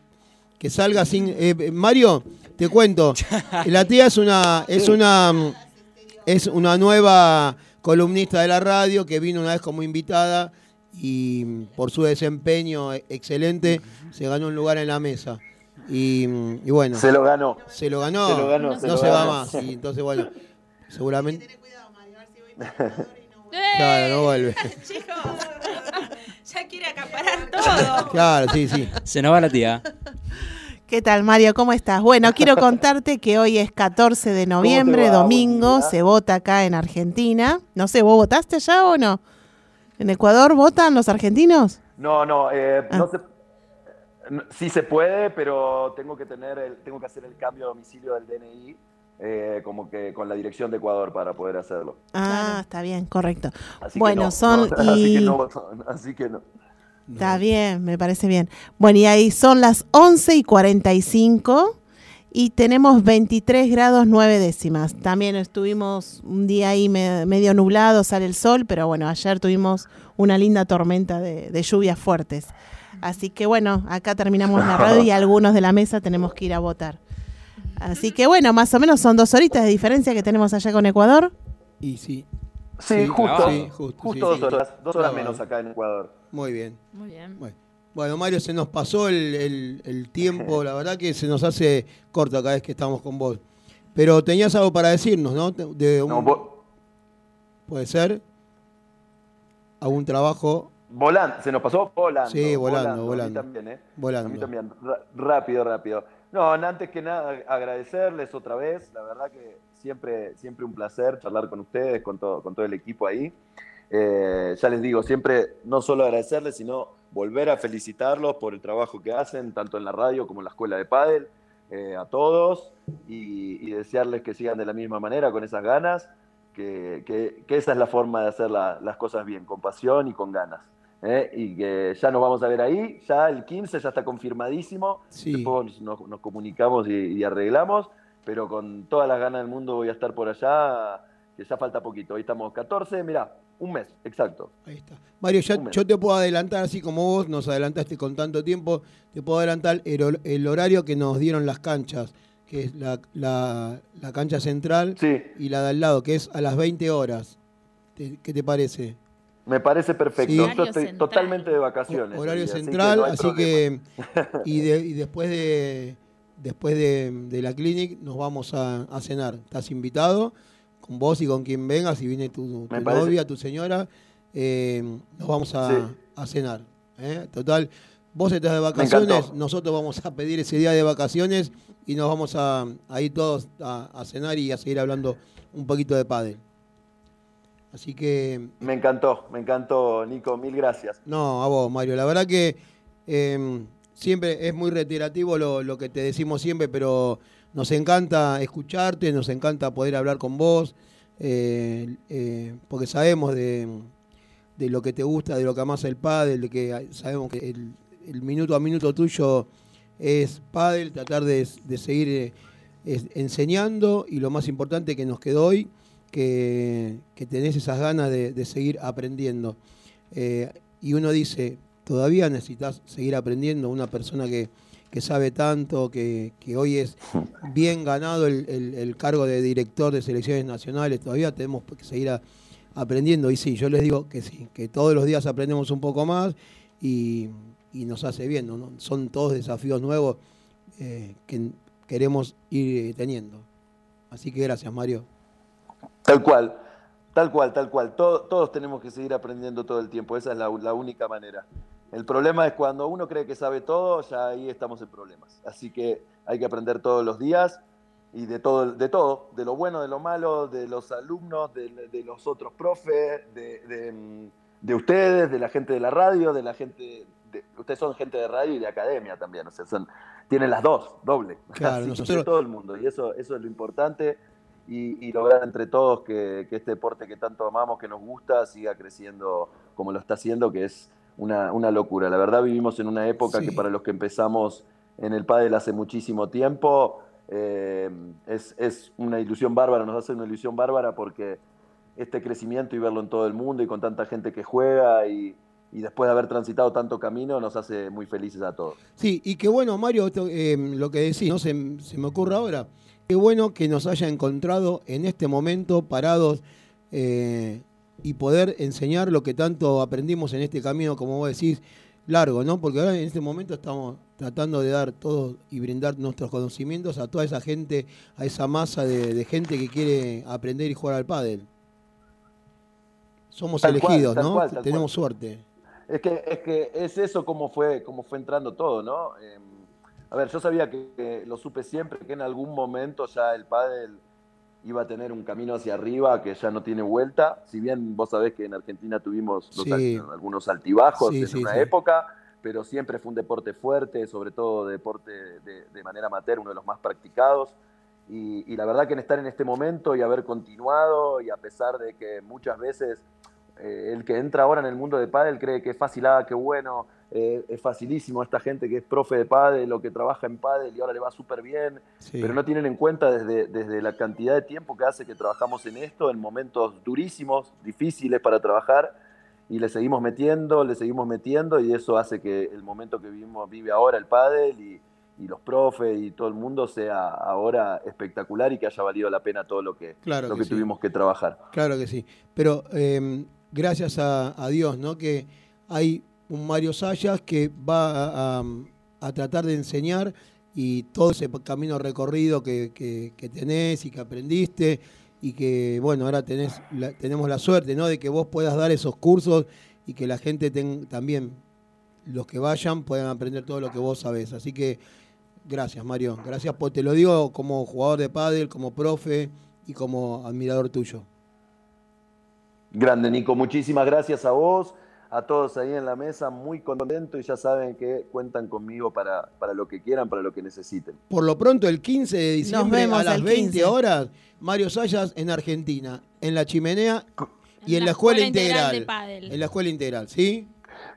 que salga sin... eh, Mario, te cuento, <laughs> la tía es una, es una, es una nueva columnista de la radio que vino una vez como invitada y por su desempeño e- excelente se ganó un lugar en la mesa. Y, y bueno, Se lo ganó. se lo ganó, Se lo ganó, no se lo se va más. Y entonces, bueno, seguramente... ¡Eh! <laughs> Claro, no vuelve. <laughs> Chicos, ya quiere acaparar todo. Claro, sí, sí. Se nos va la tía. ¿Qué tal, Mario? ¿Cómo estás? Bueno, quiero <laughs> contarte que hoy es 14 de noviembre, va? Domingo, se vota acá en Argentina. No sé, ¿vos votaste allá o no? ¿En Ecuador votan los argentinos? No, no, eh, Ah. no se, no- sí se puede, pero tengo que tener, el- tengo que hacer el cambio de domicilio del DNI, eh, como que con la dirección de Ecuador para poder hacerlo. Ah, Claro. está bien, correcto. Así que bueno, no, son no, <laughs> así que no, <laughs> así que no. Está bien, me parece bien. Bueno, y ahí son las 11 y 45 y tenemos 23 grados 9 décimas. También estuvimos un día ahí me- medio nublado, sale el sol, pero bueno, ayer tuvimos una linda tormenta de, de lluvias fuertes. Así que bueno, acá terminamos la radio y <laughs> algunos de la mesa tenemos que ir a votar. Así que bueno, más o menos son dos horitas de diferencia que tenemos allá con Ecuador. Y sí, Sí, Sí, justo, sí, justo, justo sí, dos sí. horas, dos horas menos acá en Ecuador. muy bien. Muy bien. Bueno, Mario, se nos pasó el, el- el <laughs> tiempo, la verdad que se nos hace corto cada vez que estamos con vos. Pero tenías algo para decirnos, ¿no? De un- No, ¿Puede ser? ¿Algún trabajo volando, se nos pasó volando. Sí, volando, A mí volando. también, ¿eh? volando? A mí también, rápido, rápido. No, antes que nada agradecerles otra vez, la verdad que siempre, siempre un placer charlar con ustedes, con todo, con todo el equipo ahí. Eh, ya les digo, siempre no solo agradecerles, sino volver a felicitarlos por el trabajo que hacen, tanto en la radio como en la escuela de pádel, eh, a todos, y, y desearles que sigan de la misma manera, con esas ganas, que, que- que esa es la forma de hacer la- las cosas bien, con pasión y con ganas. ¿Eh? Y que ya nos vamos a ver ahí, ya el 15 ya está confirmadísimo, Sí. después nos, nos comunicamos y, y arreglamos, pero con todas las ganas del mundo voy a estar por allá que ya falta poquito. Hoy estamos 14, mirá, un mes, exacto. Ahí está. Mario, ya, yo te puedo adelantar, así como vos nos adelantaste con tanto tiempo, te puedo adelantar el, hor- el horario que nos dieron las canchas, que es la, la- la cancha central y la de al lado, que es a las 20 horas. ¿Qué te parece? Me parece perfecto. Sí. Yo Horario estoy central. totalmente de vacaciones. Horario ahí, así que central, no así que y, de- y después de después de, de la clinic nos vamos a, a cenar. Estás invitado con vos y con quien vengas, si viene tu, tu Me parece- novia, tu señora, eh, nos vamos a, Sí. a cenar. ¿eh? Total, vos estás de vacaciones, nosotros vamos a pedir ese día de vacaciones y nos vamos a, a ir todos a, a cenar y a seguir hablando un poquito de pádel. Así que Me encantó, me encantó, Nico, mil gracias. no, a vos, Mario. La verdad que eh, siempre es muy reiterativo lo, lo que te decimos siempre, pero nos encanta escucharte, nos encanta poder hablar con vos, eh, eh, porque sabemos de, de lo que te gusta, de lo que amas el pádel, de que sabemos que el, el minuto a minuto tuyo es pádel, tratar de, de seguir eh, enseñando y lo más importante que nos quedó hoy, que, tenés esas ganas de, seguir aprendiendo. Eh, y uno dice, todavía necesitas seguir aprendiendo, una persona que, que sabe tanto, que, que hoy es bien ganado el, el- cargo de director de selecciones nacionales, todavía tenemos que seguir aprendiendo. Y sí, yo les digo que sí, que todos los días aprendemos un poco más y, y nos hace bien. Son todos desafíos nuevos eh, que queremos ir teniendo. Así que gracias, Mario. Tal cual, tal cual, tal cual. Todo- todos tenemos que seguir aprendiendo todo el tiempo, esa es la, la única manera. El problema es cuando uno cree que sabe todo, ya ahí estamos en problemas. Así que hay que aprender todos los días y de todo, de todo, de lo bueno, de lo malo, de los alumnos, de, de los otros profes, de, de, mm, de ustedes, de la gente de la radio, de la gente, de- ustedes son gente de radio y de academia también, o sea, son, tienen las dos, doble. Claro, <laughs> Así nosotros- de todo el mundo y eso, eso es lo importante y, y lograr entre todos que, que este deporte que tanto amamos, que nos gusta, siga creciendo como lo está haciendo, que es una, una locura. La verdad vivimos en una época Sí. que para los que empezamos en el pádel hace muchísimo tiempo, eh, es, es una ilusión bárbara, nos hace una ilusión bárbara porque este crecimiento y verlo en todo el mundo y con tanta gente que juega y, y después de haber transitado tanto camino nos hace muy felices a todos. Sí, y qué bueno, Mario, esto, eh, lo que decís, no se, se me ocurre ahora. Qué bueno que nos haya encontrado en este momento parados eh, y poder enseñar lo que tanto aprendimos en este camino, como vos decís, largo, ¿no? Porque ahora en este momento estamos tratando de dar todo y brindar nuestros conocimientos a toda esa gente, a esa masa de, de gente que quiere aprender y jugar al pádel. Somos Tal elegidos, ¿no? cual, Tenemos cual. suerte. Es que, es que es eso como fue, como fue entrando todo, ¿no? Eh, a ver, yo sabía que, que lo supe siempre, que en algún momento ya el pádel iba a tener un camino hacia arriba que ya no tiene vuelta. Si bien vos sabés que en Argentina tuvimos los Sí. al- algunos altibajos Sí, en sí, una época, pero siempre fue un deporte fuerte, sobre todo deporte de, de manera amateur, uno de los más practicados. Y, y la verdad que en estar en este momento y haber continuado, y a pesar de que muchas veces eh, el que entra ahora en el mundo de pádel cree que es fácil, ah, qué bueno, eh, es facilísimo esta gente que es profe de pádel o que trabaja en pádel y ahora le va súper bien, Sí. pero no tienen en cuenta desde, desde la cantidad de tiempo que hace que trabajamos en esto, en momentos durísimos, difíciles para trabajar, y le seguimos metiendo, le seguimos metiendo, y eso hace que el momento que vivimos, vive ahora el pádel y, y los profes y todo el mundo sea ahora espectacular y que haya valido la pena todo lo que, Claro lo que que sí. tuvimos que trabajar. Claro que sí. Pero eh, gracias a, Dios, ¿no? Que hay un Mario Sayas que va a, tratar de enseñar y todo ese camino recorrido que, que- tenés y que aprendiste y que, bueno, ahora tenés tenemos la suerte, ¿no? De que vos puedas dar esos cursos y que la gente ten- también, los que vayan, puedan aprender todo lo que vos sabés. Así que gracias, Mario. Gracias por, te lo digo como jugador de pádel, como profe y como admirador tuyo. Grande, Nico. Muchísimas gracias a vos, a todos ahí en la mesa. Muy contento y ya saben que cuentan conmigo para, para lo que quieran, para lo que necesiten. Por lo pronto, el 15 de diciembre a las el 20 15. horas, Mario Sayas en Argentina, en la chimenea y en, la la escuela, Escuela Integral integral. de Pádel. En la escuela integral, ¿sí?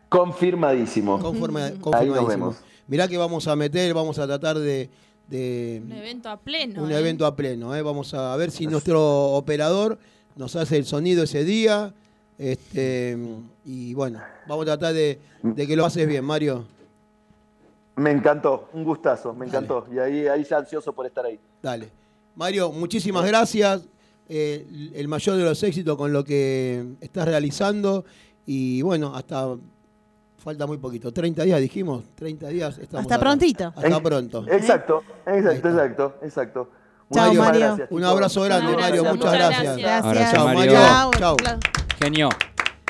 Confirmadísimo. Conforme, Ahí nos confirmadísimo. vemos. Mirá que vamos a meter, vamos a tratar de, de Un evento a pleno. un ¿eh? evento a pleno. ¿eh? Vamos a ver si nuestro operador nos hace el sonido ese día. Este, y bueno, vamos a tratar de, de que lo haces bien, Mario. Me encantó, un gustazo, me encantó. Y ahí, ahí ya ansioso por estar ahí. Dale. Mario, muchísimas gracias. Eh, el mayor de los éxitos con lo que estás realizando. Y bueno, hasta falta muy poquito. 30 días dijimos. 30 días. Estamos Hasta acá. prontito. Hasta pronto. Exacto, exacto, exacto, exacto. Chao, Mario. gracias, Un abrazo grande, Mario. Muchas gracias. gracias. Chao, Mario. Chao. Genio.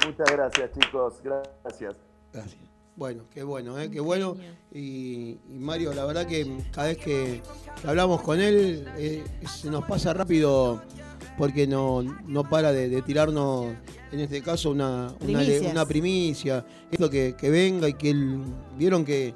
Muchas gracias, chicos. Gracias. Gracias. Bueno, qué bueno, ¿eh? qué bueno. Y, y Mario, la verdad que cada vez que hablamos con él, eh, se nos pasa rápido porque no, no para de, de tirarnos, en este caso, una, una primicia. Esto que, que venga y que él, vieron que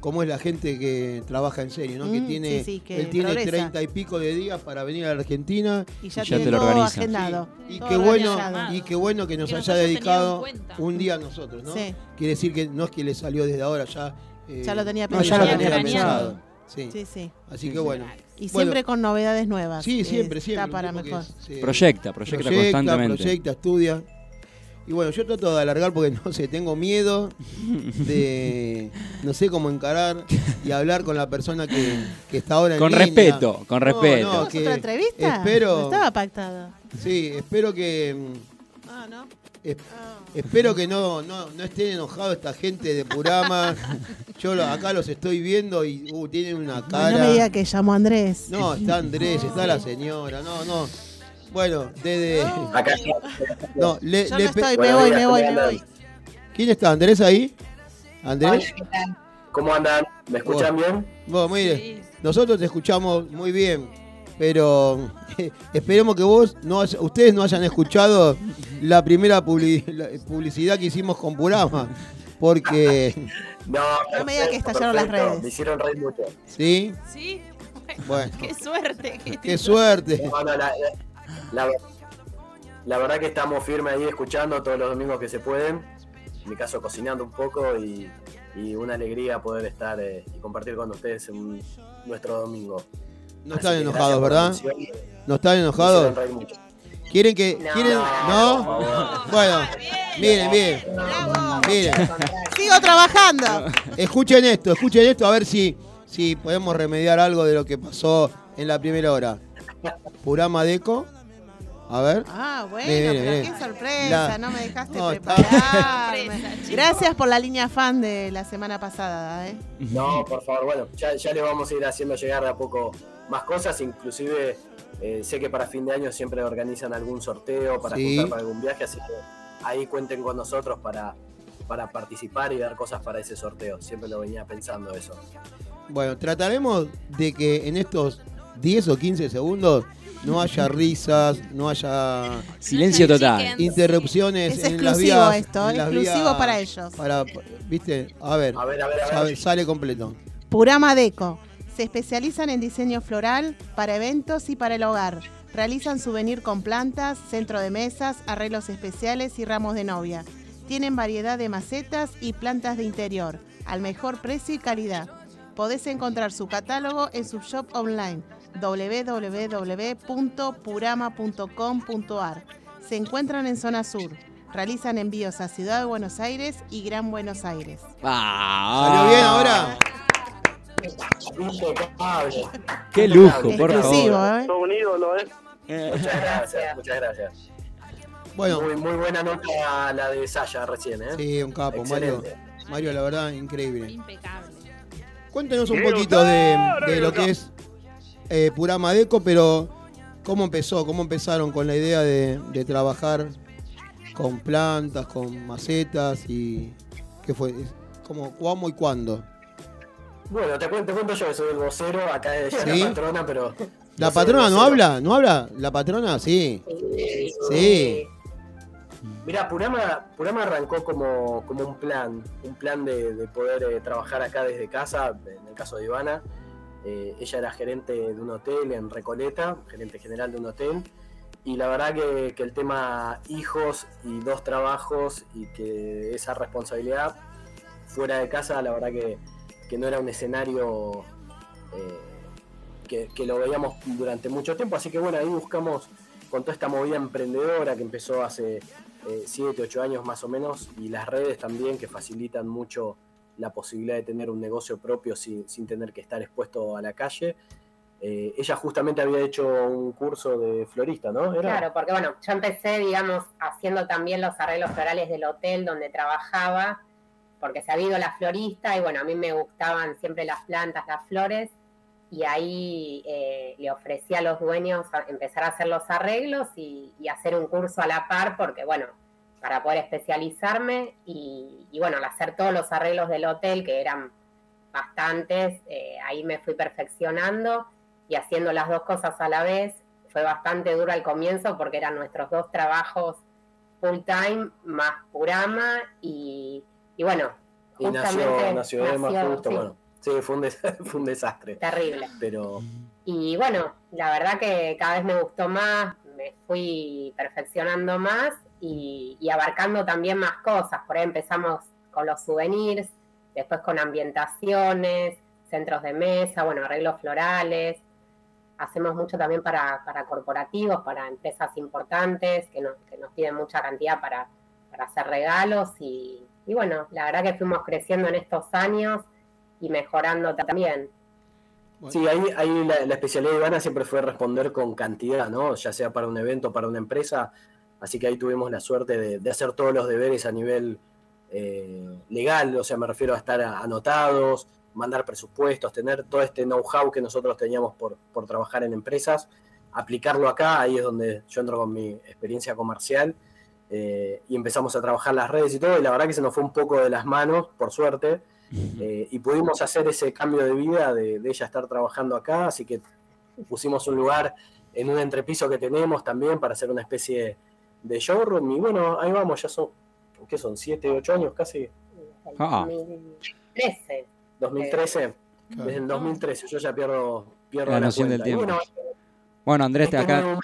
cómo es la gente que trabaja en serio, ¿no? que tiene, sí, sí, que él tiene treinta y pico de días para venir a la Argentina. Y ya Y ya tiene te lo todo organiza. agendado. Y todo qué bueno, organizado. y qué bueno que nos Que nos haya dedicado un día a nosotros, ¿no? Sí. Quiere decir que no es que le salió desde ahora, ya. eh, Ya lo tenía no, ya pensado. lo tenía Planeado. pensado. Sí. Sí, sí. Así que bueno. Y Bueno, siempre con novedades nuevas. Sí, siempre, siempre. Está para mejor. es, sí, Proyecta, proyecta, constantemente. Proyecta, estudia. Y bueno, yo trato de alargar porque <laughs> no sé, tengo miedo de no sé cómo encarar y hablar con la persona que, que está ahora en Con línea. respeto, con No, respeto. no, ¿Tenemos que otra entrevista? Espero, No estaba pactado. sí, espero que Ah, ¿no? Es- Espero que no, no, no estén enojados esta gente de Purama. <laughs> Yo lo- acá los estoy viendo y uh, tienen una No, cara. no me diga que llamó Andrés. No, está Andrés, está la señora. No, no. Bueno, desde. Acá No, le, Yo le no estoy, me voy, días, me voy, ¿cómo me voy. ¿Quién está? ¿Andrés ahí? ¿Andrés? ¿Cómo andan? ¿Me escuchan bien? Bueno, mire, Sí. nosotros te escuchamos muy bien, pero <laughs> esperemos que vos no haya- ustedes no hayan escuchado la primera publi- la publicidad que hicimos con Purama, porque <laughs> No, No me diga que estallaron las redes. Me hicieron reír mucho. sí, Sí. <laughs> bueno, Qué suerte. que qué suerte. No, no, la, la- la verdad que estamos firmes ahí escuchando todos los domingos que se pueden. En mi caso cocinando un poco y, y una alegría poder estar eh, y compartir con ustedes en nuestro domingo. No Así están enojados, ¿verdad? ¿No están enojados? ¿Quieren que.? No, ¿Quieren? ¿No? favor. Bueno, miren, miren. Miren, Sigo trabajando. escuchen esto, escuchen esto a ver si, si podemos remediar algo de lo que pasó en la primera hora. Purama Deco. A ver. Ah, bueno, Mire, mire, pero mire. qué sorpresa, La- no me dejaste No, prepararme. Gracias por la línea fan de la semana pasada, ¿eh? No, por favor, bueno, ya, ya le vamos a ir haciendo llegar de a poco más cosas, inclusive eh, sé que para fin de año siempre organizan algún sorteo para Sí. juntar para algún viaje, así que ahí cuenten con nosotros para, para participar y dar cosas para ese sorteo. Siempre lo venía pensando eso. Bueno, trataremos de que en estos 10 o 15 segundos no haya risas, no haya Silencio total. Interrupciones Es en las exclusivo vías. esto, en las exclusivo vías para ellos. Para, ¿Viste? A ver, A ver, a ver, a ver. sale completo. Purama Deco. Se especializan en diseño floral para eventos y para el hogar. Realizan souvenir con plantas, centro de mesas, arreglos especiales y ramos de novia. Tienen variedad de macetas y plantas de interior, al mejor precio y calidad. Podés encontrar su catálogo en su shop online www.purama.com.ar. Se encuentran en zona sur. Realizan envíos a Ciudad de Buenos Aires y Gran Buenos Aires. Ah, ¿Salió bien ahora? Qué lujo, por Exclusivo, favor. ¿eh? Sos un ídolo, ¿eh? Muchas gracias, muchas gracias. Bueno, Muy, muy buena nota la de Saya recién, ¿eh? sí, un capo, Mario. Mario, la verdad, increíble. Impecable. Cuéntenos un poquito de, de lo que es eh, Purama Deco, pero ¿cómo empezó? ¿Cómo empezaron con la idea de, de trabajar con plantas, con macetas y qué fue? ¿Cómo, ¿Cómo y cuándo? Bueno, te cuento, te cuento yo que soy el vocero, acá es ¿Sí? la patrona, pero... ¿La patrona no habla? ¿No habla? ¿La patrona? Sí. Sí. Mira, Purama, Purama arrancó como, como un plan, un plan de, de poder eh, trabajar acá desde casa, en el caso de Ivana. Eh, ella era gerente de un hotel en Recoleta, gerente general de un hotel. Y la verdad que, que el tema hijos y dos trabajos y que esa responsabilidad fuera de casa, la verdad que, que no era un escenario eh, que, que lo veíamos durante mucho tiempo. Así que bueno, ahí buscamos con toda esta movida emprendedora que empezó hace 7, 8 años más o menos, y las redes también que facilitan mucho la posibilidad de tener un negocio propio sin, sin tener que estar expuesto a la calle. Eh, ella justamente había hecho un curso de florista, ¿no? ¿Era? Claro, porque bueno, yo empecé, digamos, haciendo también los arreglos florales del hotel donde trabajaba, porque se había ido la florista y bueno, a mí me gustaban siempre las plantas, las flores, y ahí eh, le ofrecí a los dueños empezar a hacer los arreglos y hacer un curso a la par, porque bueno, para poder especializarme y, y, bueno, al hacer todos los arreglos del hotel, que eran bastantes, eh, ahí me fui perfeccionando y haciendo las dos cosas a la vez. Fue bastante duro al comienzo porque eran nuestros dos trabajos full time más Purama y, y bueno, Y nació, nació nació, justo, sí. bueno. Sí, fue un, <laughs> fue un desastre. Terrible. Pero Y bueno, la verdad que cada vez me gustó más, me fui perfeccionando más y, abarcando también más cosas. Por ahí empezamos con los souvenirs, después con ambientaciones, centros de mesa, bueno, arreglos florales. Hacemos mucho también para, para corporativos, para empresas importantes que nos, que nos piden mucha cantidad para, para hacer regalos. Y, y bueno, la verdad que fuimos creciendo en estos años y mejorando también. Sí, ahí, ahí la, la especialidad de Ivana siempre fue responder con cantidad, ¿no? Ya sea para un evento, para una empresa. Así que ahí tuvimos la suerte de, de hacer todos los deberes a nivel eh, legal, o sea, me refiero a estar anotados, mandar presupuestos, tener todo este know-how que nosotros teníamos por, por trabajar en empresas, aplicarlo acá, ahí es donde yo entro con mi experiencia comercial eh, y empezamos a trabajar las redes y todo, y la verdad que se nos fue un poco de las manos, por suerte, eh, y pudimos hacer ese cambio de vida de, de ella estar trabajando acá, así que pusimos un lugar en un entrepiso que tenemos también para hacer una especie de showroom, y bueno, ahí vamos, ya son, ¿qué son? ¿Siete, ocho años casi? Ah. 2013. 2013, desde el 2013, yo ya pierdo, pierdo La la, noción del tiempo. bueno, Bueno, Andrés, te este acá. nuevo-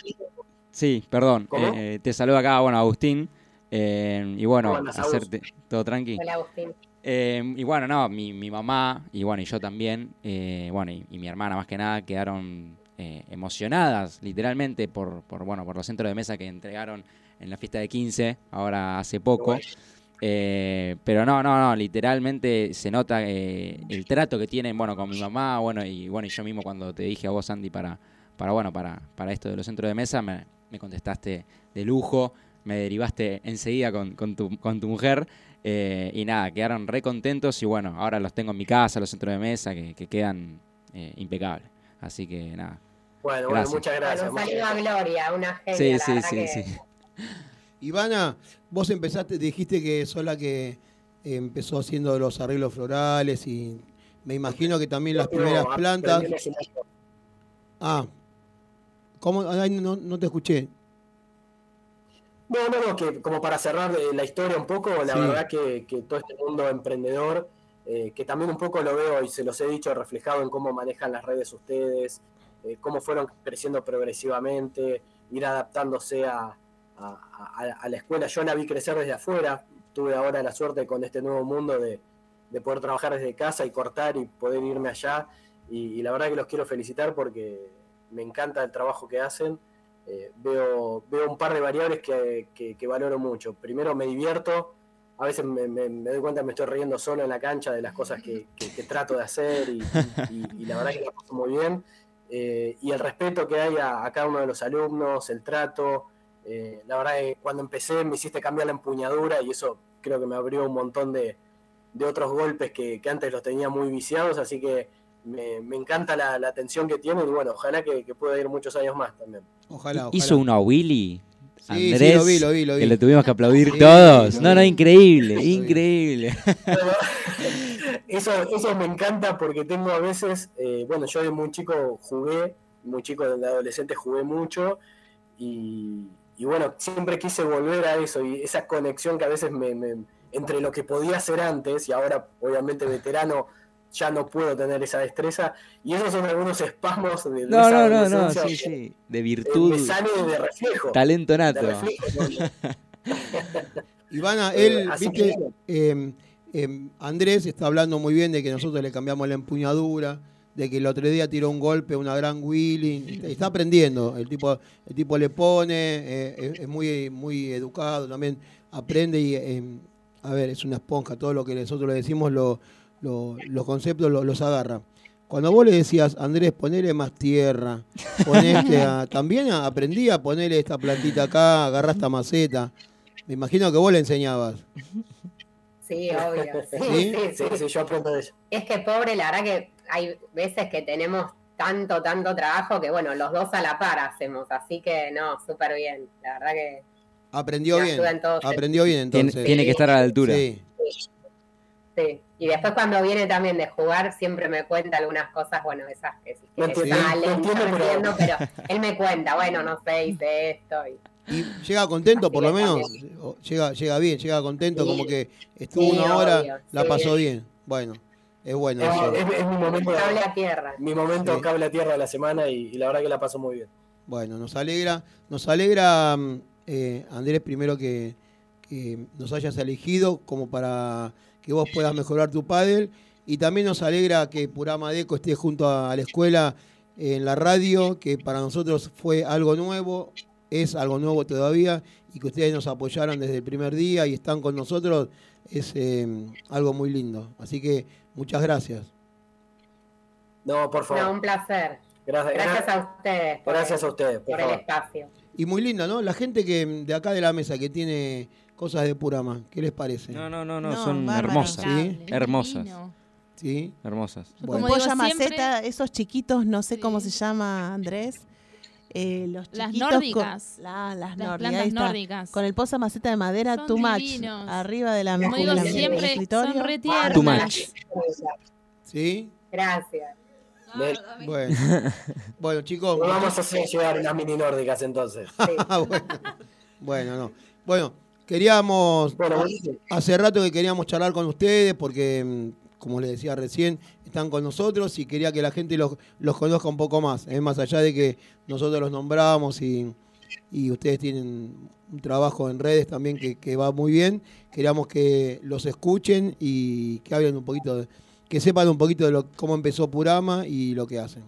Sí, perdón. ¿Cómo? eh, te saludo acá, bueno, Agustín. eh, y bueno, hacerte todo tranqui. Hola, Agustín. Eh, y bueno, no, mi, mi mamá y bueno, y yo también, eh, bueno, y, y mi hermana más que nada quedaron eh, emocionadas, literalmente, por, por, bueno, por los centros de mesa que entregaron en la fiesta de 15, ahora hace poco. Eh, pero no, no, no, literalmente se nota eh, el trato que tienen, bueno, con mi mamá, bueno, y bueno, y yo mismo cuando te dije a vos, Andy, para, para bueno, para, para esto de los centros de mesa, me, me contestaste de lujo, me derivaste enseguida con, con tu, con tu mujer, eh, y nada, quedaron re contentos, y bueno, ahora los tengo en mi casa, los centros de mesa, que, que quedan eh, impecables. Así que nada. Bueno, bueno, Gracias. muchas gracias. Bueno, un saludo a Gloria, una genia, Sí, la sí, sí, que- sí. Ivana, vos empezaste, dijiste que sos la que empezó haciendo los arreglos florales y me imagino que también las primeras aprendí plantas. Ah, ¿cómo? Ay, no, no te escuché. No, no, no, que como para cerrar la historia un poco, la Sí. verdad que, que todo este mundo emprendedor, eh, que también un poco lo veo y se los he dicho reflejado en cómo manejan las redes ustedes, eh, cómo fueron creciendo progresivamente, ir adaptándose a, a- a- la escuela. Yo la vi crecer desde afuera, tuve ahora la suerte con este nuevo mundo de, de poder trabajar desde casa y cortar y poder irme allá. Y, y la verdad que los quiero felicitar porque me encanta el trabajo que hacen. Eh, veo, veo un par de variables que, que- que valoro mucho. Primero me divierto, a veces me, me- me doy cuenta que me estoy riendo solo en la cancha de las cosas que, que- que trato de hacer y, y- y la verdad que la paso muy bien. Eh, y el respeto que hay a, a cada uno de los alumnos, el trato. Eh, la verdad que cuando empecé me hiciste cambiar la empuñadura y eso creo que me abrió un montón de, de otros golpes que, que antes los tenía muy viciados, así que me, me encanta la, la atención que tienen y bueno, ojalá que, que pueda ir muchos años más también. Ojalá, Hizo uno a Willy. Sí, sí, Andrés, lo vi, lo vi, lo vi. que le tuvimos que aplaudir Sí, todos. No, no, increíble, increíble. <laughs> Eso, eso me encanta porque tengo a veces, eh, bueno, yo de muy chico jugué, muy chico de adolescente jugué mucho y, y bueno, siempre quise volver a eso y esa conexión que a veces me, me- entre lo que podía hacer antes y ahora obviamente veterano ya no puedo tener esa destreza y esos son algunos espasmos de, de No, esa no, no, no, sí, que, sí. De eh, virtud. me sale de reflejo. Talento de nato. <laughs> Ivana, Eh, él, así viste, que- eh, eh, Andrés está hablando muy bien de que nosotros le cambiamos la empuñadura, de que el otro día tiró un golpe, una gran wheeling. Está aprendiendo. El tipo, el tipo le pone, eh, es, es muy, muy educado, también aprende y, eh, a ver, es una esponja. Todo lo que nosotros le decimos, lo- lo- los conceptos lo- los agarra. Cuando vos le decías, Andrés, ponele más tierra, ponete a- <laughs> también aprendí a ponerle esta plantita acá, agarrá esta maceta. Me imagino que vos le enseñabas. Sí, obvio. Sí, <laughs> ¿Sí? sí, sí. Sí, sí, yo aprendo de ella. Es que pobre, la verdad que hay veces que tenemos tanto, tanto trabajo que, bueno, los dos a la par hacemos. Así que, no, súper bien. La verdad que Aprendió bien. Aprendió bien entonces. tiene que estar a la altura. Sí. sí. Y después cuando viene también de jugar, siempre me cuenta algunas cosas, bueno, esas que sí, que salen, no pero- <laughs> pero él me cuenta, bueno, no sé, hice esto. Y, Y llega contento, Así por lo menos. Llega, llega bien, llega contento, Sí. como que estuvo Sí, una hora, la sí. pasó bien. Bueno, es bueno Es, eso. es- es mi momento, cable a tierra. mi momento Sí. cable a tierra de la semana y, y la verdad que la paso muy bien. Bueno, nos alegra, nos alegra, mm, eh, Andrés, primero que, que nos hayas elegido como para que vos puedas mejorar tu pádel. Y también nos alegra que Purama Deco esté junto a la escuela en la radio, que para nosotros fue algo nuevo, es algo nuevo todavía, y que ustedes nos apoyaron desde el primer día y están con nosotros, es eh, algo muy lindo. Así que muchas gracias. No, por favor. No, un placer. Gracias, Gracias a ustedes por, gracias a ustedes, por por el espacio. Y muy lindo, ¿no? La gente que de acá de la mesa que tiene cosas de Purama, ¿qué les parece? No, no, no, no, No, son bárbaro. hermosas. Sí. Hermosas. ¿Sí? Hermosas. Bueno. como digo siempre, maceta, esos chiquitos, no sé cómo Sí. se llama, Andrés. Eh, los Las chiquitos nórdicas. Con, la- las las nórdicas, plantas está. nórdicas. Con el poza maceta de madera, Son too much. divinos. Arriba de la Como de digo la- siempre, escritorio. son re Too tiernas. much. ¿Sí? Gracias. Bueno. <laughs> bueno, chicos. no vamos a hacer llegar unas mini nórdicas entonces. Ah, <laughs> bueno. bueno, no. Bueno, queríamos. Bueno, buenísimo. Hace rato que queríamos charlar con ustedes porque, mm, como les decía recién, están con nosotros y quería que la gente los, los conozca un poco más. ¿eh? Más allá de que nosotros los nombramos y, y ustedes tienen un trabajo en redes también que, que va muy bien. Queríamos que los escuchen y que hablen un poquito, de- que sepan un poquito de lo, cómo empezó Purama y lo que hacen.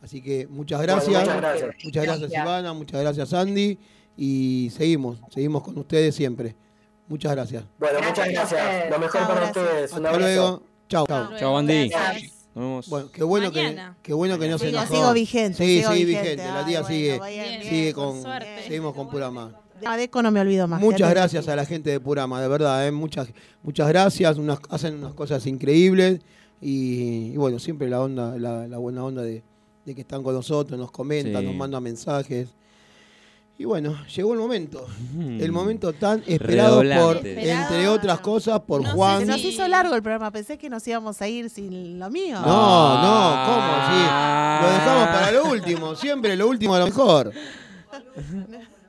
Así que muchas Bueno, gracias. muchas gracias. Muchas gracias, Gracias. Ivana, muchas gracias, Andy. Y seguimos, seguimos con ustedes siempre. Muchas gracias. Bueno, Gracias muchas gracias. Lo mejor Chao, para gracias. ustedes. Un Hasta abrazo. luego. Luego. Chao, Bandy. Gracias. Nos vemos. Bueno, qué bueno que, qué bueno que no se Sí, enojó. sigo vigente. Sí, sigo sigue vigente. vigente. La Ay, tía bueno, sigue, Bien, sigue con, suerte. seguimos con Purama. Adeco no me olvido más. Muchas gracias a la gente de Purama, de verdad, ¿eh? muchas, muchas gracias, unas, hacen unas cosas increíbles y, y bueno, siempre la onda, la, la buena onda de, de que están con nosotros, nos comentan, Sí. nos mandan mensajes. Y bueno, llegó el momento, Mm. el momento tan esperado por, entre otras cosas, por No Juan. Se nos hizo largo el programa. Pensé que nos íbamos a ir sin lo mío. No, no, ¿cómo? Sí, lo dejamos para lo último, siempre lo último a lo mejor.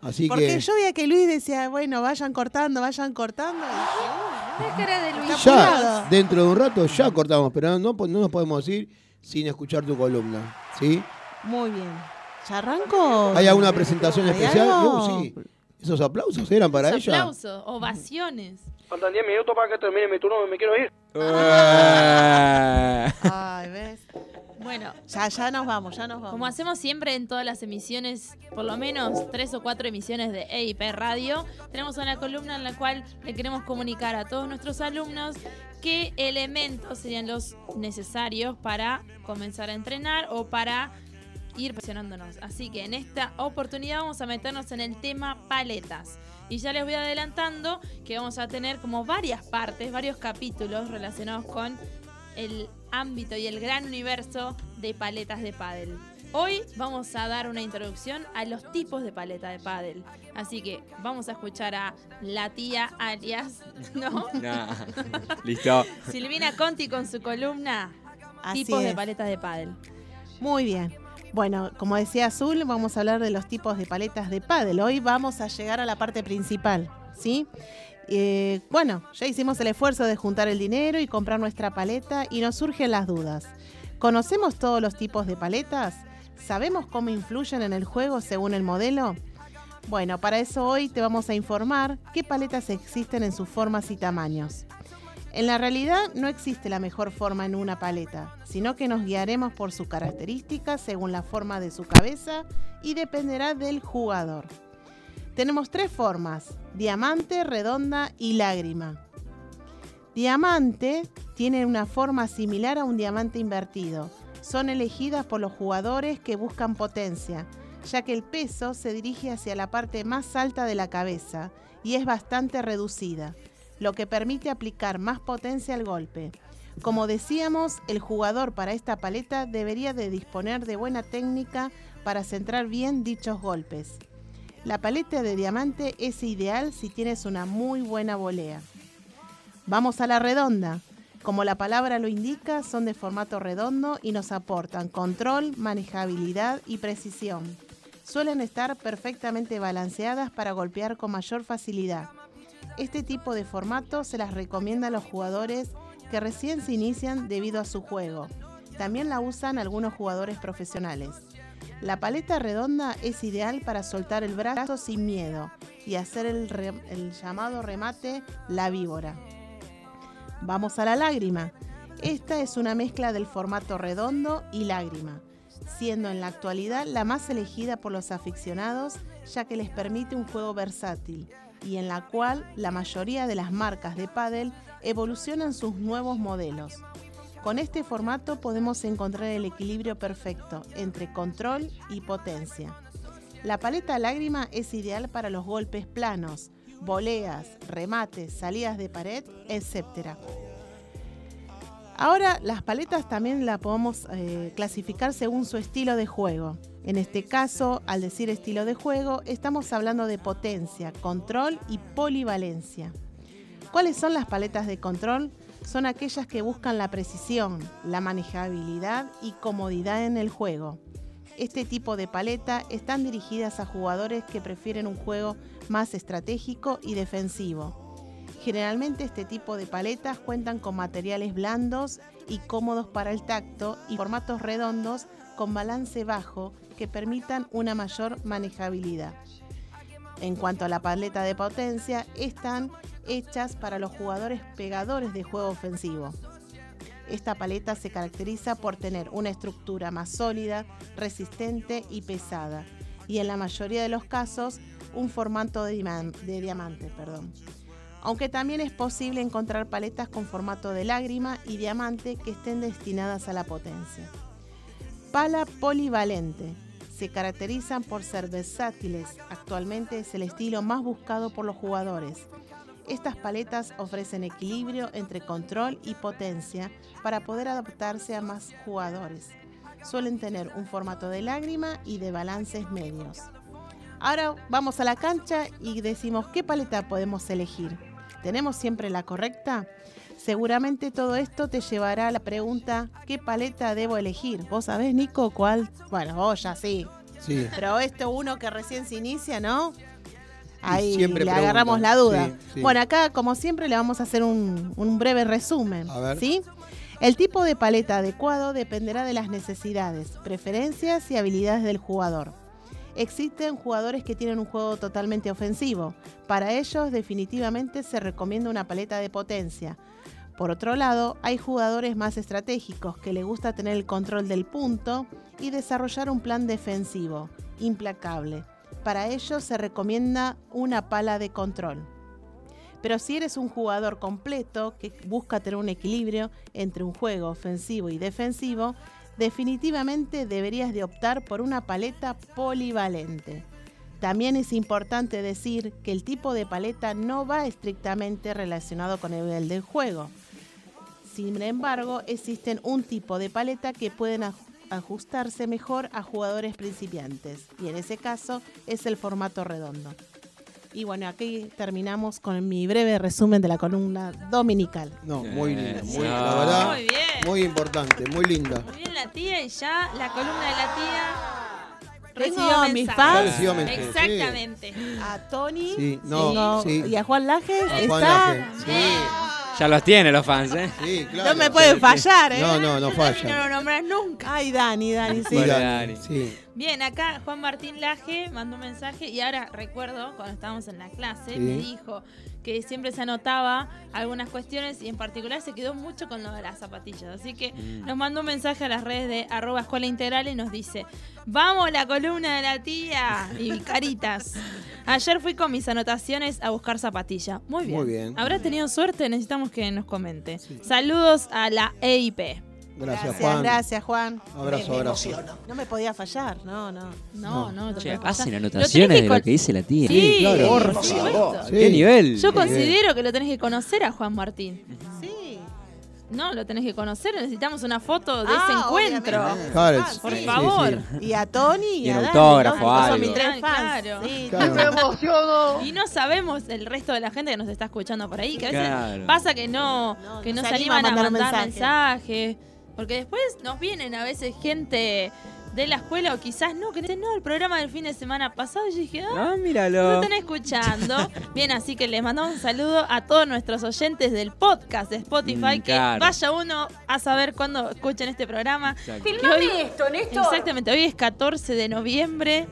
Así Porque que yo veía que Luis decía, bueno, vayan cortando, vayan cortando. Y de ya dentro de un rato ya cortamos, pero no, no nos podemos ir sin escuchar tu columna, ¿sí? Muy bien. ¿Ya arranco? ¿Hay alguna presentación ¿Hay especial? algo? No, sí. ¿Esos aplausos eran para Esos ella? Aplausos, ovaciones. Faltan 10 minutos para que termine mi turno, me quiero ir. Eh. <laughs> Ay, ¿ves? Bueno, Ya, ya nos vamos, ya nos vamos. como hacemos siempre en todas las emisiones, por lo menos tres o cuatro emisiones de EIP Radio, tenemos una columna en la cual le queremos comunicar a todos nuestros alumnos qué elementos serían los necesarios para comenzar a entrenar o para ir presionándonos. Así que en esta oportunidad vamos a meternos en el tema paletas. Y ya les voy adelantando que vamos a tener como varias partes, varios capítulos relacionados con el ámbito y el gran universo de paletas de pádel. Hoy vamos a dar una introducción a los tipos de paleta de pádel. Así que vamos a escuchar a la tía alias, ¿no? <laughs> Nah. <laughs> Listo. Silvina Conti con su columna Así Tipos de paletas de pádel. Muy bien. Bueno, como decía Azul, vamos a hablar de los tipos de paletas de pádel. Hoy vamos a llegar a la parte principal, ¿sí? Eh, bueno, ya hicimos el esfuerzo de juntar el dinero y comprar nuestra paleta y nos surgen las dudas. ¿Conocemos todos los tipos de paletas? ¿Sabemos cómo influyen en el juego según el modelo? Bueno, para eso hoy te vamos a informar qué paletas existen en sus formas y tamaños. En la realidad no existe la mejor forma en una paleta, sino que nos guiaremos por sus características según la forma de su cabeza y dependerá del jugador. Tenemos tres formas, diamante, redonda y lágrima. Diamante tiene una forma similar a un diamante invertido. Son elegidas por los jugadores que buscan potencia, ya que el peso se dirige hacia la parte más alta de la cabeza y es bastante reducida, lo que permite aplicar más potencia al golpe. Como decíamos, el jugador para esta paleta debería de disponer de buena técnica para centrar bien dichos golpes. La paleta de diamante es ideal si tienes una muy buena volea. Vamos a la redonda. Como la palabra lo indica, son de formato redondo y nos aportan control, manejabilidad y precisión. Suelen estar perfectamente balanceadas para golpear con mayor facilidad. Este tipo de formato se las recomienda a los jugadores que recién se inician debido a su juego. También la usan algunos jugadores profesionales. La paleta redonda es ideal para soltar el brazo sin miedo y hacer el, llamado remate la víbora. Vamos a la lágrima. Esta es una mezcla del formato redondo y lágrima, siendo en la actualidad la más elegida por los aficionados ya que les permite un juego versátil y en la cual la mayoría de las marcas de pádel evolucionan sus nuevos modelos. Con este formato podemos encontrar el equilibrio perfecto entre control y potencia. La paleta lágrima es ideal para los golpes planos, voleas, remates, salidas de pared, etc. Ahora las paletas también la podemos eh, clasificar según su estilo de juego. En este caso, al decir estilo de juego, estamos hablando de potencia, control y polivalencia. ¿Cuáles son las paletas de control? Son aquellas que buscan la precisión, la manejabilidad y comodidad en el juego. Este tipo de paleta están dirigidas a jugadores que prefieren un juego más estratégico y defensivo. Generalmente este tipo de paletas cuentan con materiales blandos y cómodos para el tacto y formatos redondos con balance bajo que permitan una mayor manejabilidad. En cuanto a la paleta de potencia, están hechas para los jugadores pegadores de juego ofensivo. Esta paleta se caracteriza por tener una estructura más sólida, resistente y pesada, y en la mayoría de los casos un formato de, diamante. Perdón. Aunque también es posible encontrar paletas con formato de lágrima y diamante que estén destinadas a la potencia. Pala polivalente. Se caracterizan por ser versátiles. Actualmente es el estilo más buscado por los jugadores. Estas paletas ofrecen equilibrio entre control y potencia para poder adaptarse a más jugadores. Suelen tener un formato de lágrima y de balances medios. Ahora vamos a la cancha y decimos qué paleta podemos elegir. ¿Tenemos siempre la correcta? Seguramente todo esto te llevará a la pregunta ¿qué paleta debo elegir? ¿Vos sabés, Nico, cuál? Bueno, vos ya sí. Sí. Pero esto uno que recién se inicia, ¿no? Ahí siempre le agarramos la duda. Sí, sí. Bueno, acá como siempre le vamos a hacer un, un breve resumen. A ver. ¿sí? El tipo de paleta adecuado dependerá de las necesidades, preferencias y habilidades del jugador. Existen jugadores que tienen un juego totalmente ofensivo. Para ellos definitivamente se recomienda una paleta de potencia. Por otro lado, hay jugadores más estratégicos que les gusta tener el control del punto y desarrollar un plan defensivo, implacable. Para ellos se recomienda una pala de control. Pero si eres un jugador completo que busca tener un equilibrio entre un juego ofensivo y defensivo, definitivamente deberías de optar por una paleta polivalente. También es importante decir que el tipo de paleta no va estrictamente relacionado con el nivel del juego. Sin embargo, existen un tipo de paleta que pueden aj- ajustarse mejor a jugadores principiantes y en ese caso es el formato redondo. Y bueno, aquí terminamos con mi breve resumen de la columna dominical. No, muy linda, muy, Eso. la verdad, Muy bien. muy importante, muy linda. Muy bien la tía y ya la columna de la tía Tengo recibió a mis fans. Sí. Exactamente. A Tony Sí, no, sí. y a Juan Lajes A Juan está Laje, sí. Ya los tiene los fans, ¿eh? Sí, claro. No me pueden fallar, ¿eh? No, no, no No falla. lo nombras nunca. Ay, Dani, Dani, sí. Bueno, Dani, Dani. sí. Bien, acá Juan Martín Laje mandó un mensaje y ahora recuerdo cuando estábamos en la clase, Sí. me dijo que siempre se anotaba algunas cuestiones y en particular se quedó mucho con lo de las zapatillas. Así que Mm. nos mandó un mensaje a las redes de arroba escuela integral y nos dice, vamos la columna de la tía y caritas. Ayer fui con mis anotaciones a buscar zapatilla. Muy bien. Muy bien. Habrá tenido suerte, necesitamos que nos comente. Saludos a la EIP. Gracias, Gracias, Juan. gracias, Juan. Abrazo, Me- me abrazo. emociono. No me podía fallar, no, no. No, no, te Che, hacen Lo anotaciones de lo que dice la tía. Sí, claro. por. Sí. ¿Qué nivel? Yo considero que lo tenés que conocer a Juan Martín. Sí. No, lo tenés que conocer. Necesitamos una foto de Ah, ese encuentro. Claro, Por sí, favor. sí. Y a Tony y, Y a Dani. autógrafo, ¿no? Son algo. mis tres fans. Claro. Sí, Claro. Y no sabemos el resto de la gente que nos está escuchando por ahí, que a veces Claro. pasa que no, No, que no no se se anima a animan a mandar mandar, mensaje. mensajes. Porque después nos vienen a veces gente de la escuela o quizás no, que dicen, no, el programa del fin de semana pasado. Y yo dije, ah, Ah, no míralo. están escuchando. <laughs> Bien, así que les mandamos un saludo a todos nuestros oyentes del podcast de Spotify. Mm, que vaya uno a saber cuándo escuchen este programa. Que hoy- Exactamente, hoy es 14 de noviembre.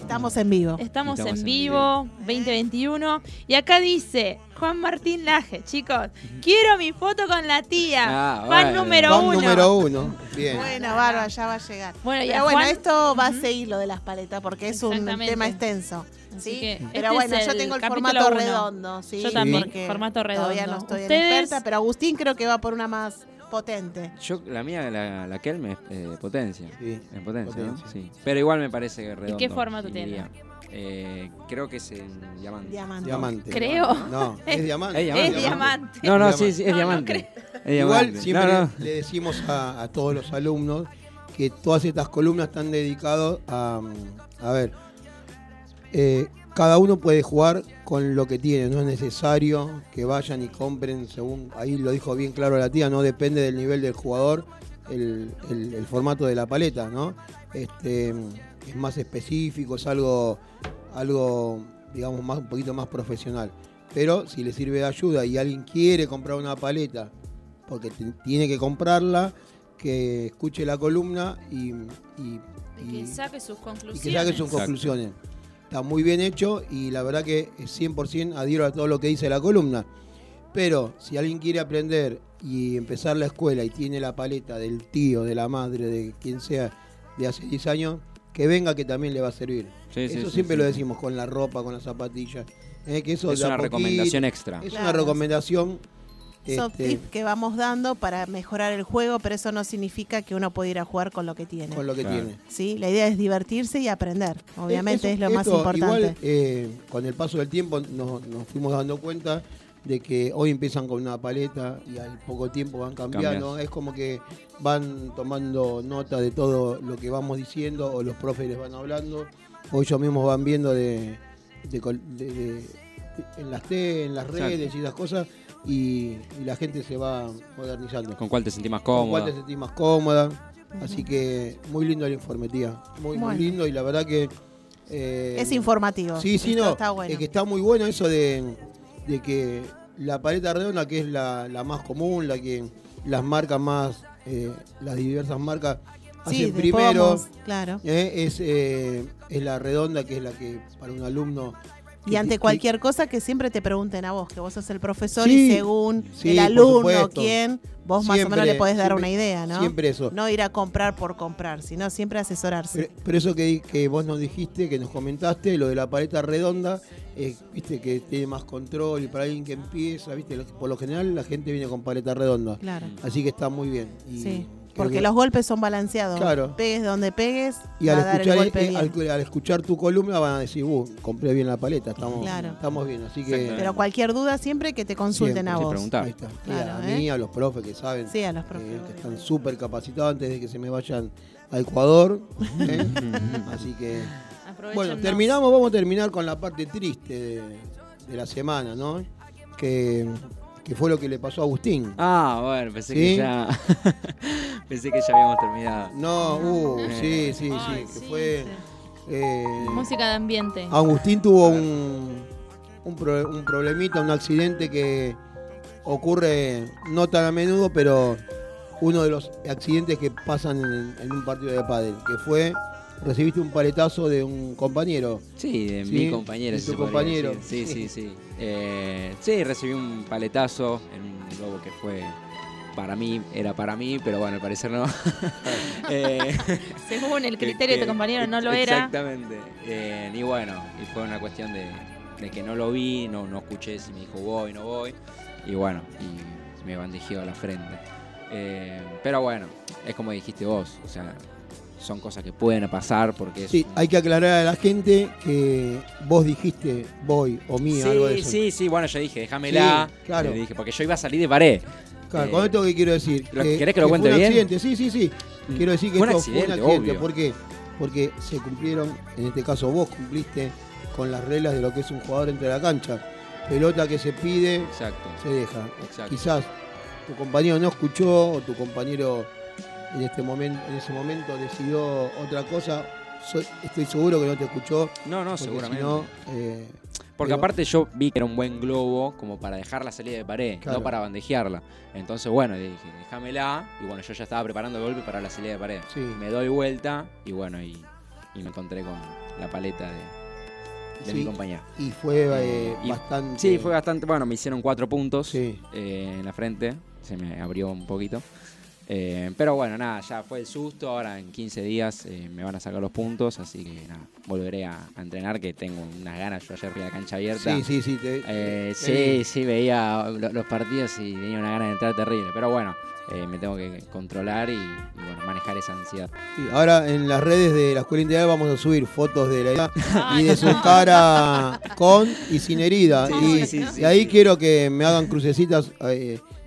Estamos en vivo. Estamos, Estamos en en vivo, 2021. Y acá dice Juan Martín Laje, chicos, quiero mi foto con la tía. Ah, Fan bueno. número Van uno. número uno. Bien. Bueno, Barba, ya va a llegar. Bueno, y a Pero bueno, Juan- esto va a seguir lo de las paletas porque es un tema extenso. ¿sí? pero este bueno, es yo tengo el formato uno. redondo. ¿sí? Yo también, Porque formato Todavía redondo. no estoy en Ustedes- experta, pero Agustín creo que va por una más potente. Yo, la mía, la, la Kelme es eh, potencia. Sí. En potencia. Sí. Pero igual me parece que redondo. qué formato iría. Eh, creo que es en diamante. Diamante. Diamante. Creo. No, es diamante. Es diamante. Es diamante. No, no, sí, sí, es No, no diamante. Igual siempre No, no. Le, le decimos a, a todos los alumnos que todas estas columnas están dedicadas a, a ver, eh, cada uno puede jugar con lo que tiene, no es necesario que vayan y compren según, ahí lo dijo bien claro la tía, no depende del nivel del jugador el, el- el formato de la paleta, ¿no? Este, es más específico, es algo, algo digamos, más, un poquito más profesional. Pero si le sirve de ayuda y alguien quiere comprar una paleta, porque tiene que comprarla, que escuche la columna y, y- Y que y- saque sus y conclusiones. que saque sus Exacto. conclusiones. Está muy bien hecho y la verdad que es 100% adhiero a todo lo que dice la columna. Pero si alguien quiere aprender y empezar la escuela y tiene la paleta del tío, de la madre, de quien sea, de hace 10 años, que venga que también le va a servir. Sí, eso sí, siempre sí. lo decimos con la ropa, con las zapatillas. eh, que eso Es una poquito- recomendación extra. Es una recomendación. Son este, tips que vamos dando para mejorar el juego, pero eso no significa que uno pueda ir a jugar con lo que tiene. con lo que Claro. tiene. ¿sí? La idea es divertirse y aprender. Obviamente Eso- es lo más importante. Igual, eh, con el paso del tiempo nos, nos fuimos dando cuenta de que hoy empiezan con una paleta y al poco tiempo van cambiando. Cambias. Es como que van tomando nota de todo lo que vamos diciendo o los profes les van hablando o ellos mismos van viendo de, de col- de- de- en las T, en las Exacto. redes y esas cosas y, y la gente se va modernizando. ¿Con cuál te sentís más con cuál cómoda? te sentís más cómoda. Así que muy lindo el informe, tía. Muy, Bueno. muy lindo y la verdad que... eh, es informativo. Sí, sí, Esto no. Está bueno. Es que está muy bueno eso de, de que la paleta redonda, que es la, la más común, la que las marcas más, eh, las diversas marcas hacen primero, pomos, claro. eh, es, eh, es la redonda, que es la que para un alumno... Y ante cualquier cosa que siempre te pregunten a vos, que vos sos el profesor Sí, y según sí, el alumno, quién, vos más o menos le podés dar siempre- una idea, ¿no? Siempre eso. No ir a comprar por comprar, sino siempre asesorarse. Pero, pero eso que, que vos nos dijiste, que nos comentaste, lo de la paleta redonda, eh, viste que tiene más control y para alguien que empieza, viste, por lo general la gente viene con paleta redonda. Claro. Así que está muy bien. Y Sí. Porque que- los golpes son balanceados. Claro. Pegues donde pegues, Y va al a dar el escuchar, golpe eh, bien. al, al escuchar tu columna van a decir, uh, compré bien la paleta, estamos, Claro. estamos bien. Así que. Pero cualquier duda siempre que te consulten Siempre, a sí, vos. preguntar. ahí está. Claro, a ¿eh? mí, a los profes que saben, Sí, a los eh, profes. que están súper capacitados antes de que se me vayan a Ecuador. ¿eh? <laughs> Así que, bueno, terminamos, vamos a terminar con la parte triste de, de la semana, ¿no? Que, que fue lo que le pasó a Agustín. Ah, bueno, pensé ¿Sí? que ya. <laughs> pensé que ya habíamos terminado. No, uh, sí, sí, sí, Ay, que sí, fue... eh, Música de ambiente. Agustín tuvo un, un, pro- un problemita, un accidente que, ocurre no tan a menudo, pero uno de los accidentes que pasan en, en un partido de pádel, que fue recibiste un paletazo de un compañero. Sí, de Sí, mi compañero. de tu compañero. decir. Sí, sí, sí. Eh, sí, recibí un paletazo en un globo que fue para mí, era para mí, pero bueno, al parecer no. <laughs> Eh, Según el que- criterio de tu compañero no lo era. Exactamente. Eh, y bueno, y fue una cuestión de, de que no lo vi, no, no escuché si me dijo voy, no voy. Y bueno, y me bandejeó a la frente. Eh, pero bueno, es como dijiste vos, o sea, son cosas que pueden pasar porque es Sí, hay que aclarar a la gente que vos dijiste voy o mí, Sí, algo de eso. sí, sí, bueno, yo dije, déjamela. Sí, claro. Le dije, porque yo iba a salir de pared. Claro, Eh, con esto que quiero decir. ¿lo- querés que lo fue cuente un bien? accidente, sí, sí, sí. Mm. Quiero decir que Fue un esto fue un accidente, accidente. obvio. ¿Por qué? Porque se cumplieron, en este caso vos cumpliste con las reglas de lo que es un jugador entre la cancha. Pelota que se pide, Exacto. se deja. Exacto. Quizás tu compañero no escuchó o tu compañero en este momento, en ese momento decidió otra cosa. Soy- estoy seguro que no te escuchó. No, no, seguramente. si no, eh, Porque digo, aparte yo vi que era un buen globo como para dejar la salida de pared, Claro. no para bandejearla. Entonces, bueno, dije, déjamela. Y bueno, yo ya estaba preparando el golpe para la salida de pared. Sí. Me doy vuelta y bueno, y, y me encontré con la paleta de, de Sí, mi compañero. Y fue eh, Y- bastante. Sí, fue bastante. Bueno, me hicieron cuatro puntos Sí. eh, en la frente. Se me abrió un poquito. Eh, pero bueno, nada, ya fue el susto. Ahora en 15 días eh, me van a sacar los puntos. Así que nada, volveré a, a entrenar. Que tengo unas ganas. Yo ayer fui a la cancha abierta. Sí, sí, sí. te- Eh, sí, sí, veía lo- los partidos y tenía una gana de entrar terrible. Pero bueno, eh, me tengo que controlar y, y, bueno, manejar esa ansiedad. Sí, ahora en las redes de la Escuela Integral vamos a subir fotos de la herida y de su cara con y sin herida. Sí, y, sí, sí, sí, y ahí quiero que me hagan crucecitas.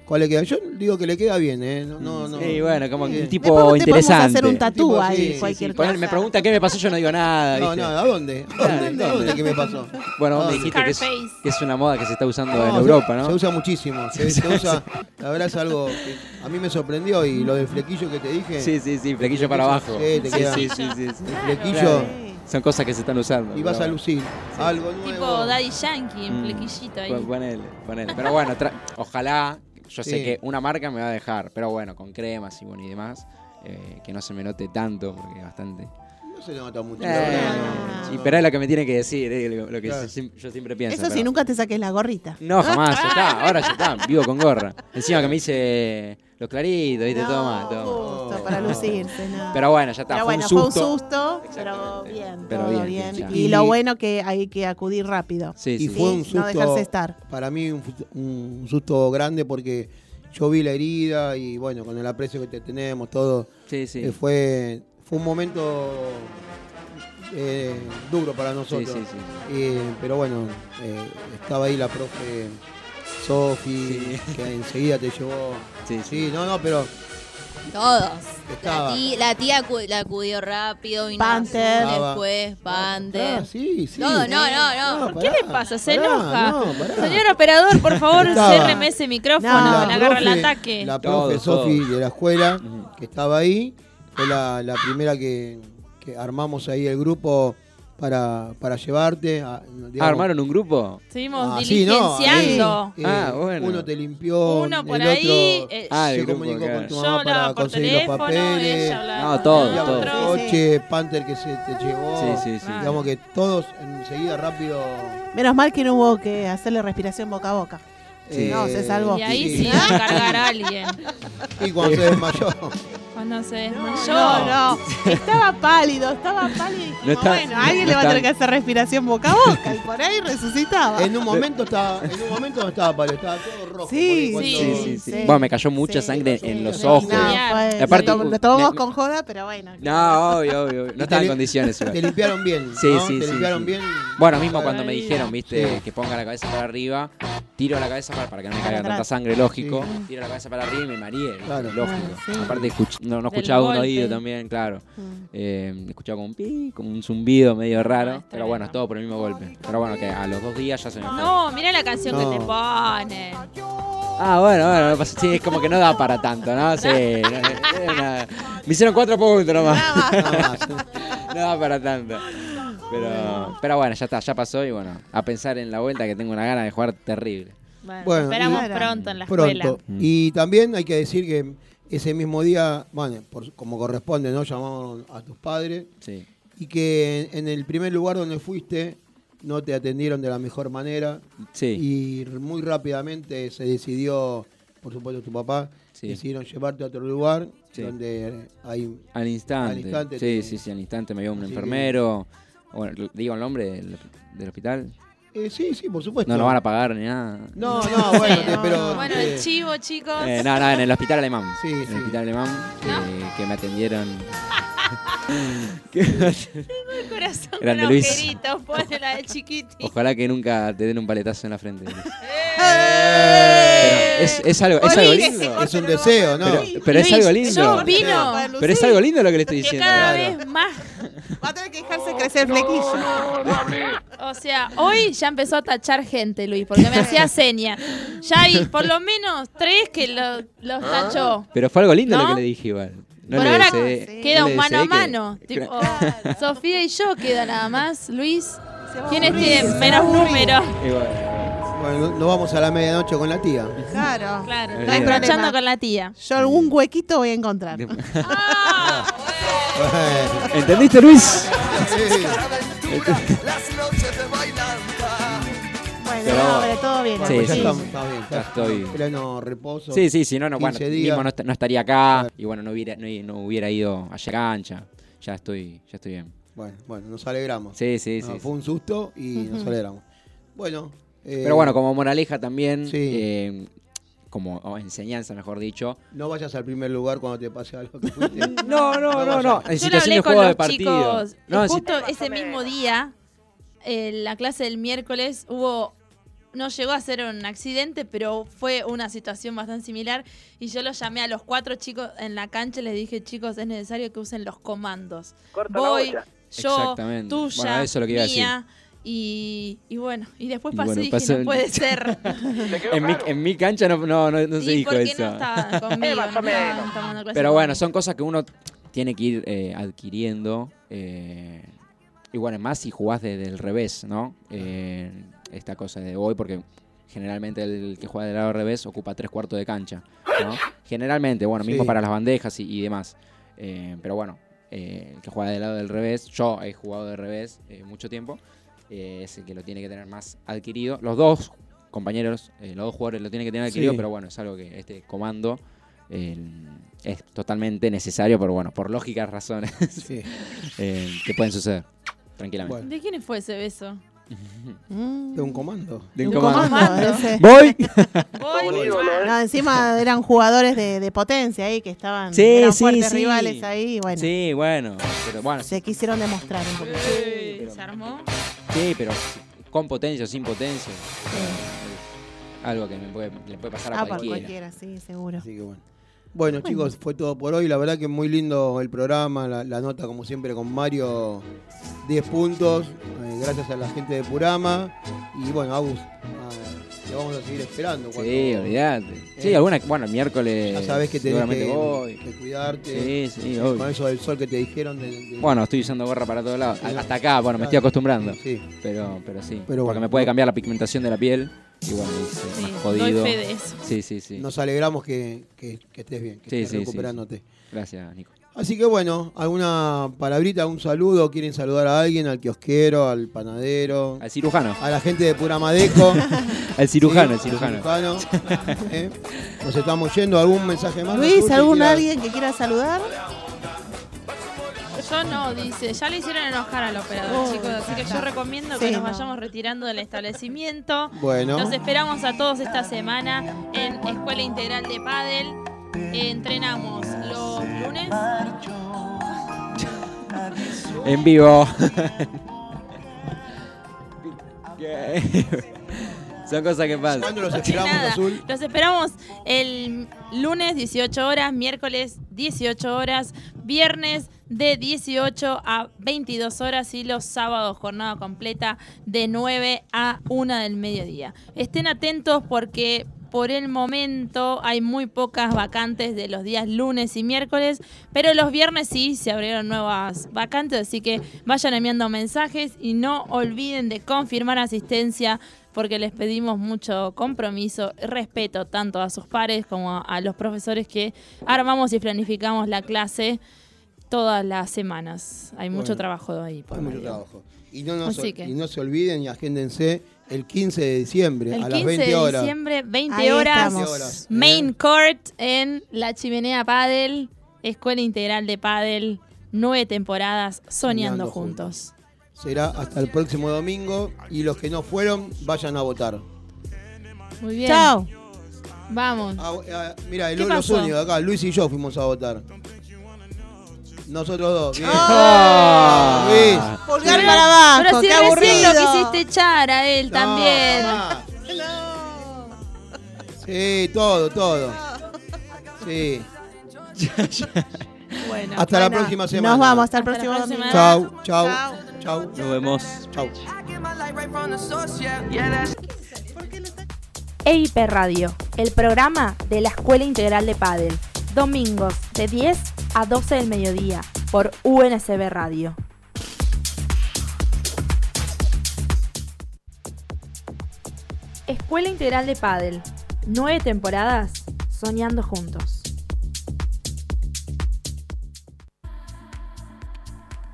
¿Cuál le queda? Yo digo que le queda bien, ¿eh? No, no, no. Sí, bueno, como que un Sí. tipo Después te podemos interesante. hacer un tatú Tipo, ahí, sí, sí, cualquier Ponele, cosa. me pregunta qué me pasó, yo no digo nada. No, ¿viste? no, ¿a dónde? ¿A dónde? ¿A dónde? ¿Qué me pasó? Bueno, vos me dijiste que es, Scarface. que es una moda que se está usando No, en Europa, ¿no? Se usa muchísimo. Se, se <laughs> usa, la verdad es algo que a mí me sorprendió y lo del flequillo que te dije. Sí, sí, sí, flequillo para abajo. Sí, te queda. sí, sí, sí, sí. El flequillo Claro. Son cosas que se están usando. y vas a lucir. Algo nuevo. Tipo Daddy Yankee, en Mm. flequillito ahí. Pon- Ponele, ponele. Pero bueno, ojalá, yo sé que una marca me va a dejar, pero bueno, con cremas y bueno y demás, eh, que no se me note tanto, porque bastante. No se le nota mucho. Eh, la verdad. sí, pero es lo que me tiene que decir, eh, lo, lo que Claro. yo, yo siempre pienso. Eso si nunca te saques la gorrita. No, jamás, ya <laughs> está, ahora ya está, vivo con gorra. Encima que me hice los claritos, viste, todo mal, todo mal. Justo para lucirse, no. Pero bueno, ya está, Pero fue bueno, un fue un susto. pero bien, Pero todo bien, bien. bien, ya. Y lo bueno que hay que acudir rápido. Sí, Y sí. fue un No susto. dejarse estar. Para mí, un, susto grande porque yo vi la herida y bueno, con el aprecio que te tenemos, todo. Sí, sí. eh, fue, fue un momento eh, duro para nosotros. Sí, sí, sí. Eh, pero bueno, eh, estaba ahí la profe Sofi, Sí. que enseguida te llevó. Sí, Sí, no, no, pero Todos. Estaba. La tía, la tía acu- la acudió rápido, vino Panther. Azul después, Panther. Ah, sí, sí. No, no, no, no. ¿Qué le pasa? ¿Se pará, enoja? no, pará. Señor operador, por favor, Estaba- cérreme ese micrófono. No. le agarra el ataque. La Todo, profe todo. Sofi de la escuela, que estaba ahí, fue la, la primera que, que armamos ahí el grupo para, para llevarte. a- digamos, Ah, ¿Armaron un grupo? Seguimos Ah, sí, no, diligenciando. ahí, Ah, eh, bueno. Uno te limpió, Uno por el ahí, otro eh, Ah, el se grupo, comunicó claro. con tu Yo mamá para hablaba por conseguir los teléfono, papeles. ella hablaba No, todo, el todo. otro. Sí, Coche, Panther que se te llevó. Sí, sí, sí. Ah. Digamos que todos enseguida rápido. Menos mal que no hubo que hacerle respiración boca a boca. eh, no, se salvó. Y ahí sí. sí a cargar a alguien. <laughs> Y cuando se desmayó. <laughs> Cuando se desmayó. No, no, estaba pálido, estaba pálido y dijimos, No está- bueno, alguien no le va a tener que hacer respiración boca a boca y por ahí resucitaba. En un momento estaba, en un momento no estaba pálido, estaba todo rojo. Sí, cuando- sí, sí. Sí. Bueno, me cayó mucha Sí, sangre sí, en los ojos. No, fue- Y aparte, lo, tom- lo tomamos me- con joda, pero bueno. No, obvio, obvio. No estaba en condiciones. Te limpiaron bien. Sí, ¿no? sí, Te sí, limpiaron sí. bien. Bueno, mismo cuando me dijeron, viste, Sí. que ponga la cabeza para arriba, tiro la cabeza para, para que no me caiga tanta sangre, lógico. Sí. Tiro la cabeza para arriba y me mareé. Claro. lógico. Claro, sí. Aparte, escuch- no, no escuchaba un golpe. oído también, claro. Mm. Eh, escuchaba como un pi, como un zumbido medio raro. Pero bueno, es todo por el mismo golpe. Pero bueno, que a los dos días ya se me fue. No, mira la canción No. que te pone. Ah, bueno, bueno, no pasa- sí, es como que no da para tanto, ¿no? Sí, una- me hicieron cuatro puntos nomás. <laughs> No da para tanto. Pero, pero bueno, ya está, ya pasó y bueno, a pensar en la vuelta que tengo una gana de jugar terrible. Bueno, Bueno, esperamos y- pronto en la escuela. Pronto. Y también hay que decir que ese mismo día, bueno, por- como corresponde, ¿no? Llamamos a tus padres. Sí. Y que en el primer lugar donde fuiste no te atendieron de la mejor manera. Sí. Y muy rápidamente se decidió, por supuesto tu papá, Sí. decidieron llevarte a otro lugar Sí. donde hay... Al instante. Al instante sí, te- sí, sí, al instante me vio un Así que- enfermero. Bueno, ¿digo el nombre del, del hospital? Eh, sí, sí, por supuesto. No nos van a pagar ni nada. No, <laughs> no, bueno, Sí. pero... Bueno, eh, el chivo, chicos. Eh, no, no, en el hospital alemán. Sí, en sí. el hospital alemán que, que me atendieron. <laughs> <laughs> El corazón Grande con Luis. agujeritos, <laughs> pone la de chiquiti. Ojalá que nunca te den un paletazo en la frente. Luis. ¡Eh! Pero es, es algo, es algo lindo. Es un deseo, ¿no? Pero, pero es Luis, algo lindo. yo opino Pero es algo lindo lo que le estoy que diciendo. cada vez más. Va a tener que dejarse crecer el flequillo. O sea, hoy ya empezó a tachar gente, Luis, porque me hacía seña. Ya hay por lo menos tres que lo- los tachó. Pero fue algo lindo lo que le dije igual. No por ahora queda no un mano a que- mano. <laughs> Tipo, <laughs> Sofía y yo queda nada más. Luis, ¿quiénes tienen menos números? Bueno, nos vamos a la medianoche con la tía. Claro. Claro, está con la tía. Yo algún huequito voy a encontrar. <laughs> ¿Entendiste, Luis? Bueno, Pero- no, todo bien. Sí, ya sí. estamos, está bien. Ya estoy. Pleno reposo. Sí, sí, sí, no, no, bueno, 15 días. mismo no, est- no estaría acá y bueno, no hubiera, no, no hubiera ido a cancha. Ya estoy, ya estoy bien. Bueno, bueno, nos alegramos. Sí, sí, No, sí. Fue un susto y nos alegramos. Bueno. eh, Pero bueno, como moraleja también, Sí. eh, como o enseñanza, mejor dicho. No vayas al primer lugar cuando te pase algo que fuiste. <laughs> No, no, no, no. En Yo lo situación hablé de con juego de los partido. chicos. No, justo ese mismo día, en la clase del miércoles, hubo. No llegó a ser un accidente, pero fue una situación bastante similar. Y yo los llamé a los cuatro chicos en la cancha y les dije, chicos, es necesario que usen los comandos. Corta Voy, yo, Exactamente. tuya, Bueno, eso es lo que iba a mía. Y, y bueno, y después Y pasé bueno, y dije, pasó- no puede <laughs> ser. en, mi, en mi cancha no, no, no, no se ¿Y dijo por qué eso. <laughs> no estaban conmigo? No Pero bueno, son cosas que uno tiene que ir eh, adquiriendo. eh, y bueno, más si jugás desde el revés, ¿no? Eh, esta cosa de hoy, porque generalmente el que juega del lado revés ocupa tres cuartos de cancha, ¿no? <laughs> Generalmente, bueno, mismo Sí. para las bandejas y, y demás. Eh, pero bueno, eh, el que juega del lado del revés, yo he jugado de revés eh, mucho tiempo, eh, es el que lo tiene que tener más adquirido. Los dos compañeros, eh, los dos jugadores lo tienen que tener adquirido, Sí. pero bueno, es algo que este comando eh, es totalmente necesario, pero bueno, por lógicas razones Sí. <laughs> eh, que pueden suceder tranquilamente. Bueno, ¿De quién fue ese beso? Mm. de un comando. De un Un comando. comando, <laughs> ese. ¡Voy! <laughs> Voy. ¿eh? No, encima eran jugadores de, de potencia ahí que estaban Sí, eran sí, fuertes sí. rivales ahí bueno, Sí, bueno, pero bueno, se quisieron demostrar un poquito. Eh, Se armó. sí, pero con potencia o sin potencia. es algo que me puede, le puede pasar a Ah, por cualquiera. cualquiera, sí, seguro. Así que bueno. Bueno, chicos, fue todo por hoy. La verdad que muy lindo el programa, la, la nota como siempre con Mario, 10 puntos, eh, gracias a la gente de Purama. Y bueno, Agus, te vamos a seguir esperando. Sí, olvídate. Sí, Eh, alguna, bueno, el miércoles Ya sabes que tenés que, voy. que cuidarte. Sí, sí, obvio. Con eso del sol que te dijeron. de- de- Bueno, estoy usando gorra para todos lados. Sí. Hasta acá, bueno, me estoy acostumbrando. Sí. Pero, pero sí. Pero porque bueno. me puede cambiar la pigmentación de la piel. Y bueno, es Sí, más doy jodido. fe de eso. Sí, sí, sí. Nos alegramos que, que- que estés bien, que Sí, estés sí, sí, recuperándote. Gracias, Nico. Así que bueno, alguna palabrita, un saludo, quieren saludar a alguien, al kiosquero, al panadero, Al cirujano. a la gente de Puramadeco. <laughs> Al cirujano, Sí, el cirujano. cirujano. <laughs> ¿Eh? Nos estamos yendo, ¿algún mensaje más? Luis, ¿algún alguien que quiera saludar? Yo no, dice. Ya le hicieron enojar al operador, Oh, chicos. Así que yo recomiendo que nos no. vayamos retirando del establecimiento. Bueno. Los esperamos a todos esta semana en Escuela Integral de Padel. Entrenamos los lunes. En vivo. <laughs> Son cosas que pasan. ¿Cuándo los esperamos, Nada, Azul? Los esperamos el lunes 18 horas, miércoles 18 horas, viernes de 18 a 22 horas y los sábados jornada completa de 9 a 1 del mediodía. Estén atentos porque por el momento hay muy pocas vacantes de los días lunes y miércoles, pero los viernes sí se abrieron nuevas vacantes, así que vayan enviando mensajes y no olviden de confirmar asistencia porque les pedimos mucho compromiso, respeto tanto a sus pares como a los profesores que armamos y planificamos la clase todas las semanas. Hay mucho Bueno, trabajo ahí. por Hay mucho trabajo. Y no, nos- que- y no se olviden y agéndense el 15 de diciembre El a 15 las 20 de horas. diciembre, 20 Ahí horas, estamos. 20 horas, Main ¿eh? Court en La Chimenea Padel, Escuela Integral de Padel, nueve temporadas soñando, Soñando juntos. Será hasta el próximo domingo y los que no fueron vayan a votar. Muy bien. Chao. Vamos. Ah, ah, mira, ¿Qué los únicos acá, Luis y yo fuimos a votar. Nosotros dos, bien. Ah. Luis. Pulgar para abajo, Pero si qué recién lo aburrido. quisiste echar a él No, también. mamá. Sí, todo, todo. Sí. <laughs> Bueno. Hasta la próxima semana. Nos vamos, hasta el Hasta la próximo próxima. domingo. Chau, chau, Chau. chau. Nos vemos. Chau. EIP Radio, el programa de la Escuela Integral de Padel. Domingos de 10 a 12 del mediodía por UNSB Radio. Escuela Integral de Padel. Nueve temporadas soñando juntos.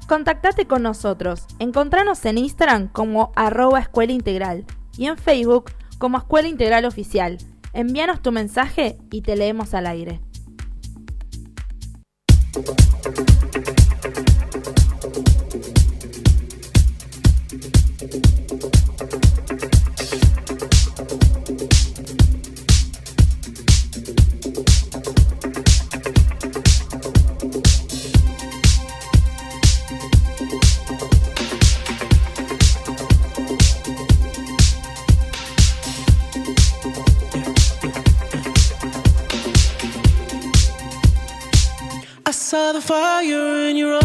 Contactate con nosotros. Encontranos en Instagram como arroba escuela integral y en Facebook como Escuela Integral Oficial. Envíanos tu mensaje y te leemos al aire. Saw the fire in your eyes.